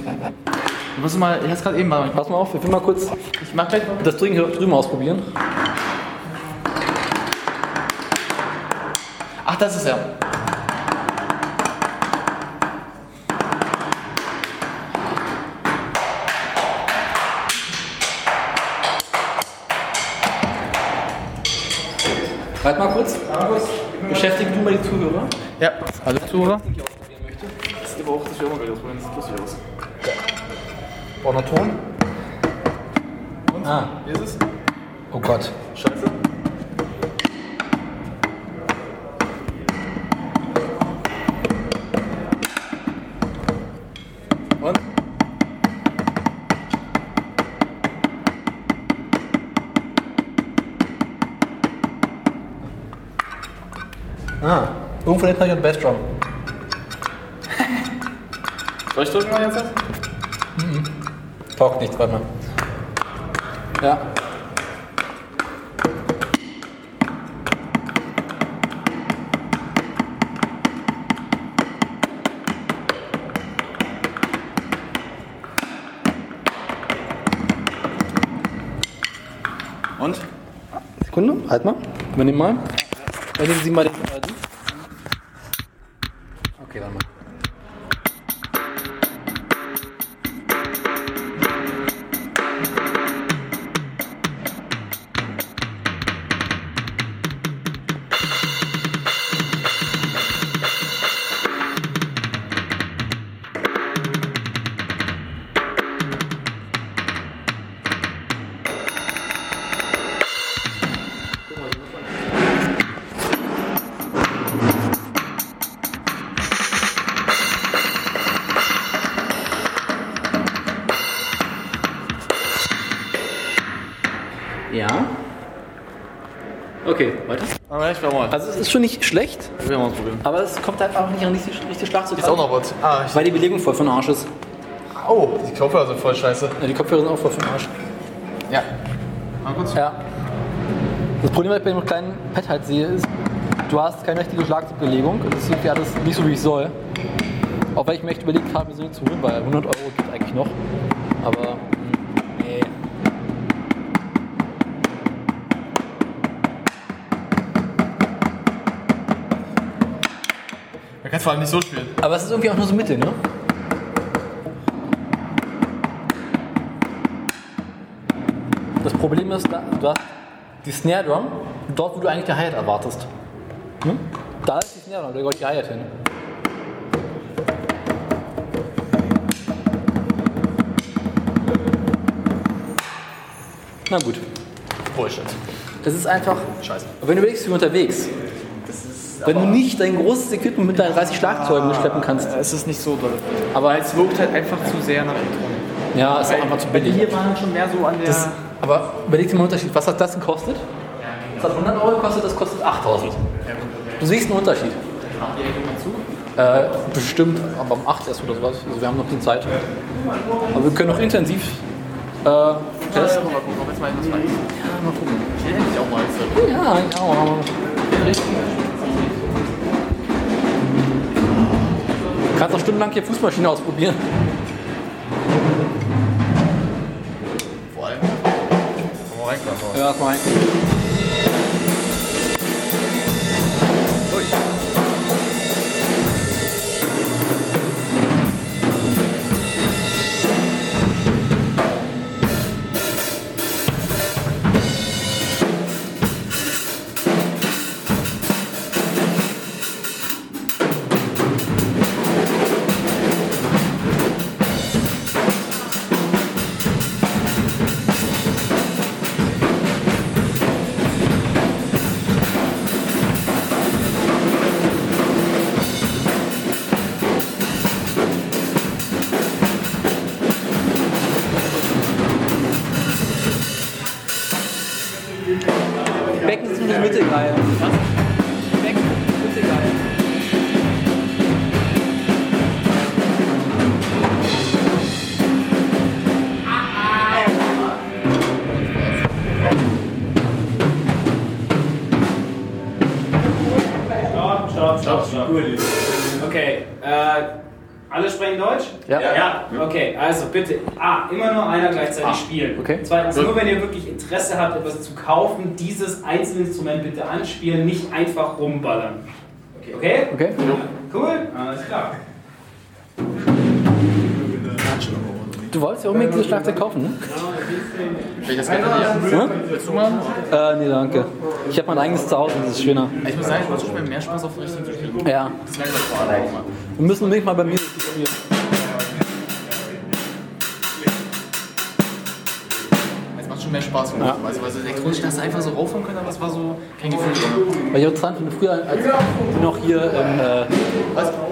Du musst mal, ich hab's gerade eben mal.
Pass mal auf, ich will mal kurz
Ich mach gleich mal.
das drüben, hier drüben ausprobieren.
Ach, das ist er.
Halt mal kurz. Beschäftige du mal die Zuhörer.
Ja, hallo Zuhörer. Das ist aber auch, das mal das sieht lustig aus.
Noch Ton? Ah,
Wie ist es?
oh Gott.
Scheiße. Und?
Ah, irgendwo ich einen Bassdrum. (laughs)
Soll ich drücken mal jetzt?
Taugt nichts, warte mal. Ja.
Und?
Sekunde, halt mal. Übernehmen mal. Übernehmen Sie mal den.
Will mal.
Also es ist schon nicht schlecht,
will mal probieren.
aber es kommt halt auch nicht an richtig, richtig Schlagzeug
Ist auch noch was. Ah, ich,
Weil die Belegung voll von Arsch ist.
oh, die Kopfhörer sind voll scheiße.
Ja, die Kopfhörer sind auch voll von Arsch.
Ja. Mal kurz.
Ja. Das Problem, was ich bei dem kleinen Pad halt sehe, ist, du hast keine richtige Schlagzeugbelegung. Das ist irgendwie alles nicht so, wie ich soll. Auch weil ich mir echt überlegt habe, mir so zu holen, weil 100 Euro geht eigentlich noch. Aber,
vor allem nicht so spielen.
Aber es ist irgendwie auch nur so Mitte, ne? Das Problem ist, du hast die Snare Drum dort, wo du eigentlich die Hi-Hat erwartest. Hm? Da ist die Snare Drum, da gehört die Hi-Hat hin. Na gut.
Bullshit.
Es ist einfach.
Scheiße.
Wenn du überlegst, wie unterwegs. Wenn du nicht dein großes Equipment mit deinen 30 Schlagzeugen schleppen kannst.
Es ist nicht so doll.
Aber
Es wirkt halt einfach zu sehr nach Elektronik.
ja, ist auch einfach zu billig.
hier waren schon mehr so an der.
Das, aber überleg dir mal den Unterschied. Was hat das gekostet? Das hat 100 Euro gekostet, das kostet 8000. Du siehst einen Unterschied. Äh, bestimmt, aber um 8 erst oder sowas. Also wir haben noch die Zeit. Aber wir können noch intensiv äh,
Ja,
testen.
mal gucken, ob jetzt mal. Ja, mal gucken. Ich auch mal.
Ja, ja. Kannst auch stundenlang hier Fußmaschine ausprobieren. Voll. Komm mal rein,
komm.
Ja,
komm mal rein. Einer gleichzeitig spielen.
okay.
Zweitens, nur wenn ihr wirklich Interesse habt, etwas zu kaufen, dieses Einzelinstrument bitte anspielen, nicht einfach rumballern. Okay?
Okay.
Cool? Alles klar.
Du wolltest ja unbedingt dieses Schlagzeug kaufen, ne?
Soll ich das gerne?
Hm?
Willst du mal?
Äh, nee, danke. Ich habe mein eigenes Zuhause, das ist schöner.
Ich muss sagen, ich mache schon mehr Spaß auf dem richtigen zu spielen.
Ja.
Das merkt man vor allem auch mal.
Wir müssen unbedingt mal bei mir spielen.
Schon mehr Spaß, wenn ja. also, weil so elektronisch hast du einfach so rauffahren können, aber es war so kein Gefühl.
Weil ich auch interessant finde, früher, als wir noch hier im, äh,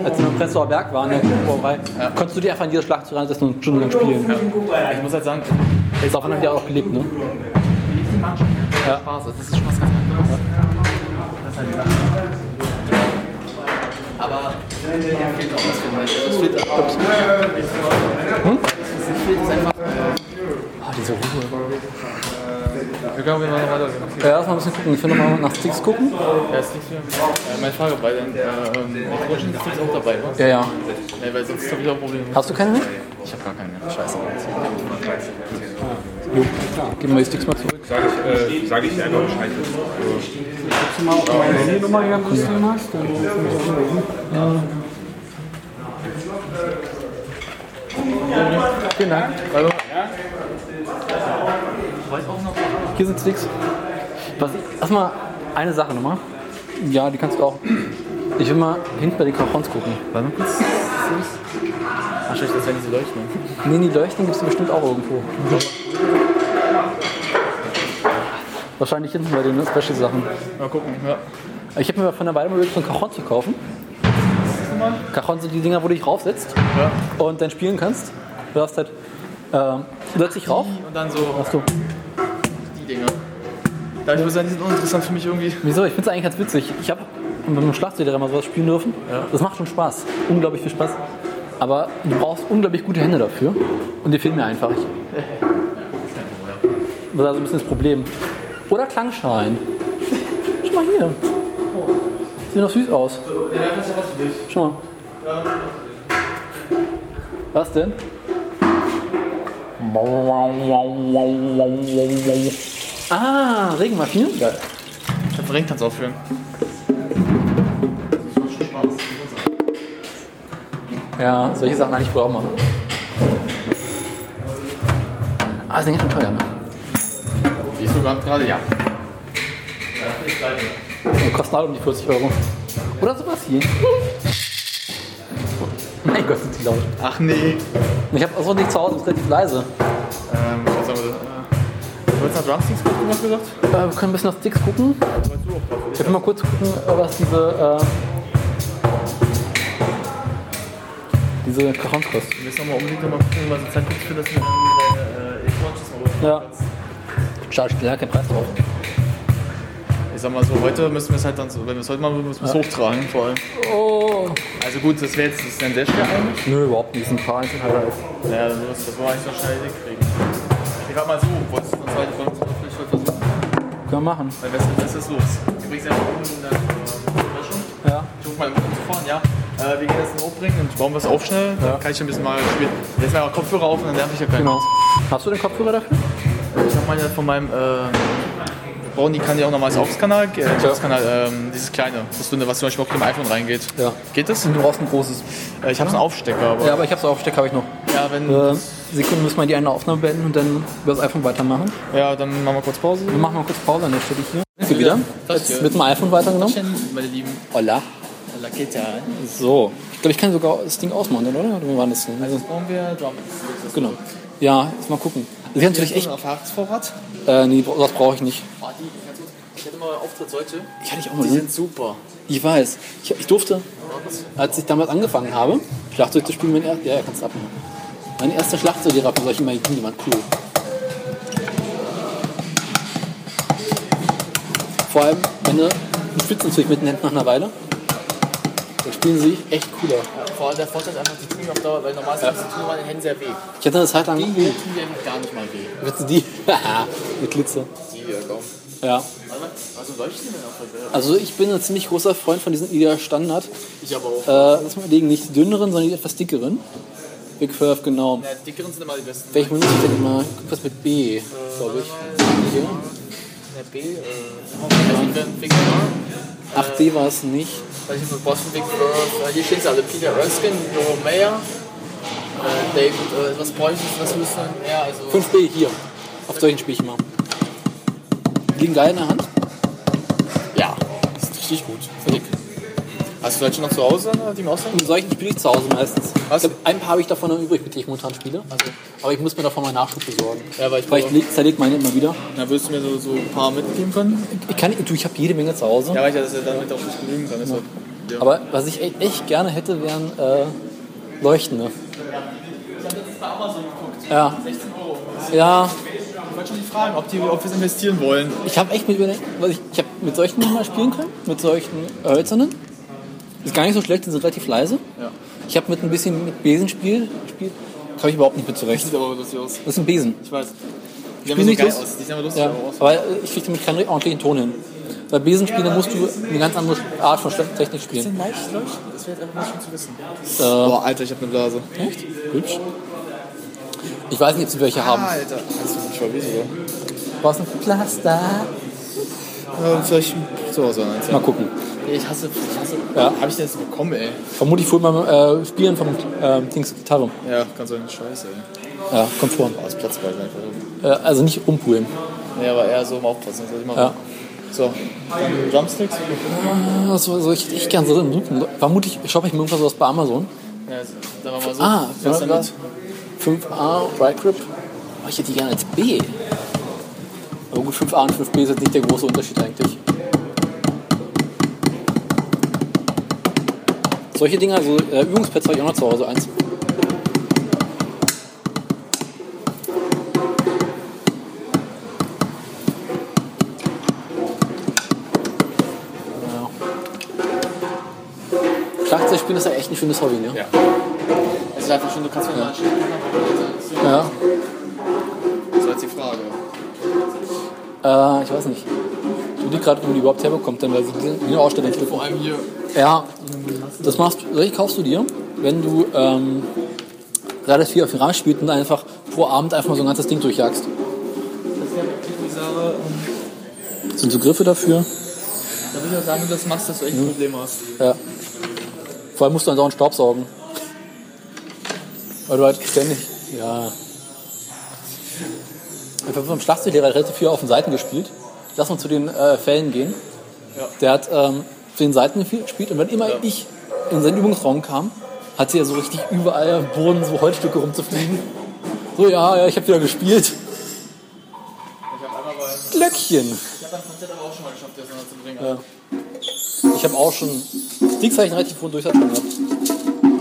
als wir im Prenzlauer Berg waren, in der Kuchenbrauerei, konntest du dir einfach in jeder Schlagzeug reinsetzen und stundenlang spielen.
Ich muss halt sagen,
Jetzt davon haben die auch gelebt, ne?
mehr Spaß. Das ist Spaß ganz anderes. Das ist halt. Aber ja, fehlt auch was für mich. Es fehlt auch. Hm? Es fehlt einfach.
Diese Ruhe.
Wir können wir mal weiter.
Ja, lass mal ein bisschen gucken. Ich will nochmal nach Sticks gucken.
Ja, mehr. Äh, meine Frage bei den äh, elektronischen ist auch dabei, was?
Ja, ja.
Nee, weil sonst habe ich auch Probleme.
Hast du keine mehr?
Ich habe gar keine mehr. Scheiße.
Jo. Geben wir die Sticks mal zurück.
Sag ich, äh, sag ich dir einfach Bescheid.
du mal auf meine Handynummer hier am Kostüm hast, dann ja. Vielen Dank.
Hallo.
Hier sind Sticks. Was erstmal eine Sache nochmal. Ja, die kannst du auch. Ich will mal hinten bei den Cajons gucken.
Warte mal kurz. Ach, schlecht, das werden diese Leuchten.
Nee, die Leuchten gibt es bestimmt auch irgendwo. Wahrscheinlich hinten bei den Special-Sachen.
Mal gucken, ja.
Ich habe mir von der Weile mal überlegt, so ein Cajon zu kaufen. Cajon sind die Dinger, wo du dich raufsetzt
Ja.
und dann spielen kannst. Du hast halt, ähm, dich rauf.
Und dann so
Hast du.
die Dinger. Da ich muss sagen, die sind uninteressant für mich irgendwie.
Wieso? Ich finde es eigentlich ganz witzig. Ich habe mit einem Schlagzeuger mal sowas spielen dürfen. Das macht schon Spaß. Unglaublich viel Spaß. Aber du brauchst unglaublich gute Hände dafür. Und die fehlen mir einfach. Das ist also ein bisschen das Problem. Oder Klangschalen. Schau mal hier. Sieht doch süß aus. Schau mal. Was denn? Ah, Regenmaschinen? Geil.
Ich habe Ringtanz aufführen.
Ja, solche Sachen eigentlich früher auch mal. Ah, sind ja schon teuer, ne?
Wie ist sogar gerade, ja.
Die kosten alle um die 40 Euro. Oder sowas hier. Mein Gott, sind die laut.
Ach nee.
Ich habe auch nicht zu Hause, ist relativ leise.
Ähm, was sagen wir? Du wolltest nach Drumsticks gucken, was gesagt?
Äh, wir können ein bisschen nach Sticks gucken.
Du drauf?
Ich will mal kurz gucken, äh, was diese, äh, diese Cajons kosten.
Wir müssen nochmal unbedingt nochmal gucken, was die Zeit gibt für das mit deine äh, Equages mal
Ja. Schade, ich ja keinen Preis drauf.
Ich sag mal so, heute müssen wir es halt dann so, wenn wir es heute machen, müssen wir es hochtragen vor allem.
Oh.
Also gut, das wäre jetzt das ist dann sehr schwer eigentlich.
Nö, überhaupt nicht. Das sind ein paar Einzelteile.
Naja, dann wirst du das war eigentlich so schnell hinkriegen. Ich frag mal so, wolltest du uns heute wollen wir es vielleicht heute versuchen?
Können wir machen.
Weil was, ist los? Du bringst ja unten in der äh, Flasche.
Ja.
Ich ruf mal zu fahren, ja. Äh, wir gehen jetzt hochbringen und bauen wir es auf schnell. Dann kann ich ein bisschen mal spielen. Jetzt mal Kopfhörer auf und dann nerv ich ja keinen.
Genau. Hast du den Kopfhörer dafür?
Ich hab meine von meinem äh, die kann ja auch nochmal als AUX-Kanal, äh, AUX-Kanal ähm, dieses kleine, das dünne, was zum Beispiel auch mit dem iPhone reingeht.
Ja.
Geht das?
Du brauchst ein großes.
Äh, ich habe einen Aufstecker, aber
Ja, aber ich hab's auch, Steck habe ich noch.
ja, wenn,
Äh, Sekunden müssen wir die eine Aufnahme beenden und dann über das iPhone weitermachen.
ja, dann machen wir kurz Pause.
Wir machen mal kurz Pause an der Stelle hier. Sind wir wieder? Jetzt mit dem iPhone weitergenommen.
Meine Lieben.
Hola.
La Kita.
So. Ich glaube, ich kann sogar das Ding ausmachen, oder? Oder wie war das denn? Also,
Brauchen wir Drum.
genau. Ja, jetzt mal gucken. Ich habe natürlich echt.
Erfahrungsvorrat.
Äh, nee, das brauche ich nicht.
Oh, die, ich hatte mal Auftritt heute.
Die hatte ich auch mal.
Die
ne?
sind super.
Ich weiß. Ich, ich durfte, als ich damals angefangen habe, Schlagzeug zu spielen, mein er ja, ja, kannst du abmachen. Mein erster Schlagzeuglehrer für solche Magazine, die waren cool. Vor allem, wenn du spielst natürlich mit den Händen nach einer Weile, dann spielen sie echt cooler.
Vor allem der Vorteil ist einfach, die tun mir auf Dauer, weil normalerweise ja. tun meine Hände sehr weh.
Ich hatte eine Zeit lang.
Die hier tun mir gar nicht mal weh.
Willst du die? (laughs) Mit Glitzer.
Die hier, komm.
Ja.
Also leuchten denn auf
Also ich bin ein ziemlich großer Freund von diesen IDEA Standard.
Ich aber auch.
Äh, lass mal überlegen, nicht die dünneren, sondern die etwas dickeren. Big Furf, genau.
Ja, dickeren sind immer die besten.
Welche benutze ich denn immer? was mit B, äh, glaube ich. Hier.
Ja. B, äh, also Finger.
8b war es nicht.
Also für Boston Big Bird, äh, hier steht es also Peter Erskine, Joe Mayer, äh, David, äh, was bräuchte ich, was müsste mehr? Also
5b hier, auf solchen spiele ich mal. Liegen geil in der Hand?
Ja, ist richtig gut. Dick. Hast du vielleicht schon noch zu Hause, äh, die Maus?
Und solchen spiele ich zu Hause meistens.
Was?
Ich glaub, ein paar habe ich davon noch übrig, mit denen ich momentan spiele. Aber ich muss mir davon mal Nachschub besorgen.
Ja, weil ich,
Weil ich leg- zerleg meine immer wieder.
Na, würdest du mir so, so ein paar mitgeben können?
Ich, kann, du, ich habe jede Menge zu Hause.
Ja, weil ich ja das ja damit auch nicht genügen kann. Deshalb. Ja.
Aber was ich echt, echt gerne hätte, wären äh, Leuchtende.
Ich habe letztens bei Amazon geguckt.
Ja.
16 Euro.
Ja,
Ich wollte schon die fragen, ob, die, ob wir es investieren wollen.
ich habe echt mit überlegt, weil ich, ich habe mit solchen mal spielen können, mit solchen hölzernen. Ist gar nicht so schlecht, die sind relativ leise.
Ja.
Ich habe mit ein bisschen mit Besenspiel gespielt, kam ich überhaupt nicht mit zurecht.
Sieht aber lustig aus.
Das ist ein Besen.
Ich weiß. Die
Spiel
sehen so
nicht
geil
lust-
aus. Die sehen aber lustig
Ja,
aus.
aber ich kriege damit keinen ordentlichen Ton hin. Bei Besenspielen musst du eine ganz andere Art von Technik spielen.
sind leicht leuchten. Das wäre einfach nicht schön zu wissen.
Äh,
Boah, Alter, ich hab eine Blase.
echt? Hübsch. Ich weiß nicht, ob sie welche haben.
Alter. Das ist nicht verwiesen, oder?
Was ein Pflaster?
Vielleicht zu Hause eins.
Mal gucken.
Ich hasse, ich hasse.
Ja.
Hab ich denn jetzt bekommen, ey?
Vermutlich vorhin beim äh, Spielen vom äh, Dings Gitarre.
Ja, kann sein. Scheiße, ey.
Ja, kommt vor.
Das Platz einfach.
Äh, also nicht umpulen.
Ja, aber eher so im Aufpassen. Soll ich mal
Ja.
So, dann Drumsticks.
Ah, So, so ich, ich gern so drin drücken. Vermutlich shoppe ich mir irgendwas aus bei Amazon.
Ja, sagen wir mal so.
Ah,
was
ja,
damit?
5A, Right Grip. Oh, ich hätte die gerne als B. Gut, 5A und 5B sind nicht der große Unterschied eigentlich. Solche Dinger, also äh, Übungspads habe ich auch noch zu Hause eins. Ja. Schlagzeugspielen ist ja echt ein schönes Hobby, ne?
Ja. Es ist einfach schon, du kannst mir schicken.
Ja. Äh, ich weiß nicht. Ich überlege gerade, wo die überhaupt herbekommt, denn weil sie die eine Ausstellung
Vor allem hier.
Ja, das machst du, solche kaufst du dir, wenn du ähm, relativ viel auf Rahmen spielst und einfach pro Abend einfach mal so ein ganzes Ding durchjagst.
Das ist ja wirklich die Sache. ähm,
Das sind so Griffe dafür.
Da würde ich auch sagen, wenn du das machst, dass du echt Probleme hast.
Ja. Vor allem musst du dann dauernd Staub saugen. Weil du halt ständig. Ja. Ich habe beim Schlagzeuglehrer relativ viel auf den Seiten gespielt. Lass uns zu den äh, Fällen gehen.
Ja.
Der hat ähm, zu den Seiten gespielt und wenn immer ich in seinen Übungsraum kam, hat sie ja so richtig überall am Boden so Holzstücke rumzufliegen. So, ja, ja, ich habe wieder gespielt.
Ich habe einmal bei.
Glöckchen.
Ich habe beim Konzert aber auch schon mal geschafft, das noch zu bringen.
Ja. Ich habe auch schon Sticks habe ich einen relativ hohen Durchsatz gehabt.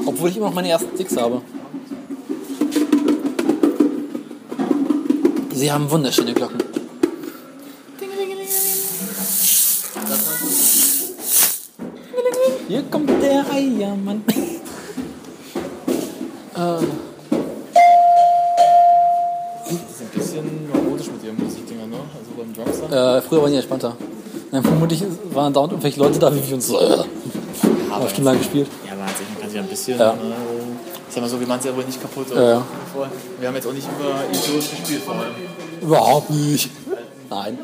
Obwohl ich immer noch meine ersten Sticks habe. Sie haben wunderschöne Glocken. Hier kommt der Eiermann. äh,
Die sind ein bisschen neurotisch mit ihren Musikdingern, ne? Also beim Drumster.
äh, früher waren die entspannter. Nein, vermutlich waren dauernd irgendwelche Leute da, wie wir uns so äh, (laughs) eine Stunde lang gespielt.
Ja, aber sich, man kann sich ein bisschen.
Ja.
Äh, ich sag mal so, wie man es ja wohl nicht kaputt
Ja, ja.
Wir haben jetzt auch nicht über Idiot gespielt vor allem.
Überhaupt nicht. Nein.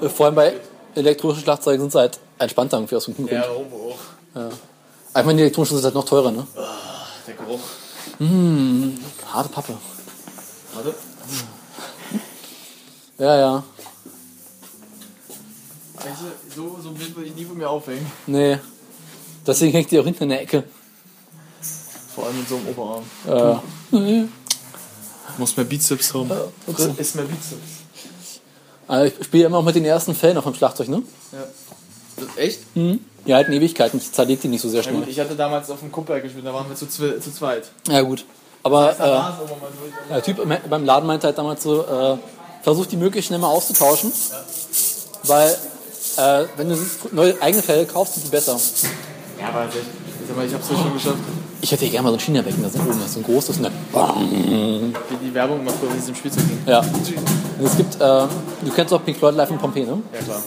Äh, Vor allem bei elektronischen Schlagzeugen sind sie halt entspannter irgendwie aus dem Grund.
Ja, warum auch?
Aber Ich meine, die elektronischen sind halt noch teurer, ne?
Der Geruch.
Harte Pappe.
Warte.
Ja, ja.
Weißt du, so, so blind würde ich nie von mir aufhängen.
Nee. Deswegen hängt die auch hinten in der Ecke.
Vor allem mit so einem Oberarm.
Äh,
Muss mehr Bizeps haben.
ups.
Ist mehr Bizeps.
also ich spiele immer auch mit den ersten Fällen auf dem Schlagzeug, ne?
Ja. Echt?
Mhm. Die halten Ewigkeiten, ich zerleg die nicht so sehr
Ja, gut,
schnell.
ich hatte damals auf dem Kumpel gespielt, da waren wir zu, zwe zu zweit.
Ja, gut. Aber äh, der Typ im- beim Laden meinte halt damals so, äh, versuch die möglichst schnell mal auszutauschen. Weil, äh, wenn du neue eigene Fälle kaufst, sind die besser.
Ja, aber mal, ich hab's ja schon geschafft.
Ich hätte gerne mal so ein China-Becken, das ist oben, das ist so ein großes. Ne?
Wie die Werbung früher in diesem Spielzeug ging.
Ja. Und es gibt, äh, du kennst auch Pink Floyd Live in Pompeii, ne?
Ja, klar.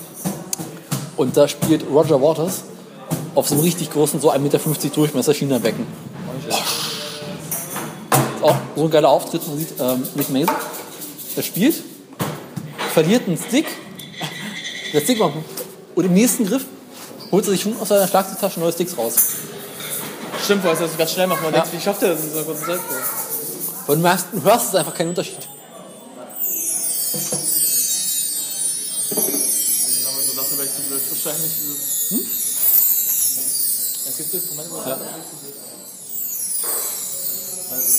Und da spielt Roger Waters auf so einem richtig großen, so 1,50 Meter Durchmesser China-Becken. Ist auch so ein geiler Auftritt. Man sieht ähm, Nick Mason, der spielt, verliert einen Stick, der Stick macht und im nächsten Griff holt er sich schon aus seiner Schlagzeugtasche neue Sticks raus.
Stimmt, weil es das ganz schnell macht. Man
Ja.
denkt, wie schafft er das in so einer kurzen Zeit?
Weil du, du hörst es einfach keinen Unterschied.
Aber so dafür wäre ich zu blöd. Wahrscheinlich. Hm? Es gibt so Instrumente, wo
Ja.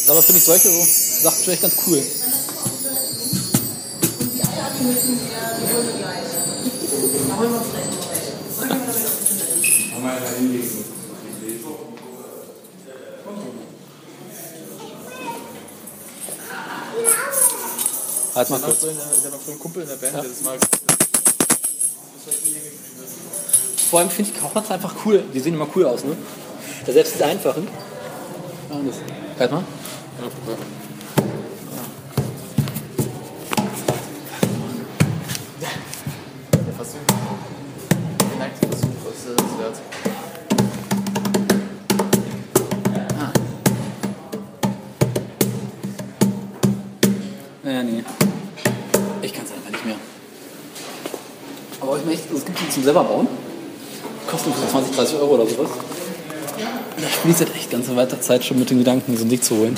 Aber finde ich solche so Sachen echt ganz cool. Halt mal
Ich habe
kurz.
so einen, ich hab noch so einen Kumpel in der Band, der das mag.
Vor allem finde ich Kaufmanns einfach cool. Die sehen immer cool aus, ne? Ja, selbst diese einfachen. Ja. Halt mal.
Der Versuch. Geneigte Versuch ist das wert.
Ja, nee. Ich kann es einfach nicht mehr. Aber ich meine, es gibt die zum selber bauen. Kosten so 20, 30 Euro oder sowas. Da spiele ich seit echt ganze weiter Zeit schon mit den Gedanken, so ein Ding zu holen.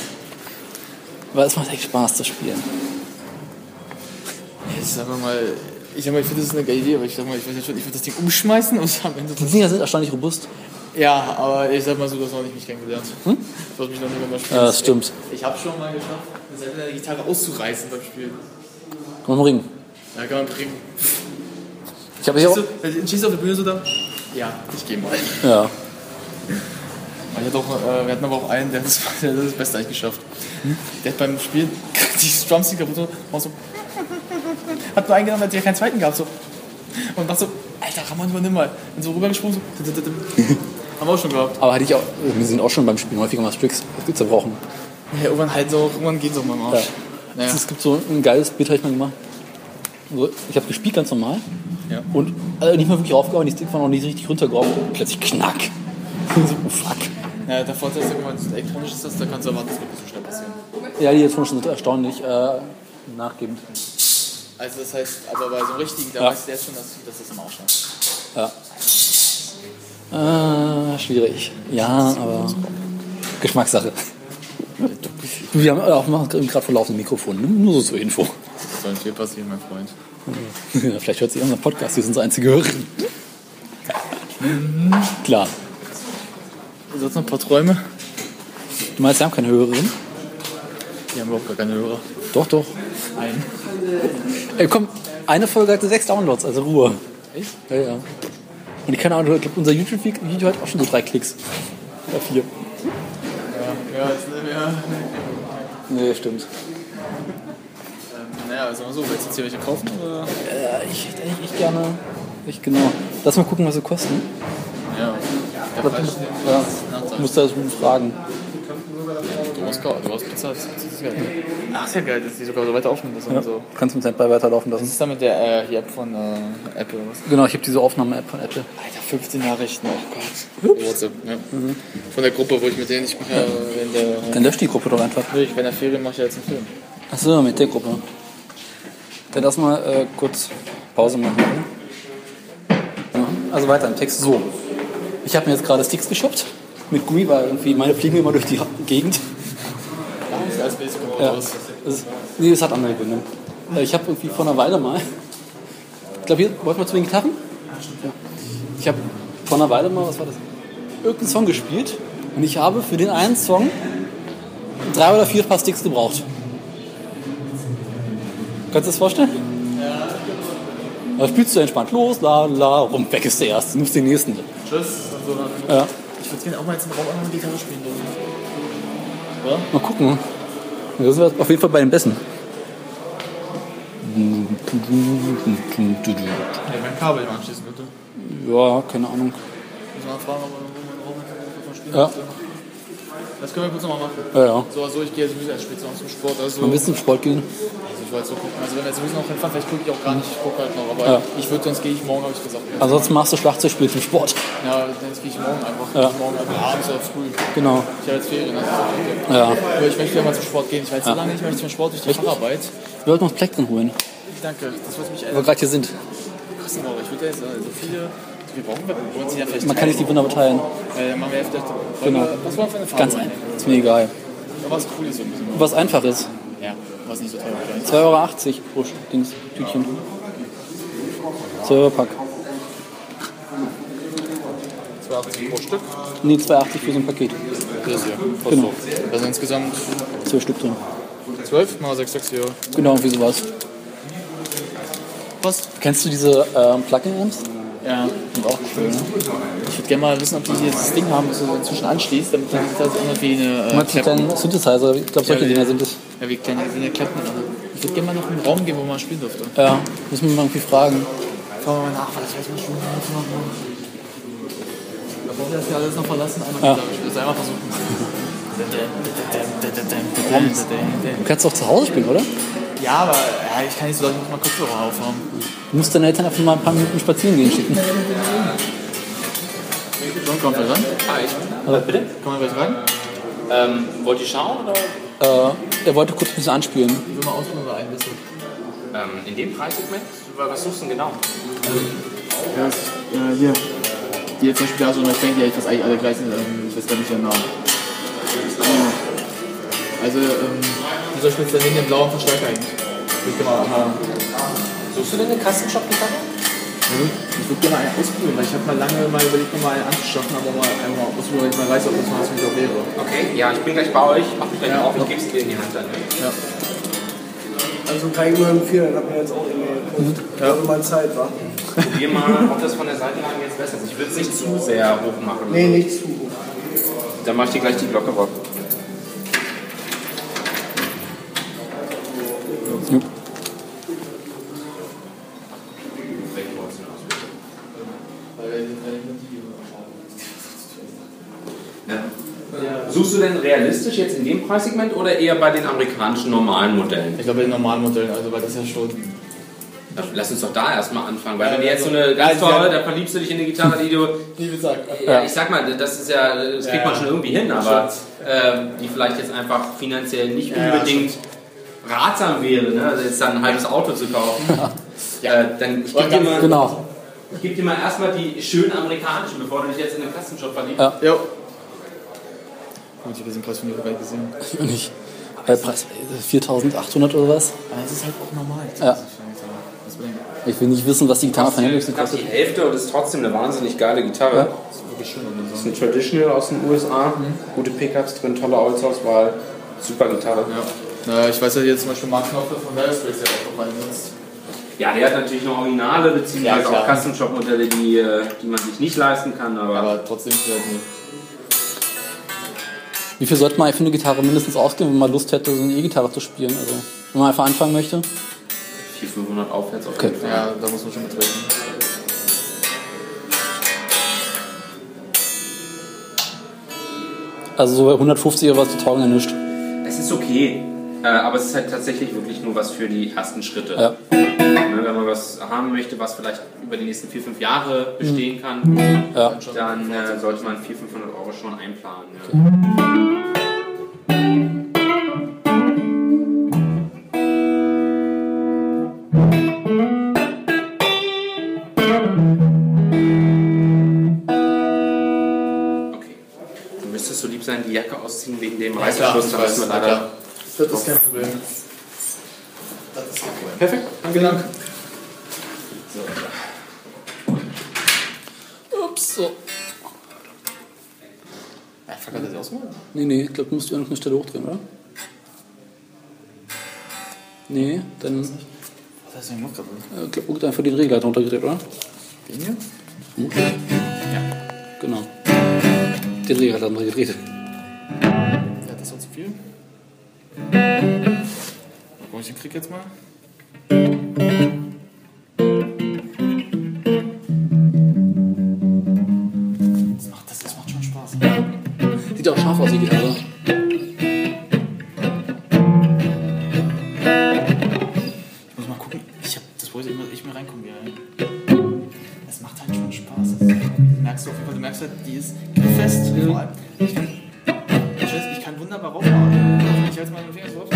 Weil es macht echt Spaß, das Spielen.
Ich sag mal, ich, sag mal, ich finde das ist eine geile Idee, aber ich sag mal, ich weiß nicht schon, ich würde das Ding umschmeißen und am Ende
Die Dinger sind erstaunlich robust.
Ja, aber ich sag mal so, du hast noch nicht kennengelernt. Du hast mich noch nicht mal spielen.
Ja, das stimmt.
Ich, ich habe schon mal geschafft, eine Seite der Gitarre auszureißen beim Spielen.
Komm mal ringen.
Ja, kann man bringen.
Ich habe hier auch.
Du, stehst du auf der Bühne so da? Ja, ich gehe mal.
Ja.
Ich hatte auch, äh, wir hatten aber auch einen, der hat das, (laughs) der hat das Beste eigentlich geschafft. Der hat beim Spielen (laughs) die Drumstick kaputt gemacht, so. Hat nur eingenommen, hat ja keinen zweiten gehabt. So. Und dachte so, Alter, Ramon, übernimm mal. Und so rübergesprungen, so. (laughs) Haben wir auch schon gehabt.
Aber hatte ich auch. Wir sind auch schon beim Spielen häufiger mal Strix zerbrochen.
Ja, irgendwann halt so, irgendwann geht's auch mal im Arsch.
Ja.
Naja.
Es gibt so ein geiles Bild, habe ich mal gemacht. So, ich habe gespielt ganz normal.
Ja.
Und äh, nicht mal wirklich raufgehauen, die Sticks waren noch nicht richtig runtergehauen. Und plötzlich knack. (laughs) so, oh fuck.
Ja, der Vorteil ist, wenn man elektronisch ist, das, da kannst du erwarten, das wird nicht so schnell passieren.
Ja, die schon sind erstaunlich äh, nachgebend.
Also das heißt, aber bei so einem richtigen, da
Ja.
weißt du jetzt schon, dass, dass das im Arsch hat.
Ja. Äh, schwierig. Ja, aber Geschmackssache. Wir haben auch gerade vor laufendem Mikrofon. ne? Nur so zur Info.
Das soll viel passieren, mein Freund.
Ja, Vielleicht hört sich unser Podcast, wir sind so einzige Hörerin. Klar.
Sonst noch ein paar Träume?
Du meinst, wir haben keine Hörerin?
Die haben überhaupt gar keine Hörer.
Doch, doch.
Ein.
Ey, komm, eine Folge hatte sechs Downloads, also Ruhe.
Echt?
Ja, ja. Und ich keine Ahnung, ich glaube, unser YouTube-Video hat auch schon so drei Klicks. Oder vier.
Ja, ist, ja.
Nee, stimmt.
Ähm, naja, also mal so, willst du jetzt hier welche kaufen? Oder?
Äh, ich hätte eigentlich echt gerne. Ich genau. Lass mal gucken, was sie kosten.
Ja. Der
Ja,
Preis
ich muss da so fragen.
Du hast, du hast bezahlt. Das ist geil. Ach, ist ja geil, dass die sogar so weiter aufnehmen. Das
Ja.
so.
Kannst du mit Standby weiterlaufen
Was
lassen.
ist da mit der äh, App von äh, Apple? Was?
Genau, ich habe diese Aufnahme-App von Apple.
Alter, 15 Nachrichten, oh Gott. WhatsApp, ja. Von der Gruppe, wo ich mit denen, ich mache ja, wenn der,
Dann löscht die Gruppe doch einfach.
ich, wenn der Ferien mache ich ja jetzt einen Film.
Achso, mit der Gruppe. Dann lass mal äh, kurz Pause machen. Ja, also weiter im Text. So. Ich habe mir jetzt gerade Sticks geschubbt. Mit Gummi, weil irgendwie meine fliegen immer durch die Gegend. Ja. Das, nee, das hat andere Gründe. Äh, Ich habe irgendwie vor einer Weile mal. Ich glaube, hier wollten wir zu den Gitarren. Ja. Ich habe vor einer Weile mal, was war das? Irgendeinen Song gespielt. Und ich habe für den einen Song drei oder vier Paar Sticks gebraucht. Kannst du das vorstellen? Ja. Da spielst du entspannt los, la la, rum, weg ist der erste, nimmst den nächsten.
Tschüss.
Ja.
Ich würde gerne auch mal jetzt im Raum noch Gitarre spielen dürfen.
Mal gucken. Da sind wir auf jeden Fall bei den Besten.
Ja, mein Kabel anschließen, bitte.
Ja, keine Ahnung.
Muss mal fragen, ob man wo man kurz mal spielen
Ja.
möchte. Das können wir kurz nochmal machen.
Ja, ja.
So, also ich gehe sowieso erst später noch zum Sport. Also,
Ein bisschen Sport gehen.
also ich wollte so gucken. Also wenn wir jetzt sowieso noch hinfahren, vielleicht gucke ich auch gar nicht. Ich gucke halt noch. Aber
Ja.
ich würde, sonst gehe ich morgen, habe ich gesagt.
Ansonsten machst du Schlagzeugspiel zum Sport.
Ja, sonst gehe ich morgen einfach.
Ja.
Morgen einfach abends oder früh.
Genau.
Ich habe jetzt Ferien. Also
Ja.
aber ich möchte wieder mal zum Sport gehen. Ich war jetzt so lange nicht mehr zum Sport durch die Facharbeit.
Wir wollten uns Plektren holen,
Danke. Das wollte mich
wo wir gerade hier sind.
kosten. Aber ich würde jetzt äh, so viele. Wir brauchen wir wollen sie ja vielleicht.
Man kann nicht die Wunder beteilen.
Äh, machen wir vielleicht.
Genau.
Was wollen wir für eine Farbe?
Ganz einfach. Ist mir egal.
Ja, was cool ist so ein bisschen.
Was einfach ist.
Ja, was nicht so teuer ist.
2,80 Euro pro Dings, Tütchen. 2 Euro Pack.
2,80 pro Stück.
Nee, 2,80 für so ein Paket.
Das hier.
Genau.
Also insgesamt
12 Stück drin.
12 mal 6 Stück hier.
Genau, irgendwie sowas.
Passt.
Kennst du diese ähm, Plugin-Amps?
Ja.
Sind auch ne?
Ich würde gerne mal wissen, ob die hier das Ding haben, das du inzwischen anschließt, damit dann das immer wie eine äh,
Mal zu kleinen Synthesizer, ich glaube, solche
Ja,
Dinger
ja.
sind es.
Ja, wie kleine, wie eine Klappen. Also. Ich würde gerne mal noch einen Raum gehen, wo man spielen dürfte.
Ja, müssen wir mal irgendwie fragen.
Schauen wir mal nach, weil das weiß man schon. Bevor wir das hier alles noch verlassen, einmal
Ja.
ja. das einmal versuchen.
Du kannst doch zu Hause spielen, oder?
Ja, aber ja, ich kann nicht so lange mal Kopfhörer aufhaben.
Du musst deine Eltern einfach mal ein paar Minuten spazieren gehen schicken.
John, kommt wer ran?
Ah, bitte?
Kann man gleich ran?
Ähm, wollt ihr schauen oder?
Äh, er wollte kurz ein bisschen anspielen.
Ich will mal ausprobieren oder ein bisschen.
Ähm, in dem Preissegment? Was suchst du denn genau?
Ja, das, äh, hier. Die jetzt zum Beispiel da so, ich denke, eigentlich fast eigentlich alle gleich sind. Ähm, ich weiß gar nicht ihren Namen. Also, ähm, dieser speziell neben dem blauen Verstärker eigentlich. Ich mal,
Suchst du denn eine Custom-Shop-Gitarre?
ich würde gerne mal einen ausprobieren, weil ich habe mal lange mal überlegt, noch mal einen anzuschaffen, aber mal einmal ausprobieren, weil ich mal weiß, ob das mal was für mich auch wäre.
Okay, ja, ich bin gleich bei euch. Mach mich gleich
Ja.
auf, ich gebe es dir in die Hand dann. ne?
Ja.
Also kann ich nur empfehlen, hat mir jetzt auch irgendwie gekauft. Ja. Also mal Zeit war.
Probier mal, ob das von der Seitenlage jetzt besser ist. Ich würde es nicht zu sehr hoch machen.
Nee, nicht zu.
Dann mache ich dir gleich die Glocke rauf. Suchst du denn realistisch jetzt in dem Preissegment oder eher bei den amerikanischen normalen Modellen?
Ich glaube, bei den normalen Modellen, also, weil das ja schon.
Lass uns doch da erstmal anfangen, weil
Ja,
wenn du jetzt so
also-
eine ganz tolle,
ja.
da verliebst du dich in eine Gitarre, die du (laughs)
Wie gesagt.
Ja, ich sag mal, das ist ja, das kriegt
Ja,
man schon irgendwie hin, aber ähm, die vielleicht jetzt einfach finanziell nicht unbedingt ratsam wäre, ne? also jetzt dann ein halbes Auto zu kaufen.
Ja. (laughs)
Äh, dann ich gebe dir, mal-
Genau.
ich geb dir mal erstmal die schönen amerikanischen, bevor du dich jetzt in den Klassenshop verliebst.
Ja.
Jo. Gut, ich habe diesen Preis von nicht gesehen.
Ich auch nicht. Der Preis äh, 4800 oder was?
Aber es ist halt auch normal.
Ja. Ich will nicht wissen, was die Gitarre von Hendrix
Kostet die Hälfte und ist trotzdem eine wahnsinnig geile Gitarre.
Ja.
Das ist wirklich schön.
Das ist ein Traditional aus den USA, gute Pickups drin, tolle Holzauswahl, super Gitarre.
Ja. Äh, ich weiß ja jetzt zum Beispiel Mark Knopfler von Dire Straits, der auch meinen Dienst.
Ja, der hat natürlich noch Originale, beziehungsweise
Ja,
auch Custom-Shop-Modelle, die, äh, die man sich nicht leisten kann, aber
Aber trotzdem ist halt nicht.
Wie viel sollte man für eine Gitarre mindestens ausgeben, wenn man Lust hätte, so eine E-Gitarre zu spielen? Also, wenn man einfach anfangen möchte?
400, 500 aufwärts auf
Okay.
jeden Fall.
Ja, da muss man schon mitrechnen.
Also so bei 150 oder was, die taugen ja nichts.
Es ist okay, äh, aber es ist halt tatsächlich wirklich nur was für die ersten Schritte.
Ja.
Ne, wenn man was haben möchte, was vielleicht über die nächsten 4, 5 Jahre bestehen kann,
Ja.
dann äh, sollte man 400, 500 Euro schon einplanen. Ja. Okay. Du müsstest so lieb sein, die Jacke ausziehen wegen dem Reißverschluss.
ich
Da
weiß,
müssen wir
na
leider.
Das ist kein Problem. Das ist kein Problem.
Perfekt.
Vielen Dank.
Ups, so.
Ja, fuck, hat er sich?
Nee, nee, ich glaube, du musst irgendeine Stelle hochdrehen, oder? Nee, dann
Was hast du denn gemacht gerade?
ich glaub, einfach den Regler runtergedreht, oder?
Den hier?
Genau. Den Regler runtergedreht.
Ja, das war zu viel. Gucken, ich den krieg jetzt mal. Das macht, das, das macht schon Spaß.
Sieht auch scharf aus, die Gitarre.
Ich muss mal gucken. Ich hab, das wollte ich, mir reinkommen. Es macht halt schon Spaß. Das merkst du auf jeden Fall. Du merkst halt, die ist fest. Vor allem. Ich kann, ich, kann wunderbar raufmachen. Ich halte mal meinen Finger so auf.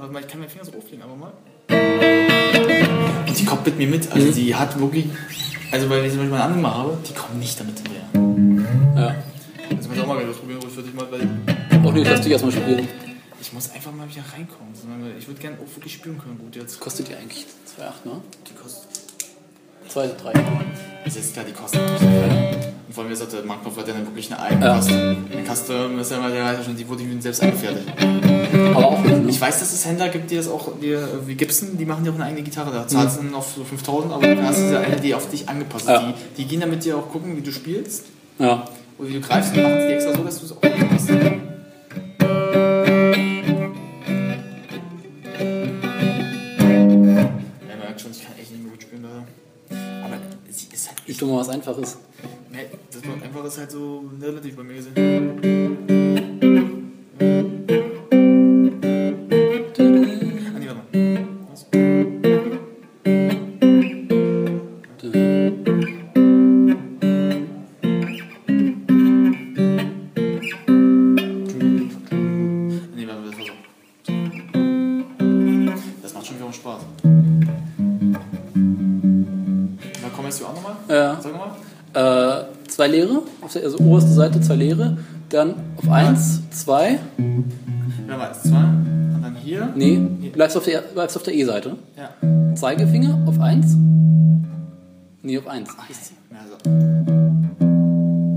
Also, ich kann meinen Finger so auflegen, aber mal. Und die kommt mit mir mit. Also die hat wirklich. Also weil ich zum Beispiel eine andere habe, die kommen nicht damit hinterher.
Ja.
Also kannst du auch mal das probieren, ruhig für dich mal, weil
Auch nicht, lass dich erstmal spielen.
ich muss einfach mal wieder reinkommen. Ich würde gerne auch wirklich spielen können, gut jetzt.
Kostet die eigentlich 2,8, ne?
Die kostet
2, 3.
Das ist klar, die kosten. Und vor allem, wie gesagt, der Marktkauf hat ja dann wirklich eine eigene
Ja.
Custom. Eine Custom ist ja mal der schon, die wurde selbst angefertigt.
Aber auch nicht?
Ich weiß, dass es Händler gibt, die das auch, die, wie Gibson, die machen ja auch eine eigene Gitarre. Da zahlst du dann auf so 5000, aber du hast diese eine, die auf dich angepasst ist.
Ja.
Die, die gehen damit dir auch gucken, wie du spielst
Ja.
oder wie du greifst und machen die extra so, dass du es auch angepasst hast. Ich
tu mal was Einfaches.
Nee, das war einfach ist halt so relativ bei mir gesehen.
Also oberste Seite zwei Leere, dann auf 1, 2,
Ja, mal, zwei. Und dann hier.
nee, bleibst auf der, bleibst auf der E-Seite.
Ja.
Zeigefinger auf 1, nee, auf 1.
Ja, so.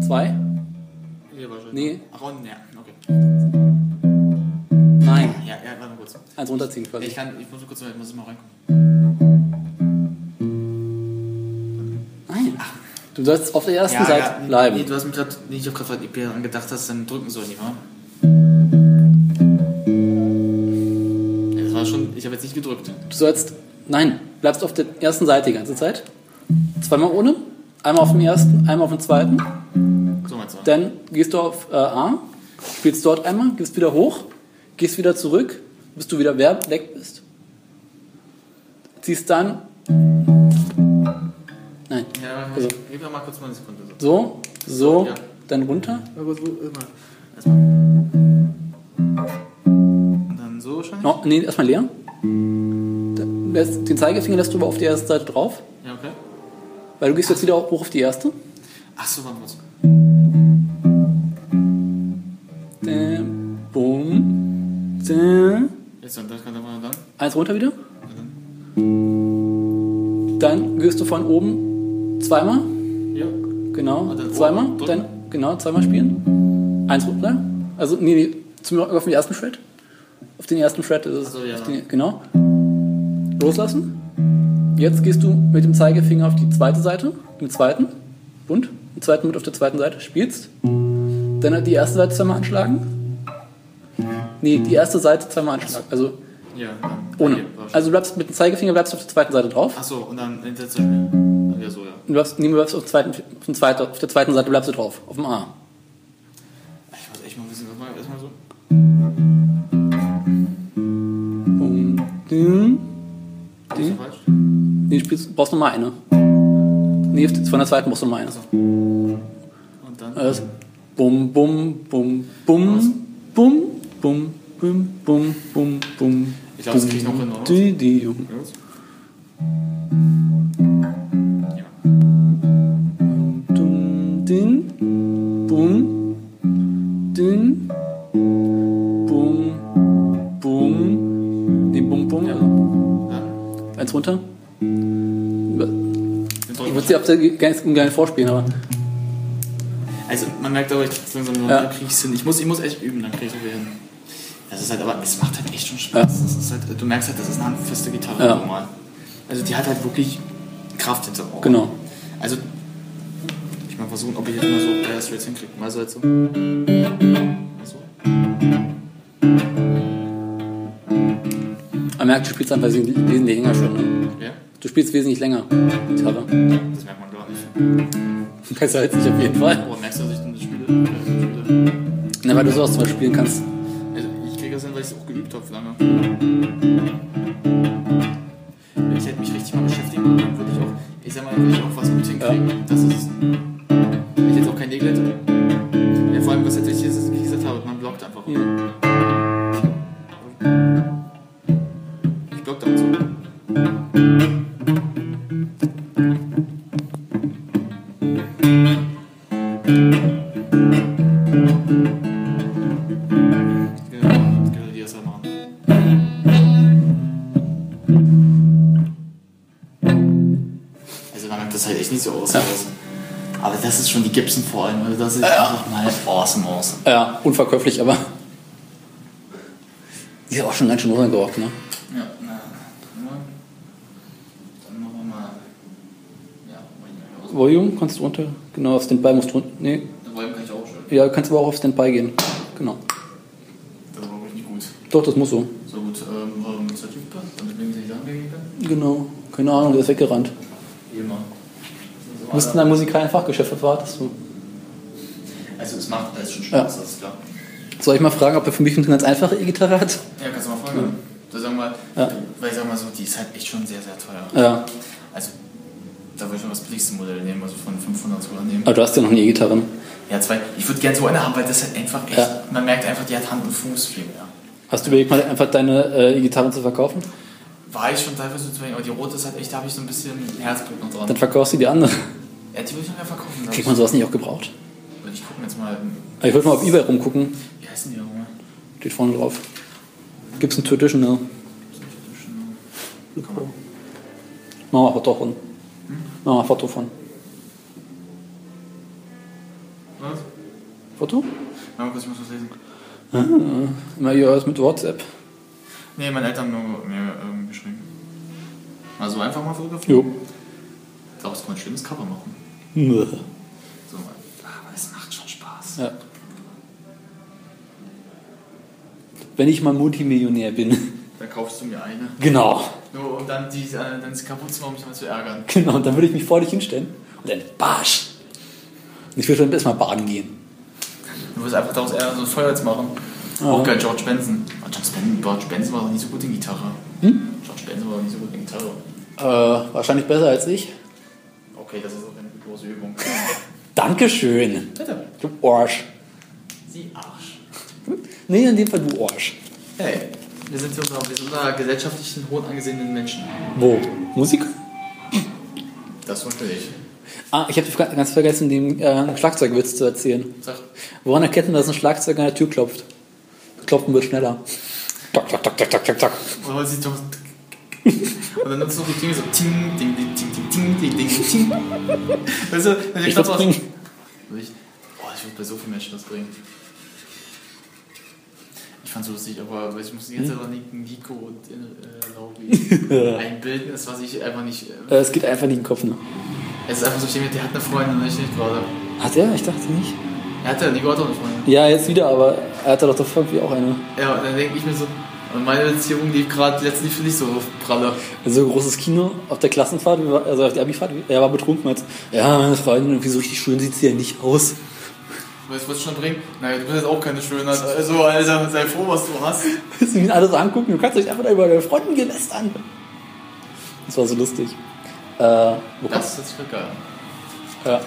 2,
Hier wahrscheinlich.
Nee.
Ach, unten, ja, okay.
nein,
Ja, ja, warte mal kurz.
1 runterziehen
Ich
quasi.
kann, ich muss kurz, ich muss mal reinkommen.
Du sollst auf der ersten Seite
ja,
bleiben.
Nee, du hast mir gerade, nee, ich hab gerade daran gedacht, dass dann drücken soll, nicht wahr? Ja, das war schon, ich habe jetzt nicht gedrückt.
Du sollst, nein, bleibst auf der ersten Seite die ganze Zeit. Zweimal ohne, einmal auf dem ersten, einmal auf dem zweiten.
So meinst du?
Dann gehst du auf äh, A, spielst dort einmal, gehst wieder hoch, gehst wieder zurück, bis du wieder wer- weg bist. Ziehst dann. Nein.
Ja,
Also.
gib mir mal kurz mal eine Sekunde. So.
So, so,
Ja.
dann runter.
Erstmal. Und dann so wahrscheinlich?
No, nee, erstmal leer. Den Zeigefinger lässt du aber auf die erste Seite drauf,
Ja, okay.
weil du gehst jetzt wieder hoch auf die erste.
Ach so, warte
bumm, dann,
Jetzt dann, das kann dann mal dann.
eins runter wieder. Dann gehst du von oben zweimal.
Ja.
genau, zweimal,
drücken?
dann, genau, zweimal spielen. Eins runter, also, nee, nee, zum, auf den ersten Shred. Auf den ersten Shred ist es,
Ach so, ja.
den, genau. Loslassen. Jetzt gehst du mit dem Zeigefinger auf die zweite Seite, im zweiten Bund, im zweiten Bund auf der zweiten Seite, spielst. Dann die erste Seite zweimal anschlagen. Nee, die erste Seite zweimal anschlagen, also
Ja.
ohne. Also du bleibst mit dem Zeigefinger bleibst du auf der zweiten Seite drauf.
Ach so, und dann Zwischen. Ja, so, ja.
Du bleibst, nee, du bleibst auf, der zweiten, auf, zweiten, auf der zweiten Seite bleibst du drauf, auf dem A.
Ich muss echt mal wissen, was mal erstmal so.
Und
das falsch?
nee, spielst, brauchst noch mal eine. Nee, von der zweiten brauchst du noch mal eine.
Und dann.
Also, bum, bum, bum, bum, bum, bum, bum, bum, bum, bum.
Ich glaub, das krieg ich noch hin, oder?
Dum, din, bum, din, bum, bum. Den Bum, bum.
Ja. Eins runter.
Ich würde sie ab der gerne vorspielen, aber.
Also man merkt aber, ich langsam
ja.
kriege ich hin. Ich muss, ich muss echt üben, dann kriege ich es hin. Das ist halt, aber es macht halt echt schon Spaß. Ja. Halt, du merkst halt, das ist eine handfeste Gitarre
ja.
normal. Also die hat halt wirklich Kraft hinter Augen. Oh.
Genau.
Also ich mal versuchen, ob ich jetzt mal so Dire Straits hinkriege. Mal so halt so.
Man merkt, du spielst einfach wesentlich länger schon. Ne?
Ja,
Du spielst wesentlich länger Gitarre.
das merkt man gar nicht. (laughs)
Besser als ich auf jeden Fall.
Oh, merkst du, dass ich dann das spiele?
Na, weil du sowas zum Beispiel spielen kannst.
Also ich kriege das hin, weil ich es auch geübt habe lange. Wenn ich hätte mich richtig mal beschäftigen dann würde ich auch, ich sag mal, ich auch was gut hinkriegen. Das ist ich jetzt auch kein Nägel hätte. Ja, vor allem, was jetzt wichtig ist, wie gesagt habe, man blockt einfach. Ich das ist einfach mal awesome aus.
Ja, unverkäuflich, aber. Die ist auch schon ganz schön runtergerockt, ne?
Ja, na. Dann machen wir mal. Ja, Volume.
Volume kannst du runter. Genau, auf Standby musst du runter. Nee.
Volume kann ich auch schon.
Ja, kannst aber auch auf Standby gehen. Genau.
Das war wirklich nicht gut.
Doch, das muss so.
So gut, ähm, warum ist der Typ da? Damit wir nicht angegangen bin?
Genau. Keine Ahnung, der ist weggerannt.
Wie immer.
Du bist in einem musikalen Fachgeschäft, was wartest du?
Also es macht alles schon Spaß, das ist klar.
Soll ich mal fragen, ob er für mich eine ganz einfache E-Gitarre hat?
Ja, kannst du mal fragen. Da sagen wir,
Ja.
weil ich sag mal so, die ist halt echt schon sehr, sehr teuer.
Ja.
Also, da würde ich mal das billigste Modell nehmen, also von 500 sogar nehmen.
Aber du hast ja noch eine E-Gitarre.
Ja, zwei. Ich würde gerne so eine haben, weil das halt einfach echt,
Ja.
man merkt einfach, die hat Hand und Fuß viel mehr.
Hast du überlegt, mal einfach deine äh, E-Gitarren zu verkaufen?
War ich schon teilweise zu wenig, aber die rote ist halt echt, da habe ich so ein bisschen Herzblut noch dran.
Dann verkaufst du die andere.
Ja, die würde ich noch mehr verkaufen.
Kriegt man sowas nicht auch gebraucht?
Ich gucke jetzt mal,
Aber Ich wollte mal auf Ebay rumgucken.
wie heißen die nochmal?
Steht vorne drauf. Gibt's ein Traditional? Machen wir ein Foto von. Machen wir ein Foto von.
Was?
Foto?
Mal kurz, ich muss was lesen.
Immer ihr ist mit WhatsApp.
Nee, meine Eltern haben nur mir ähm, geschrieben. Also einfach mal fotografieren.
Jo.
Daraus kann man ein schönes Cover machen.
Nö.
So, aber es macht schon Spaß.
Ja. Wenn ich mal Multimillionär bin.
Dann kaufst du mir eine.
Genau.
Nur um dann die, äh, dann sie kaputt zu machen, um mich mal zu ärgern.
Genau, und dann würde ich mich vor dich hinstellen und dann Barsch. Und ich würde dann erstmal baden gehen.
Du wirst einfach daraus eher so ein Feuerholz machen. Auch geil, George Benson. Oh, George, Ben, George Benson war doch nicht so gut in Gitarre. George Benson war doch nicht so gut in Gitarre.
Äh, wahrscheinlich besser als ich.
Okay, das ist auch eine große Übung. (laughs)
Dankeschön.
Bitte.
Du Arsch.
Sie Arsch.
Nee, in dem Fall du Arsch.
Hey, wir sind hier unter, wir sind unter gesellschaftlichen, hoch angesehenen Menschen.
Wo? Musik?
Das verstehe ich.
Ah, ich habe ganz vergessen, den äh, Schlagzeugwitz zu erzählen.
Sag,
Woran erkennt man, dass ein Schlagzeug an der Tür klopft? Klopfen wird schneller. Tak, tak, tak, tak, tak, tak.
Und dann nutzt du die Klinge so ting, ding, ding, ting, ding, ding, ting. Weißt du, wenn
Ich
Knopf aus-
bringen.
Würde ich, würde bei so vielen Menschen das bringen. Ich fand's so lustig, aber ich muss die ganze Zeit an Nico und äh, Lauri (laughs) einbilden, ist, was ich einfach nicht. Äh,
Äh, es geht einfach nicht in den Kopf. Ne?
es ist einfach so, denke, der hat eine Freundin und ich nicht gerade.
Hat er? Ich dachte nicht.
Er hatte, Nico hat auch eine Freundin.
Ja, jetzt wieder, aber er hatte doch doch irgendwie auch eine.
Ja, und dann denke ich mir so, und meine Beziehung lief gerade letztlich für nicht so pralle.
Also großes Kino auf der Klassenfahrt, also auf der Abifahrt, er war betrunken und ja, meine Freundin, irgendwie so richtig schön sieht sie ja nicht aus.
Weißt du, was es schon bringt? Naja, du bist jetzt auch keine Schönheit. Also, Alter, sei froh, was du hast.
Sie ihn alle so angucken, du kannst dich einfach über deine Freundin gelästern. Das war so lustig. Äh, wo
Das ist voll geil.
Ja.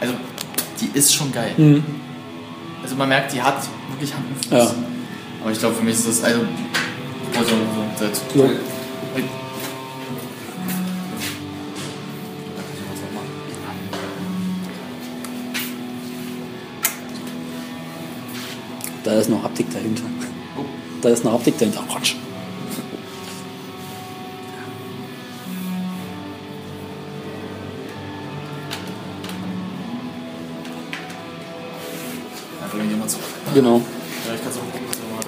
Also, die ist schon geil. Also, man merkt, die hat wirklich Hand und Fuß.
Ja.
Aber ich glaube, für mich ist das, also, also, so, das,
Ja. Da ist noch Haptik dahinter. Da ist noch Haptik dahinter. Quatsch.
Die mal zurück.
Genau.
Ja, ich kann es auch gucken, was wir mal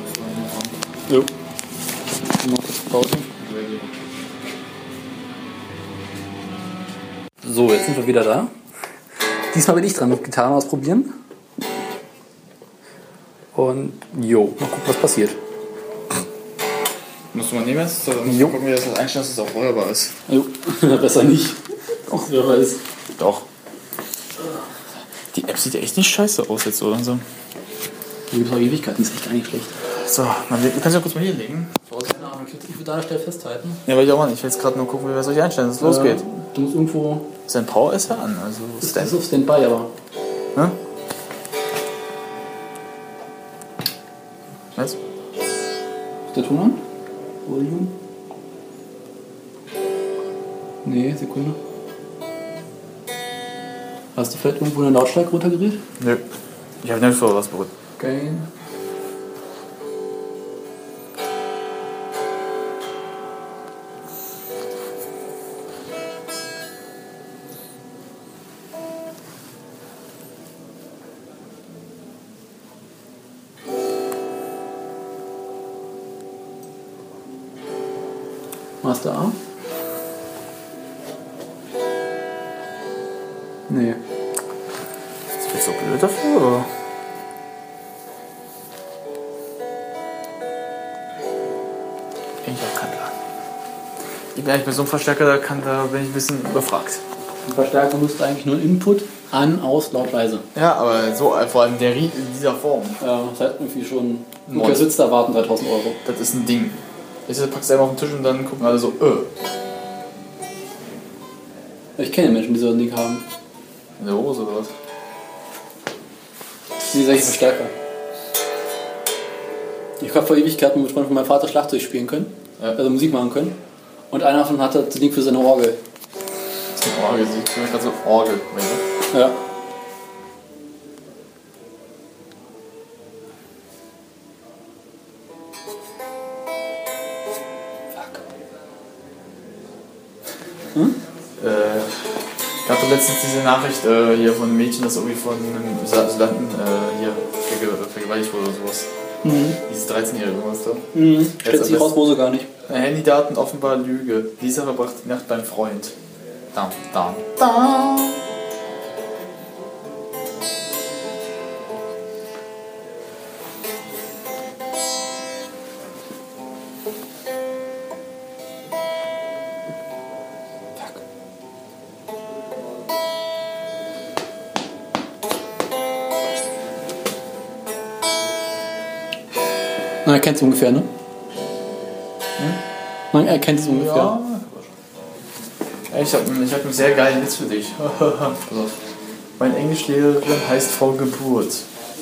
haben.
Jo. Noch kurz Pause. So, jetzt sind wir wieder da. Diesmal bin ich dran mit Gitarren ausprobieren. Und jo, mal gucken, was passiert.
Musst du mal nehmen jetzt? Oder musst
Jo.
gucken, wie das einstellen, dass es auch feuerbar ist.
Jo, (laughs) besser nicht. Auch wer weiß.
Doch. Die App sieht ja echt nicht scheiße aus jetzt so langsam.
Die gibt es auch Ewigkeiten, ist echt gar nicht schlecht.
So, man, du kannst ja kurz mal hier legen.
Keine Ahnung, ich würde an der Stelle festhalten.
Ja, weil ich auch mal nicht. Ich will jetzt gerade nur gucken, wie wir das euch einstellen, dass es losgeht.
Äh, du musst irgendwo.
Sein Power ist ja an, also
Das
Stand.
ist auf Standby, aber.
Ne? Was?
Ist der Ton an? Volume? Nee, Sekunde. Hast du vielleicht irgendwo eine Lautstärke runtergerät?
Nö. Ich habe nicht vor was berührt.
Gain. Master A?
Ich bin so einem Verstärker, da, kann, da bin ich ein bisschen überfragt.
Ein Verstärker müsste eigentlich nur Input an, aus, laut, leise.
Ja, aber so, äh, vor allem der Ried in dieser Form,
Ja, das heißt irgendwie schon. Okay, sitzt da warten 3000 Euro.
das ist ein Ding. Packst du einfach auf den Tisch und dann gucken alle so, äh.
Ich kenne Menschen, die so ein Ding haben.
In der Hose oder was?
Die solche Verstärker. Ich habe vor Ewigkeiten mit Freunden von meinem Vater Schlagzeug spielen können.
Ja.
Also Musik machen können. Und einer davon hatte das Ding für seine Orgel.
Das ist eine Orgel, ich fühle mich gerade so Orgel.
Ja.
Äh, ich hatte letztens diese Nachricht äh, hier von einem Mädchen, das irgendwie von einem Asylanten äh, hier verge vergewaltigt wurde oder sowas. Dieses 13-jährige irgendwas da.
Mhm. Stellt sich raus, wo sie gar nicht.
Handydaten offenbar Lüge. Lisa verbracht die Nacht beim Freund. Dam, dam, dam.
Na, kennt ungefähr, ne? Nein, er kennt es ungefähr.
Ja. Ich habe ich hab einen sehr geilen Witz für dich. (laughs) Meine Englischlehrerin heißt Frau Geburt.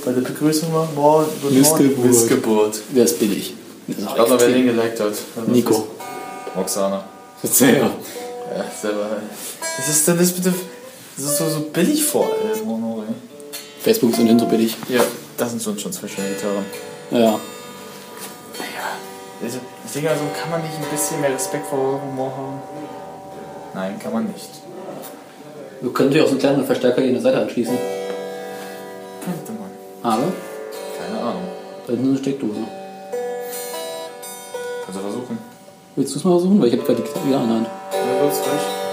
Bei der Begrüßung war Morgen
Missgeburt.
Missgeburt.
Wer ist billig? Das ist
Ich glaube, wer den geliked hat. Das
Nico.
Roxana.
Selber.
Ja, selber. Was ist denn das bitte? Das ist so, so billig vor allem, Honore.
Facebook ist ohnehin so billig.
Ja, das sind schon zwei schöne Gitarren.
Ja.
Denke also, kann man nicht ein bisschen mehr Respekt vor Humor haben? Nein, kann man nicht.
Wir können natürlich auch so einen kleinen Verstärker hier in der Seite anschließen.
Könnte man.
Aber
Keine Ahnung.
da ist eine Steckdose.
Kannst du versuchen.
Willst du es mal versuchen? Weil ich habe gerade die Gitarre wieder an der Hand.
Ja, kurz durch.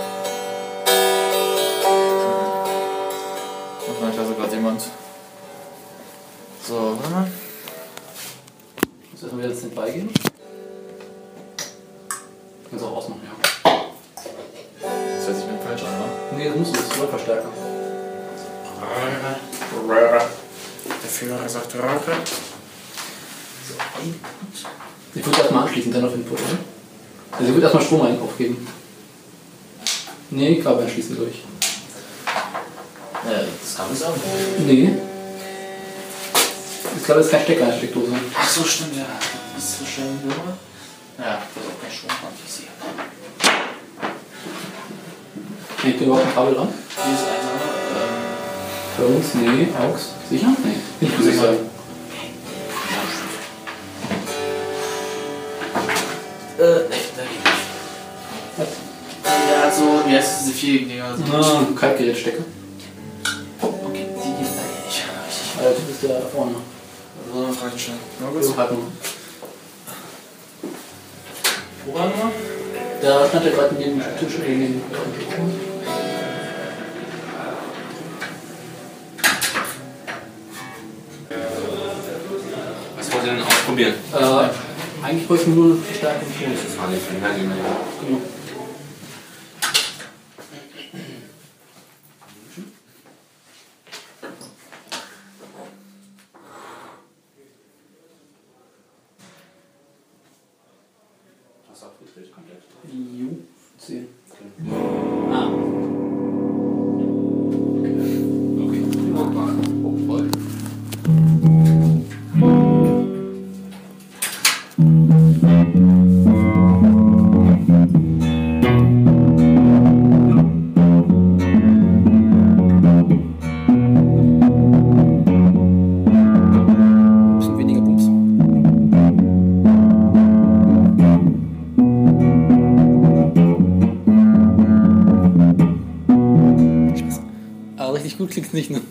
Klingt's nicht, ne?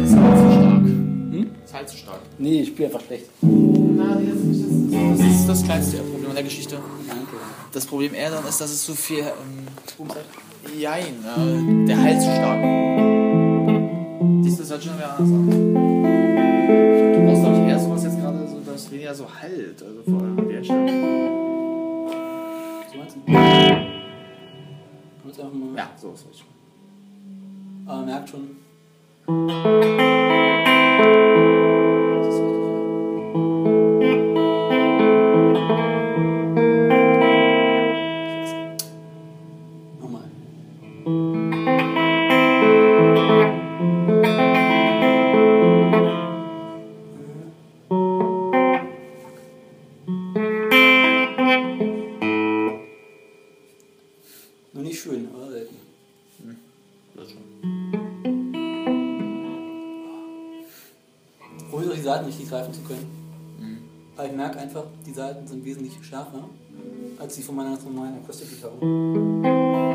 Das ist halt zu stark. Das ist halt zu stark.
Nee, ich spiele einfach schlecht.
Na, das ist das, das, ist das kleinste Problem an der Geschichte.
Danke.
Das Problem eher dann ist, dass es zu viel. Ähm, jein, äh, der Hals zu stark. Dies das hört schon wieder anders an. Du brauchst, glaube ich, eher sowas jetzt gerade, so, dass weniger so halt. Also vor allem der Stelle.
So meinst du?
Ja, so ist richtig.
Aber merkt Seiten sind wesentlich schärfer als die von meiner normalen Akustikgitarre.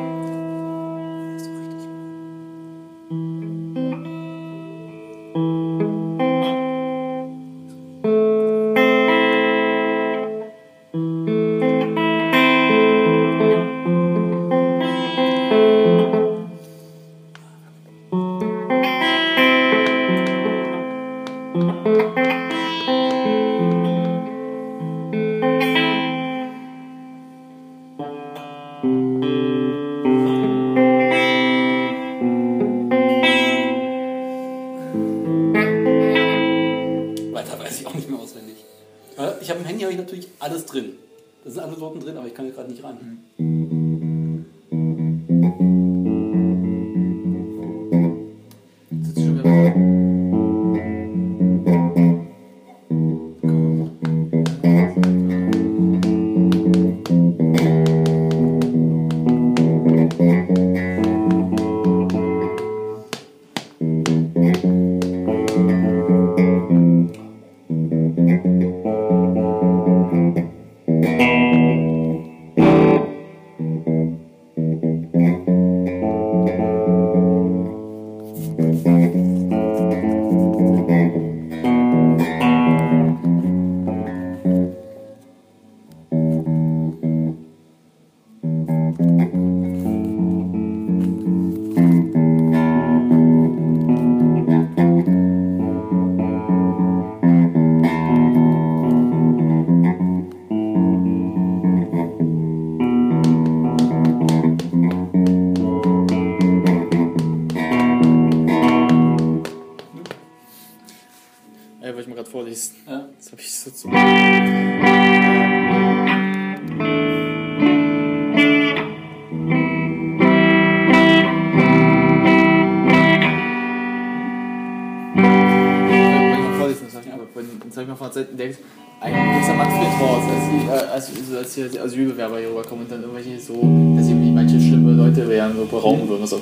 Würden. So.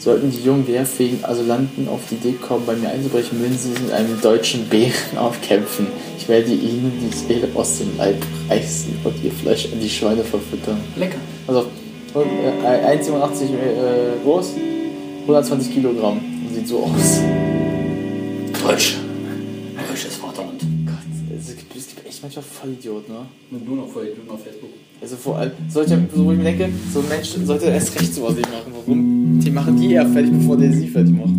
Sollten die jungen wehrfähigen Asylanten auf die Idee kommen, bei mir einzubrechen, müssen sie mit einem deutschen Bären (laughs) aufkämpfen. Ich werde ihnen die Seele aus dem Leib reißen und ihr Fleisch an die Schweine verfüttern.
Lecker.
Also äh, 1,87 äh, groß, 120 Kilogramm. Sieht so aus.
Deutsch.
Es gibt echt manchmal Vollidioten, ne?
Nur noch vor auf Facebook.
Also vor allem, solche, so wo ich mir denke, so ein Mensch sollte erst recht sowas nicht machen. Warum? Die machen die eher fertig, bevor der sie fertig macht.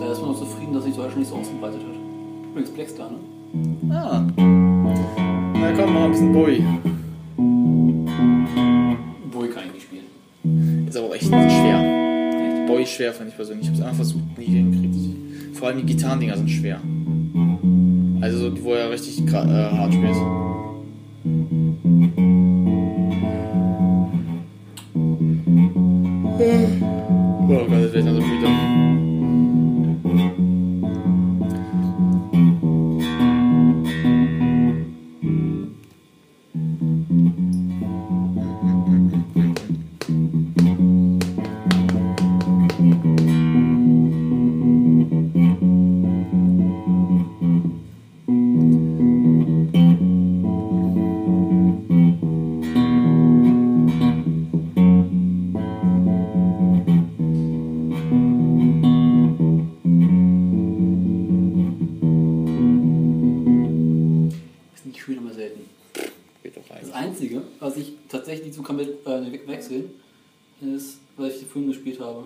Da ist man noch zufrieden, dass sich Deutschland nicht so ausgebreitet hat. Übrigens Blackstar, ne?
Ah. Na komm, mach ein bisschen Bowie.
Boy kann ich nicht spielen.
Ist aber auch echt schwer. Bowie schwer, fand ich persönlich. Ich hab's einfach versucht, nie hingekriegt. Vor allem die Gitarrendinger sind schwer. Also so, wo er richtig äh, hart spielt. Oh Gott, jetzt werd ich noch so müde.
Tatsächlich zu kann mit äh, we- wechseln, ist, weil ich die vorhin gespielt habe.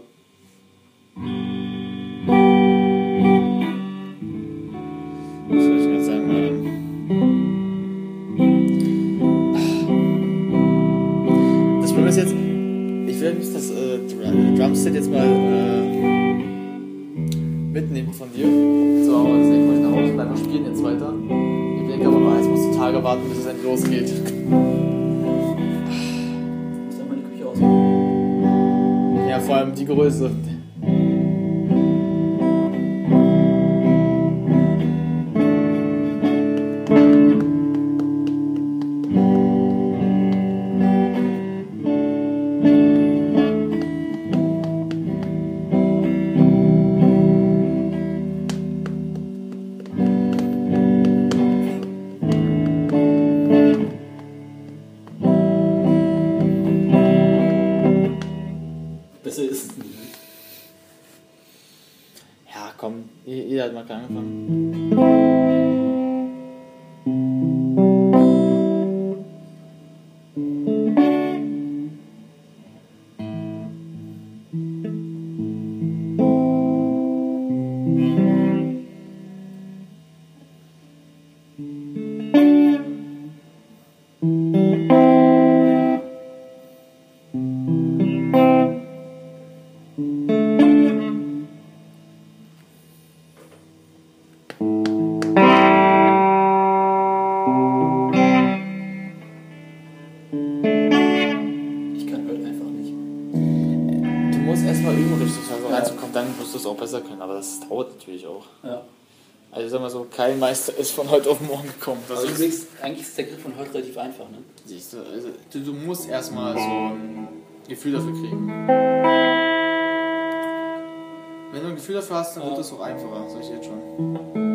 Was soll ich jetzt sagen? Ähm, Das Problem ist jetzt, ich will nicht das äh, Dr- Drumset jetzt mal äh, mitnehmen von dir. So, aber das denke ich nach Hause bleiben und spielen jetzt weiter. Ich denke aber mal, jetzt musst du Tage warten, bis es endlich losgeht. Ja, vor allem die Größe.
Ich
kein Meister ist von heute auf morgen gekommen. Das
Aber
ist,
übrigens, eigentlich ist der Griff von heute relativ einfach, ne?
siehst du, also, du, du musst erstmal so ein Gefühl dafür kriegen. Wenn du ein Gefühl dafür hast, dann wird es auch einfacher, sag ich jetzt schon.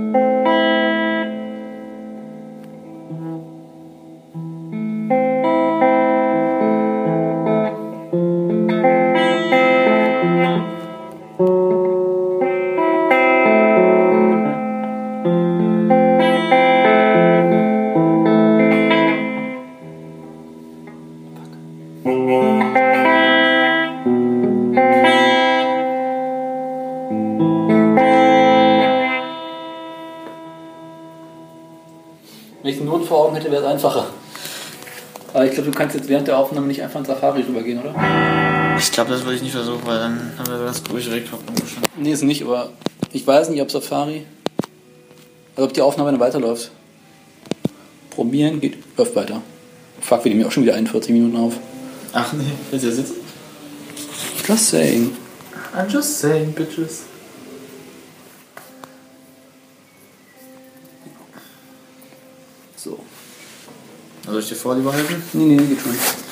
Kannst jetzt während der Aufnahme nicht einfach in Safari rübergehen, oder?
Ich glaube, das würde ich nicht versuchen, weil dann haben wir das ruhig direkt schon.
Nee, ist nicht, aber ich weiß nicht, ob Safari. Also ob die Aufnahme dann weiterläuft. Probieren geht, läuft weiter. Fuck, wir nehmen ja auch schon wieder 41 Minuten auf.
Ach nee, willst du da sitzen?
Just saying.
I'm just saying, bitches. Soll ich dir vor lieber helfen?
Nee, nee, geht schon.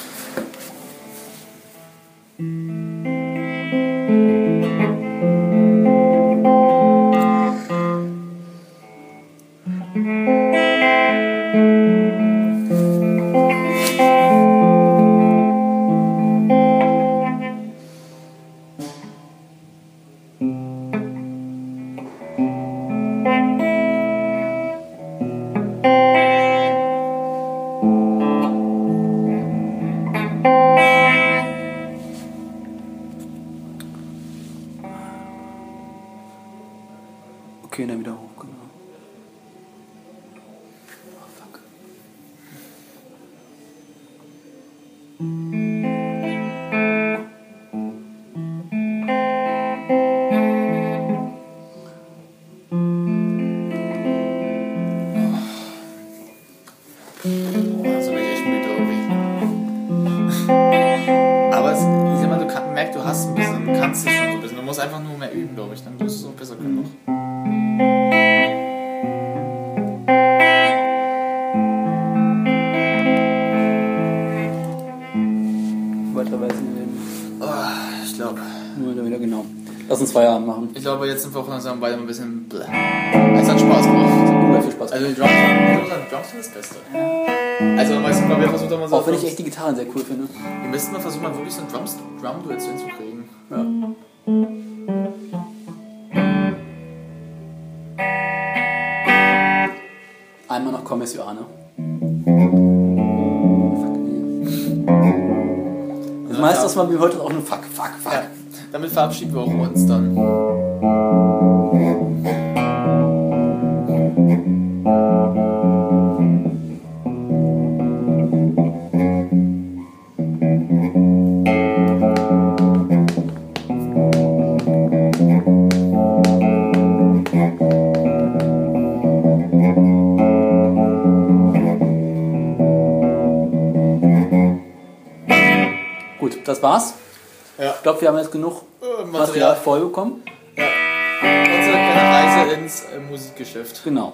Langsam beide ein bisschen. Bläh. Es hat Spaß gemacht.
Unglaublich viel Spaß.
Also die Drums, Drums sind das Beste. Also, weißt du, wir versuchen mal so.
Auch wenn ich echt die Gitarren sehr cool finde.
Wir müssten mal versuchen, mal wirklich so ein Drums, Drum-Duett hinzukriegen.
Ja. Einmal noch. Fuck, nee. Das meiste, was man mir heute auch nur Fuck, Fuck, Fuck.
Ja, damit verabschieden wir auch uns dann.
Voll bekommen.
Unsere kleine Reise ins äh, Musikgeschäft.
Genau.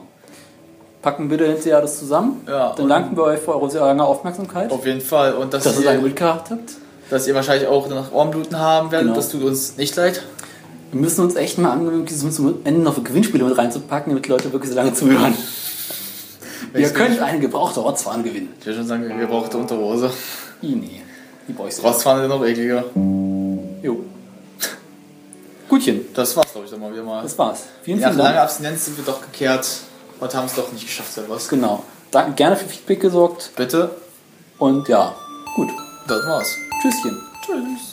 Packen bitte hinterher das zusammen.
Ja,
Dann danken wir euch für eure sehr lange Aufmerksamkeit.
Auf jeden Fall. Und dass,
dass ihr lange mitgehabt habt.
dass ihr wahrscheinlich auch nach Ohrenbluten haben werdet.
Genau.
Das tut uns nicht leid.
Wir müssen uns echt mal angewöhnen, zum Ende noch Gewinnspiele mit reinzupacken, damit Leute wirklich so lange zuhören. (laughs) Ihr könnt eine gebrauchte Ortsfahne gewinnen.
Ich würde schon sagen, gebrauchte Unterhose.
I, nee. Die Boys.
Rostfahne sind noch ekliger.
Jo. Gutchen,
Das war's, glaube ich, dann mal wieder mal.
das war's. Vielen,
Nach
vielen
langer
Dank.
Abstinenz sind wir doch gekehrt und haben es doch nicht geschafft, was.
Genau. Danke, gerne für Feedback gesorgt.
Bitte,
Und ja, gut.
das war's.
Tschüsschen.
Tschüss.